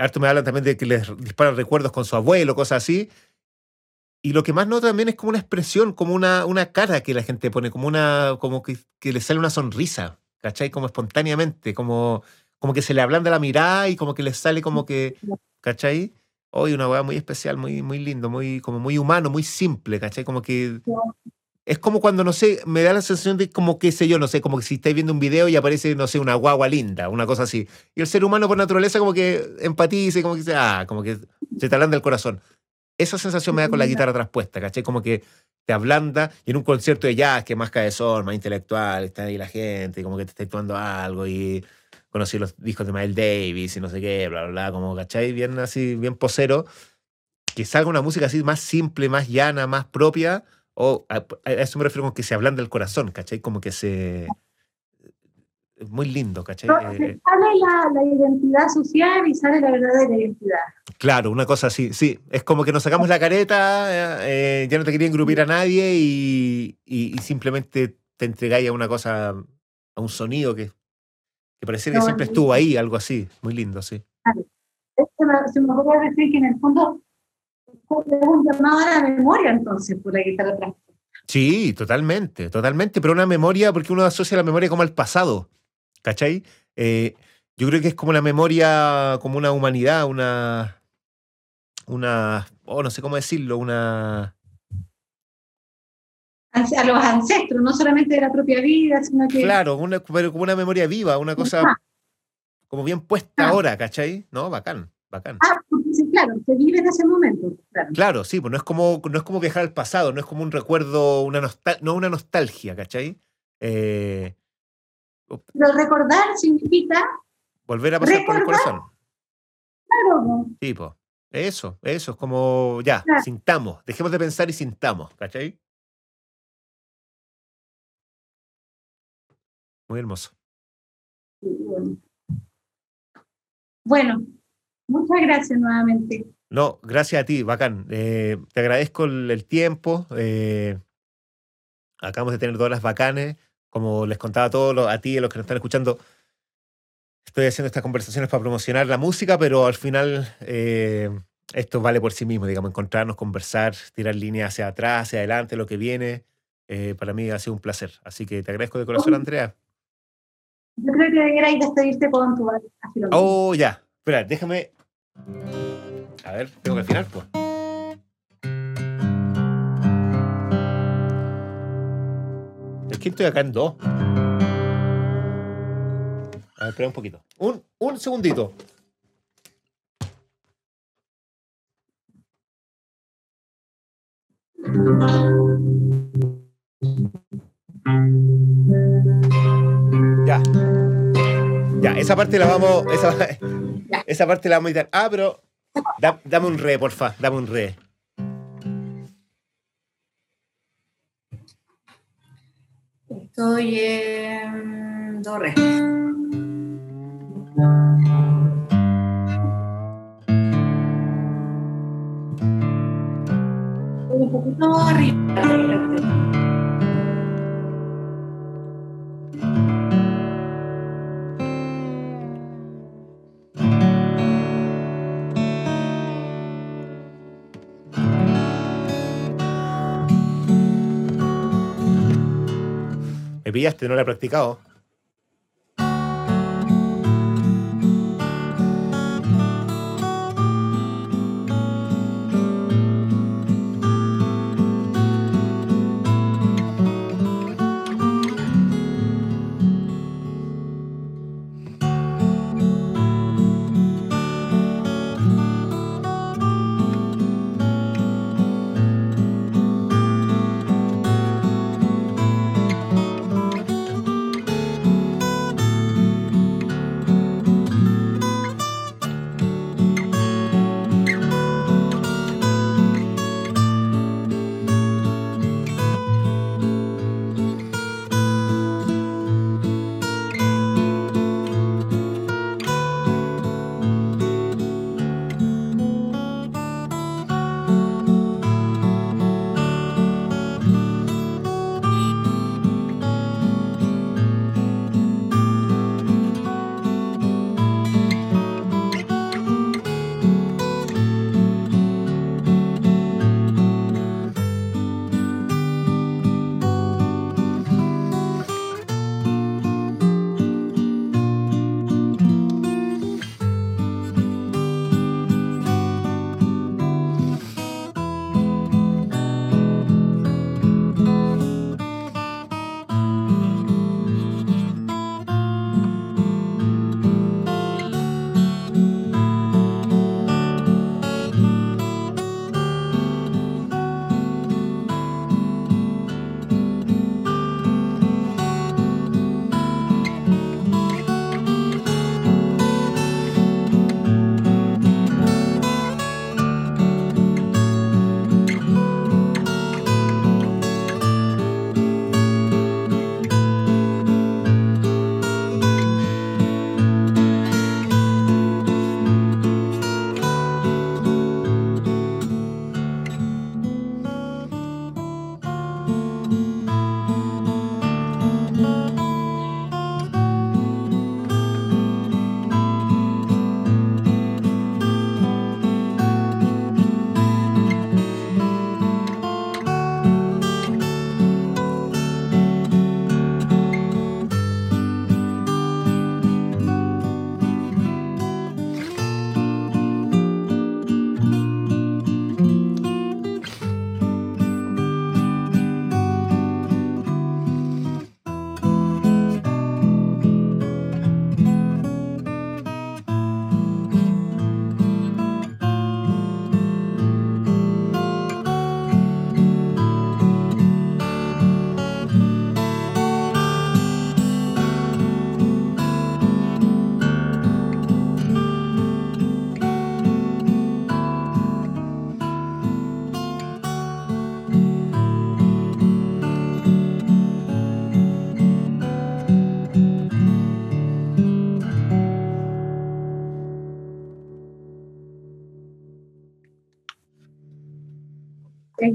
harto me hablan también de que les disparan recuerdos con su abuelo, cosas así. Y lo que más noto también es como una expresión, como una, una cara que la gente pone, como una, como que, que le sale una sonrisa, ¿cachai? Como espontáneamente, como, como que se le ablanda la mirada y como que le sale como que, ¿cachai? Hoy una weá muy especial, muy, muy lindo, muy, como muy humano, muy simple, ¿cachai? Como que es como cuando, no sé, me da la sensación de como, qué sé yo, no sé, como que si estáis viendo un video y aparece, no sé, una guagua linda, una cosa así. Y el ser humano por naturaleza como que empatiza, como que dice, ah, como que se te ablanda el corazón. Esa sensación me da con la guitarra traspuesta, ¿cachai? Como que te ablanda y en un concierto de jazz que es más cabezón, más intelectual, está ahí la gente, como que te está tomando algo y conocí los discos de Miles Davis y no sé qué, bla, bla, bla, como, ¿cachai? Bien así, bien posero. Que salga una música así más simple, más llana, más propia, o a, a, eso me refiero con que se ablanda el corazón, ¿cachai? Como que se... Es muy lindo, ¿cachai? No, eh, sale la, la, identidad social y sale la verdadera identidad. Claro, una cosa así, sí. Es como que nos sacamos la careta, eh, ya no te quería engrupir a nadie y, y, y, simplemente te entregáis a una cosa, a un sonido que, que pareciera no, que siempre estuvo ahí, algo así. Muy lindo, sí. Claro. Se me ocurre decir que en el fondo un llamado a la memoria entonces por la guitarra atrás. Sí, totalmente, totalmente, pero una memoria, porque uno asocia la memoria como al pasado, ¿cachai? Eh, yo creo que es como una memoria, como una humanidad, una, una, oh, no sé cómo decirlo, una... A los ancestros, no solamente de la propia vida, sino que... Claro, una, pero como una memoria viva, una cosa como bien puesta ah. ahora, ¿cachai? ¿No? Bacán, bacán. Ah, sí, claro, se vive en ese momento. Claro, claro sí, pues no es como, no es como viajar al pasado, no es como un recuerdo, una no una nostalgia, ¿cachai? Eh, Pero recordar significa... Volver a pasar recordar, por el corazón. Claro. Sí, pues. Eso, eso, es como, ya, claro. sintamos, dejemos de pensar y sintamos, ¿cachai? Muy hermoso. Bueno, muchas gracias nuevamente. No, gracias a ti, bacán. Eh, te agradezco el, el tiempo. Eh, acabamos de tener todas las bacanes. Como les contaba a todos, a ti y a los que nos están escuchando, estoy haciendo estas conversaciones para promocionar la música, pero al final eh, esto vale por sí mismo, digamos, encontrarnos, conversar, tirar líneas hacia atrás, hacia adelante, lo que viene. Eh, para mí ha sido un placer. Así que te agradezco de corazón, Andrea. Yo creo que deberías despedirte con tu Oh, ya. Espera, déjame. A ver, tengo que afinar, pues. Es que estoy acá en dos. A ver, espera un poquito. Un, un segundito. Ya. Ya, esa parte la vamos. Esa, [laughs] esa parte la vamos a editar. Ah, pero. Da, dame un re, porfa. Dame un re. Estoy en do re. un poquito arriba. Pillaste, no la he practicado.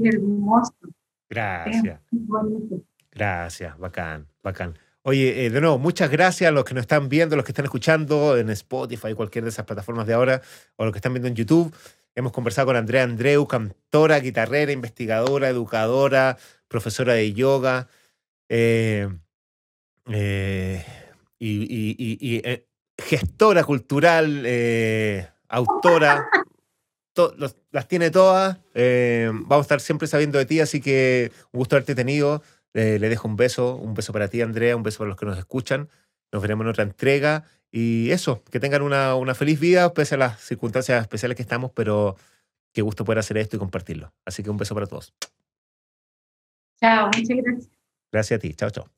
Hermoso. Gracias. Gracias, bacán, bacán. Oye, eh, de nuevo, muchas gracias a los que nos están viendo, los que están escuchando en Spotify, cualquier de esas plataformas de ahora, o los que están viendo en YouTube. Hemos conversado con Andrea Andreu, cantora, guitarrera, investigadora, educadora, profesora de yoga eh, eh, y, gestora cultural, autora [laughs] las tiene todas. Eh, vamos a estar siempre sabiendo de ti, así que un gusto haberte tenido. le dejo un beso, un beso para ti, Andrea, un beso para los que nos escuchan. Nos veremos en otra entrega. Y eso, que tengan una, una feliz vida, pese a las circunstancias especiales que estamos, pero qué gusto poder hacer esto y compartirlo. Así que un beso para todos. Chao, muchas gracias. Gracias a ti. Chao, chao.